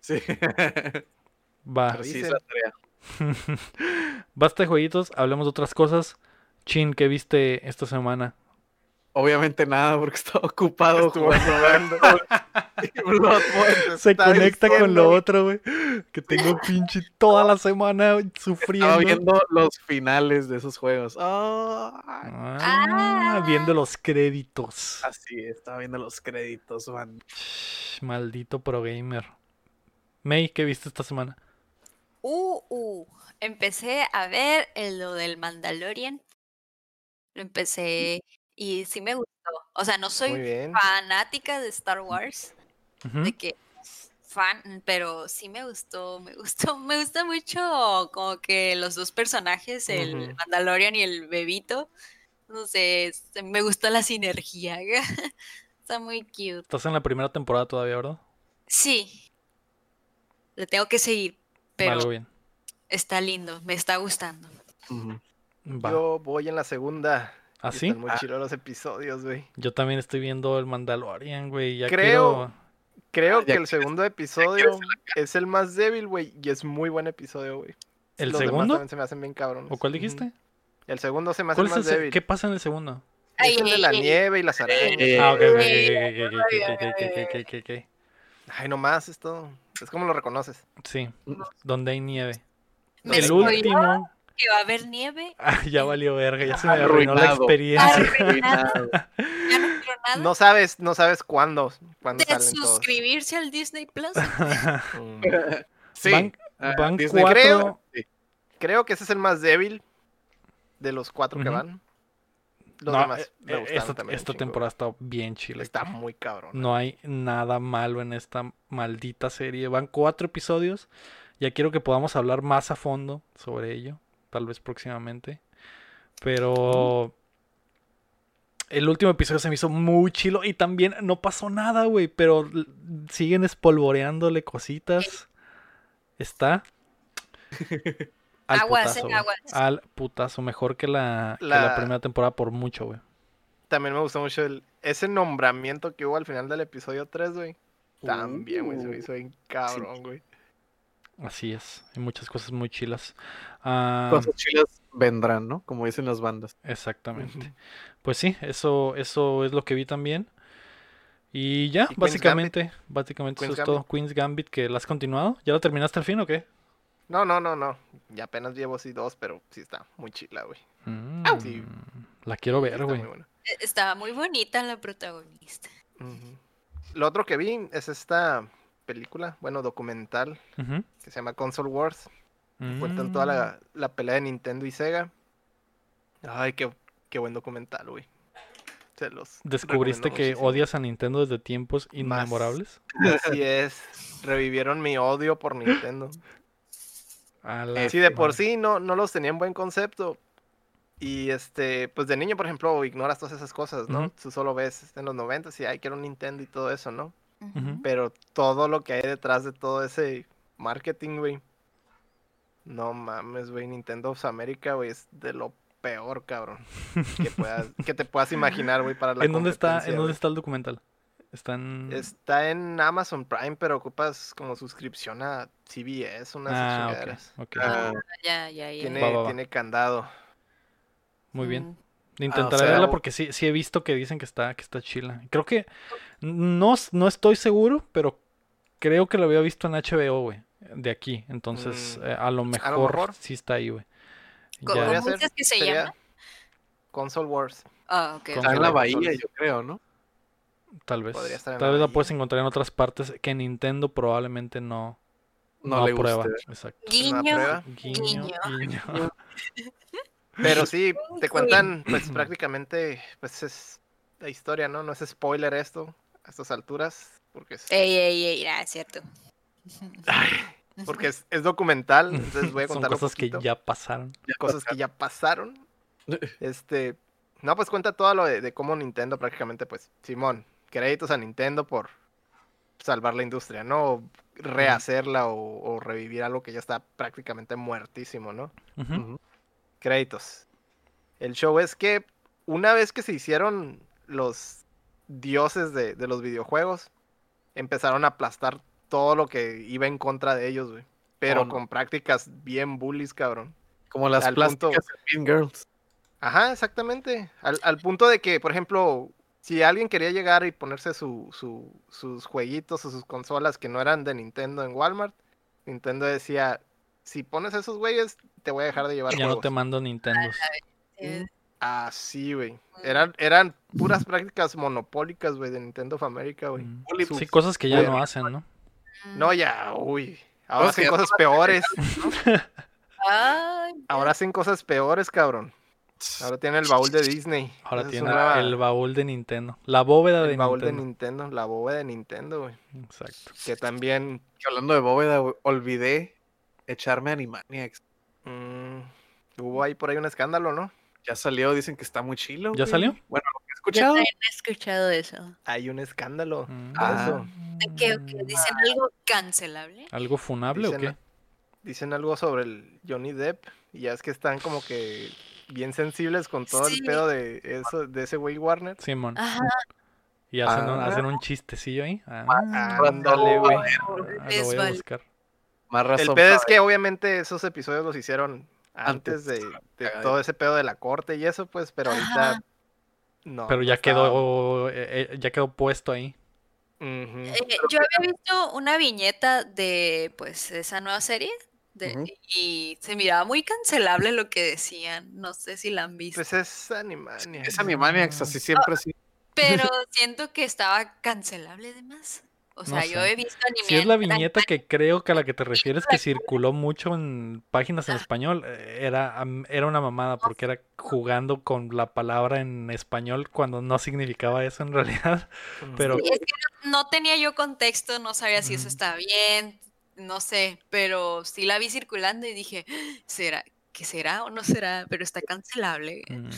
Sí. Va. Pero sí, Dicen. es la tarea. Basta de jueguitos, hablemos de otras cosas. Chin, ¿qué viste esta semana? Obviamente nada, porque estaba ocupado Estuvo jugando Bloodborne. Se conecta con lo otro, güey. Que tengo pinche toda la semana sufriendo. Estaba viendo los finales de esos juegos. Ah, Ah, viendo los créditos. así, estaba viendo los créditos, man. Maldito pro gamer. May, ¿qué viste esta semana? Uh, uh. Empecé a ver el- lo del Mandalorian. Lo empecé y sí me gustó. O sea, no soy fanática de Star Wars, de que fan, pero sí me gustó, me gustó, me gusta mucho como que los dos personajes, el. Mandalorian y el bebito, No sé, se- me gustó la sinergia. Está muy cute. Estás en la primera temporada todavía, ¿verdad? Sí. Le tengo que seguir, pero bien. está lindo, me está gustando. Yo voy en la segunda. ¿Ah, y sí? Están muy Ah. los episodios, güey. Yo también estoy viendo el Mandalorian, güey. Ya Creo- quiero- Creo Ya que el segundo episodio es el más débil, güey. Y es muy buen episodio, güey. ¿El Los demás segundo? también se me hacen bien cabrones. ¿O cuál dijiste? El segundo se me hace ¿Cuál el es el más se- débil. ¿Qué pasa en el segundo? Es el de la Ay, nieve y las arañas. Eh, Ah, ok, ok, ok, ok, eh, ok, ok, ok, ok, ok, ok, ok. Ay, nomás es todo. Es como lo reconoces. Sí, donde hay nieve. Me El último. Que va a haber nieve. Ah, ya valió verga, ya se me arruinó la experiencia. Arruinado. Ya no quiero nada. No sabes, no sabes cuándo, cuándo de salen todos. suscribirse al Disney Plus. Mm. Sí. Van, ah, van Disney cuatro. creo. Sí. Creo que ese es el más débil de los cuatro que van. Los No, demás eh, me eh, gustaron esta, también esta temporada está bien chila. Está muy cabrón. No hay nada malo en esta maldita serie. Van cuatro episodios. Ya quiero que podamos hablar más a fondo sobre ello. Tal vez próximamente. Pero. El último episodio se me hizo muy chilo. Y también no pasó nada, güey. Pero siguen espolvoreándole cositas. Está. Al Aguas, putazo, eh, aguas. Al putazo. Mejor que la, que la La- primera temporada por mucho, güey. También me gustó mucho el, ese nombramiento que hubo al final del episodio 3, güey. También, güey, se me Uh. hizo bien cabrón, güey. Así es. Hay muchas cosas muy chilas. Ah, Cosas chilas vendrán, ¿no? Como dicen las bandas. Exactamente. Pues sí, eso, eso es lo que vi también. Y ya, Queen's básicamente, básicamente Queen's eso es todo. Queen's Gambit, que la has continuado. ¿Ya lo terminaste al fin o qué? No, no, no, no. Ya apenas llevo así dos, pero sí está muy chila, güey. Mm, Sí. La quiero Sí ver, güey. E- Estaba muy bonita la protagonista. Lo otro que vi es esta película, bueno, documental, que se llama Console Wars. Cuentan toda Mm, la, la pelea de Nintendo y Sega. Ay, qué, qué buen documental, güey. Se los ¿Descubriste que muchísimo. odias a Nintendo desde tiempos inmemorables? Así es. Revivieron mi odio por Nintendo. Sí, de por sí no, no los tenía en buen concepto. Y este, pues de niño, por ejemplo, ignoras todas esas cosas, ¿no? Tú solo ves en los 90 y ay, quiero un Nintendo y todo eso, ¿no? Pero todo lo que hay detrás de todo ese marketing, güey. No mames, güey. Nintendo of America, güey, es de lo peor, cabrón. Que, puedas, que te puedas imaginar, güey, para la ¿En dónde está, en dónde está el documental? Está en... Está en Amazon Prime, pero ocupas como suscripción a CBS, unas Ah, chingaderas. ok, ok. Ah, Ya, ya, ya. Tiene, Va, va, va. tiene candado. Muy bien. Intentaré sea, verla o- porque sí, sí he visto que dicen que está, que está chila. Creo que no, no estoy seguro, pero creo que lo había visto en HBO, güey, de aquí. Entonces, Mm, eh, a lo mejor, mejor. sí está ahí, güey. ¿Cómo dices ser, que se llama? Console Wars. Ah, ok. Está en la bahía, yo creo, ¿no? tal vez. podría estar en Tal la vez la puedes encontrar en otras partes que Nintendo probablemente no, No, no le aprueba. guste. Exacto. ¿Una Guiño. prueba? Guiño, Guiño. guiño. Pero sí, te cuentan, pues prácticamente, pues es la historia, ¿no? No es spoiler esto a estas alturas, porque es, Ey, ey, ey, ah, es cierto. porque es, es documental, entonces voy a Son contar cosas que ya pasaron. cosas que ya pasaron. Este, no, pues cuenta todo lo de, de cómo Nintendo prácticamente, pues, Simón, créditos a Nintendo por salvar la industria, ¿no? Rehacerla o, o revivir algo que ya está prácticamente muertísimo, ¿no? Ujú. Créditos. El show es que una vez que se hicieron los dioses de, de los videojuegos, empezaron a aplastar todo lo que iba en contra de ellos, güey. Pero Oh, no. con prácticas bien bullies, cabrón. Como las Al punto- plásticas de Mean Girls. Ajá, exactamente. Al, al punto de que, por ejemplo, si alguien quería llegar y ponerse su, su- sus jueguitos o sus consolas que no eran de Nintendo en Walmart, Nintendo decía, si pones esos güeyes, te voy a dejar de llevar Ya no juegos. te mando Nintendos. Eh, Así, güey. Eran, eran puras prácticas monopólicas, güey, de Nintendo of America, güey. Mm. Sí, cosas que ya no hacen, ¿no? No, ya, uy. Ahora hacen cosas peores. Ay, Ahora hacen cosas peores, cabrón. Ahora tienen el baúl de Disney. Ahora Esa tiene una- el baúl de Nintendo. La bóveda de el baúl Nintendo. de Nintendo. La bóveda de Nintendo, güey. Exacto. Que también que hablando de bóveda, güey, olvidé echarme Animaniacs. Mm, hubo ahí por ahí un escándalo, ¿no? Ya salió, dicen que está muy chilo. ¿Ya güey. salió? Bueno, lo que he Yo escuchado. también he escuchado eso. Hay un escándalo. Mm. por Ah. eso. ¿De qué? qué? ¿Dicen algo cancelable? ¿Algo funable o qué? dicen algo sobre el Johnny Depp. Y ya es que están como que bien sensibles con todo Sí. el pedo de eso, de ese güey Warner. Simón. Ajá. Y hacen, un, Ah. hacen un chistecillo ahí. Ah, Ándale, güey. ah, lo Les voy a vale. buscar. Más razón. El pedo es que obviamente esos episodios los hicieron Antes. antes de, de todo ese pedo de la corte y eso, pues, pero ahorita Ajá. no. Pero ya estaba. quedó, eh, eh, ya quedó puesto ahí. Eh, yo había visto una viñeta de pues esa nueva serie de- y se miraba muy cancelable lo que decían. No sé si la han visto. Pues es Animania. Es Animaniacs, así siempre así. Pero siento que estaba cancelable además. O sea, yo sé. he visto anime. Si es la viñeta que creo que a la que te refieres que circuló mucho en páginas en español, eh, era, era una mamada porque era jugando con la palabra en español cuando no significaba eso en realidad. Pero- Es que no, no tenía yo contexto, no sabía si eso está bien, no sé, pero sí la vi circulando y dije, ¿será? ¿Qué será o no será? Pero está cancelable. Mm.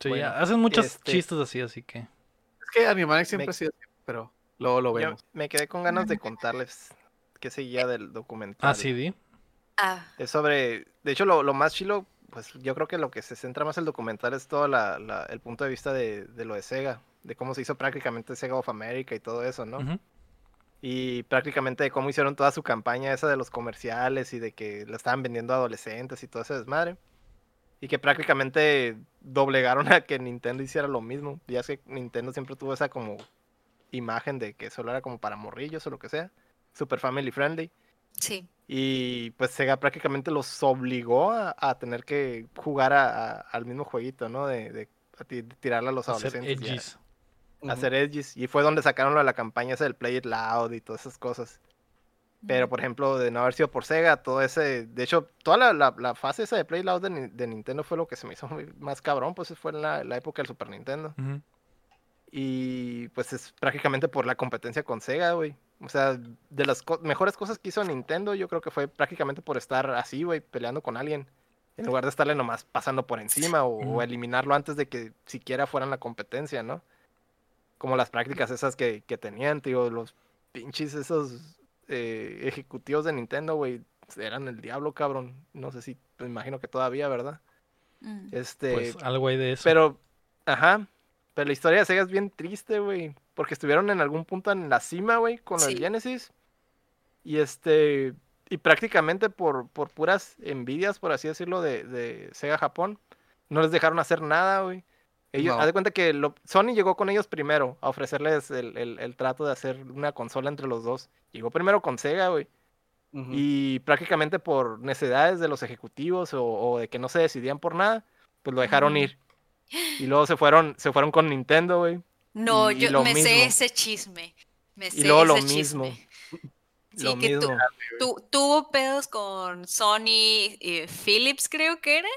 Sí, Bueno, hacen muchos este- chistes así, así que. Es que Animaniacs siempre Me- ha sido así, pero luego lo Yo vemos. me quedé con ganas de contarles qué seguía del documental. Ah, sí, di. Ah, Es sobre, de hecho, lo, lo más chilo, pues yo creo que lo que se centra más el documental es todo la, la- el punto de vista de, de lo de Sega, de cómo se hizo prácticamente Sega of America y todo eso, ¿no? Y prácticamente de cómo hicieron toda su campaña esa de los comerciales y de que la estaban vendiendo a adolescentes y todo ese desmadre. Y que prácticamente doblegaron a que Nintendo hiciera lo mismo. Ya es que Nintendo siempre tuvo esa como imagen de que solo era como para morrillos o lo que sea. Super family friendly. sí. Y pues Sega prácticamente los obligó a, a tener que jugar a- a- al mismo jueguito, ¿no? De, de, de tirarle a los Hacer adolescentes. edgys. a hacer edgys. Y fue donde sacaron la campaña esa del Play It Loud y todas esas cosas. Pero, por ejemplo, de no haber sido por Sega, todo ese... De hecho, toda la, la- la fase esa de Play It Loud de, de Nintendo fue lo que se me hizo muy- más cabrón, pues fue en la, la época del Super Nintendo. Ujú. Y pues es prácticamente por la competencia con Sega, güey. O sea, de las co- mejores cosas que hizo Nintendo, yo creo que fue prácticamente por estar así, güey, peleando con alguien. En lugar de estarle nomás pasando por encima o, eliminarlo antes de que siquiera fueran la competencia, ¿no? Como las prácticas esas que, que tenían, tío, los pinches esos eh, ejecutivos de Nintendo, güey, eran el diablo, cabrón. No sé si, me imagino que todavía, ¿verdad? Mm. Este, Pues algo hay de eso. pero, ajá. Pero la historia de Sega es bien triste, güey. Porque estuvieron en algún punto en la cima, güey, con el. Genesis. Y este. Y prácticamente por, por puras envidias, por así decirlo, de, de Sega Japón, no les dejaron hacer nada, güey. Ellos, No. haz de cuenta que lo- Sony llegó con ellos primero a ofrecerles el, el- el trato de hacer una consola entre los dos. Llegó primero con Sega, güey. Y prácticamente por necesidades de los ejecutivos o, o de que no se decidían por nada, pues lo dejaron ir. Y luego se fueron, se fueron con Nintendo, güey. No, y yo lo me sé mismo. ese chisme. Me sé luego lo ese mismo. chisme. Sí, lo que mismo. tu- tuvo pedos con Sony y Philips, creo que era.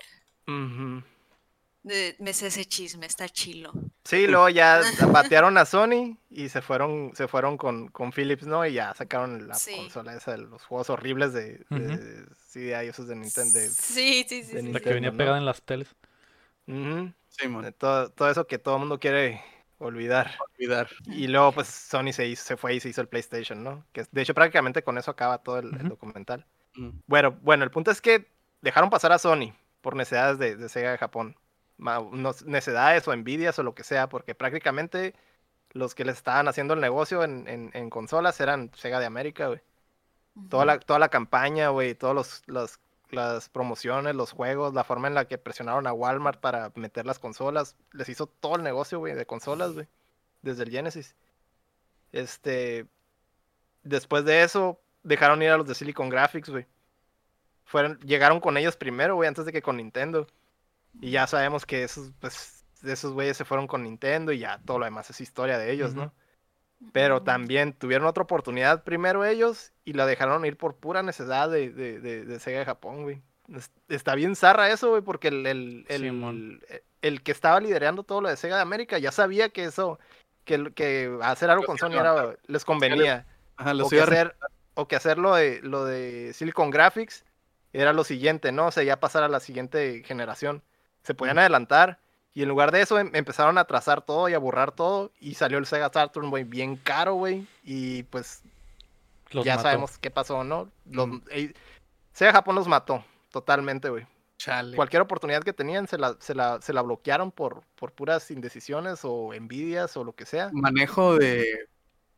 De- me sé ese chisme, está chilo. Sí, luego ya batearon a Sony y se fueron, se fueron con, con Philips, ¿no? Y ya sacaron la Sí. consola esa de los juegos horribles de, de Ujú. CDI, esos de Nintendo. de- Sí, sí, sí. de sí. la que venía pegada en las teles. Sí, De todo, todo eso que todo el mundo quiere olvidar. olvidar. Y luego, pues, Sony se, hizo, se fue y se hizo el PlayStation, ¿no? Que de hecho, prácticamente con eso acaba todo el, documental. Mm. Bueno, bueno, el punto es que dejaron pasar a Sony por necesidades de, de Sega de Japón. Ma- no- necesidades o envidias o lo que sea, porque prácticamente los que les estaban haciendo el negocio en, en- en consolas eran Sega de América, güey. Toda la, toda la campaña, güey, todas los, los- las promociones, los juegos, la forma en la que presionaron a Walmart para meter las consolas, les hizo todo el negocio, güey, de consolas, güey, desde el Genesis. Este, después de eso, dejaron ir a los de Silicon Graphics, güey. Fueron, llegaron con ellos primero, güey, antes de que con Nintendo. Y ya sabemos que esos, pues, esos güeyes se fueron con Nintendo y ya todo lo demás es historia de ellos, ¿no? Pero también tuvieron otra oportunidad primero ellos y la dejaron ir por pura necesidad de, de, de- de Sega de Japón, güey. Es- Está bien zarra eso, güey, porque el, el, el, el que estaba liderando todo lo de Sega de América ya sabía que eso, que, que hacer algo con Sony era, les convenía. Ajá, O que, hacer, o que hacer lo de, lo de Silicon Graphics era lo siguiente, ¿no? O sea, ya pasar a la siguiente generación. Se podían adelantar. Y en lugar de eso em- empezaron a trazar todo y a borrar todo. Y salió el Sega Saturn, güey, bien caro, güey. Y pues Los ya mató. sabemos qué pasó, ¿no? Los, Mm. eh, Sega Japón los mató totalmente, güey. Chale. Cualquier oportunidad que tenían se la, se la, se la bloquearon por, por puras indecisiones o envidias o lo que sea. Manejo de.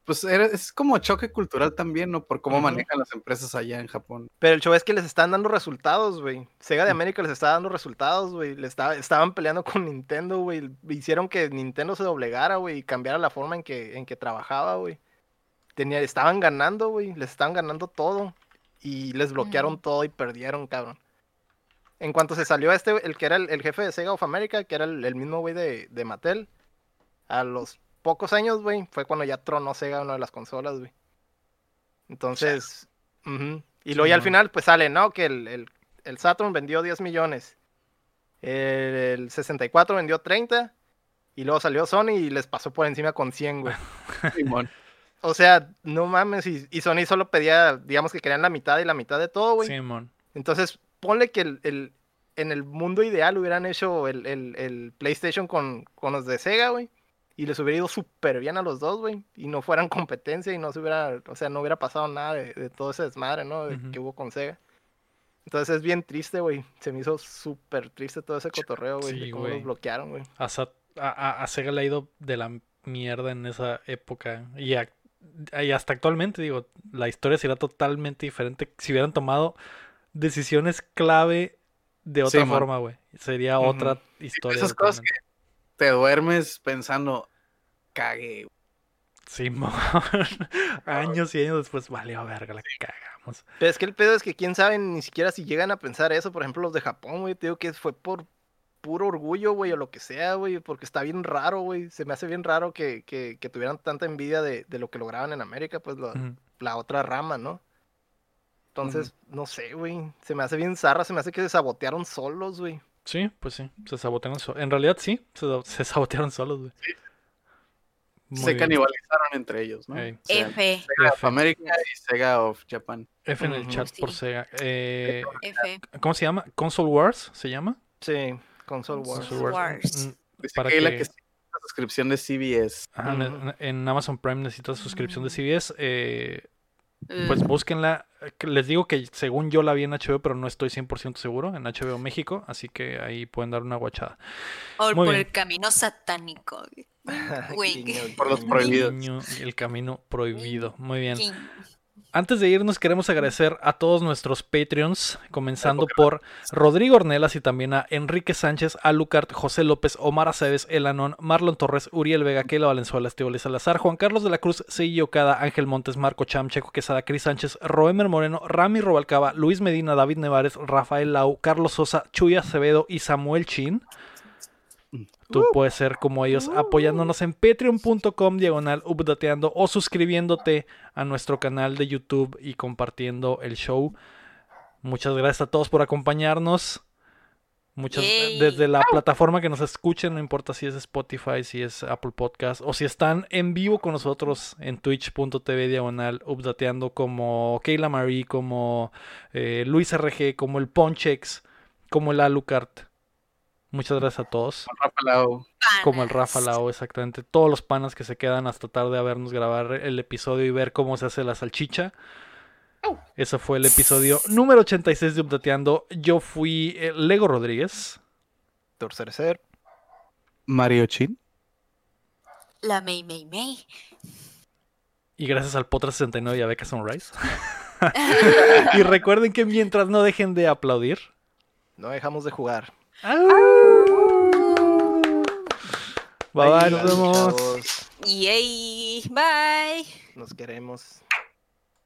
Pues era- es como choque cultural también, ¿no? Por cómo manejan las empresas allá en Japón. Pero el show es que les están dando resultados, güey. Sega de América les está dando resultados, güey. Estaba- estaban peleando con Nintendo, güey. Hicieron que Nintendo se doblegara, güey, y cambiara la forma en que, en que trabajaba, güey. Tenía, estaban ganando, güey. Les estaban ganando todo. Y les bloquearon todo y perdieron, cabrón. En cuanto se salió este, el que era el, el jefe de Sega of America, que era el, el mismo güey de, de Mattel, a los pocos años, güey, fue cuando ya tronó Sega una de las consolas, güey. Entonces, y luego ya al final, pues sale, ¿no? Que el, el, el Saturn vendió 10 millones. El, el 64 vendió 30. Y luego salió Sony y les pasó por encima con 100, güey. Simón. O sea, no mames. Y, y Sony solo pedía, digamos que querían la mitad y la mitad de todo, güey. Simón. Entonces, ponle que el, el- en el mundo ideal hubieran hecho el, el- el PlayStation con, con los de Sega, güey. Y les hubiera ido súper bien a los dos, güey. Y no fueran competencia y no se hubiera, o sea, no hubiera pasado nada de, de todo ese desmadre, ¿no? De-. Que hubo con Sega. Entonces es bien triste, güey. Se me hizo súper triste todo ese cotorreo, güey. Sí, de cómo los bloquearon, güey. A, a, a- a Sega le ha ido de la mierda en esa época. Y, y hasta actualmente, digo, la historia sería totalmente diferente si hubieran tomado decisiones clave de otra Sí, forma, güey. Sería otra historia. Esas cosas que te duermes pensando, cague. Simón. años y años después, valió verga, la cagamos. Pero es que el pedo es que quién sabe ni siquiera si llegan a pensar eso. Por ejemplo, los de Japón, güey. Te digo que fue por puro orgullo, güey, o lo que sea, güey. Porque está bien raro, güey. Se me hace bien raro que, que, que tuvieran tanta envidia de, de lo que lograban en América, pues la otra rama, ¿no? Entonces, no sé, güey. Se me hace bien zarra. Se me hace que se sabotearon solos, güey. Sí, pues sí, se sabotearon solos. En realidad sí, se, se sabotearon solos, güey. Muy se bien. canibalizaron entre ellos, ¿no? Ey. O sea, F, Sega of. America y Sega of Japan. F en el chat por Sí. Sega. Eh, F. ¿Cómo se llama? ¿Console Wars se llama? Sí, Console Wars. Console Console Wars. Mm, Dice Para que- que sí, la suscripción de CBS. Ajá, en- en, en Amazon Prime necesitas suscripción de Mm. CBS. eh, pues Mm. búsquenla. Eh, Les digo que según yo la vi en HBO, pero no estoy 100% seguro. En HBO México. Así que ahí pueden dar una guachada. O muy por bien. el camino satánico. Güey. Por los prohibidos. El camino prohibido. Muy bien. Antes de irnos, queremos agradecer a todos nuestros Patreons, comenzando por Rodrigo Ornelas y también a Enrique Sánchez, Alucard, José López, Omar Aceves, Elanón, Marlon Torres, Uriel Vega, Keila Valenzuela, Estíbal Salazar, Juan Carlos de la Cruz, Seiji Okada, Ángel Montes, Marco Cham, Checo Quesada, Cris Sánchez, Roemer Moreno, Rami Robalcaba, Luis Medina, David Nevares, Rafael Lau, Carlos Sosa, Chuy Acevedo y Samuel Chin. Tú puedes ser como ellos apoyándonos en patreon.com diagonal updateando o suscribiéndote a nuestro canal de YouTube y compartiendo el show. Muchas gracias a todos por acompañarnos. Muchas Yay. desde la plataforma que nos escuchen, no importa si es Spotify, si es Apple Podcast o si están en vivo con nosotros en twitch.tv diagonal updateando como Kayla Marie, como eh, Luis RG, como el Ponchex, como el Alucard. Muchas gracias a todos Rafa Lau. como el. Rafa Lao, exactamente. Todos los panas que se quedan hasta tarde a vernos grabar el episodio y ver cómo se hace la salchicha. Eso fue el episodio número 86 de Updateando. Yo fui eh, Lego Rodríguez. Torcer. Mario Chin. La May May May. Y gracias al Potra 69 y a Beca Sunrise. y recuerden que mientras no dejen de aplaudir. No dejamos de jugar. Bye bye, nos vemos. Yay. Bye. Nos queremos.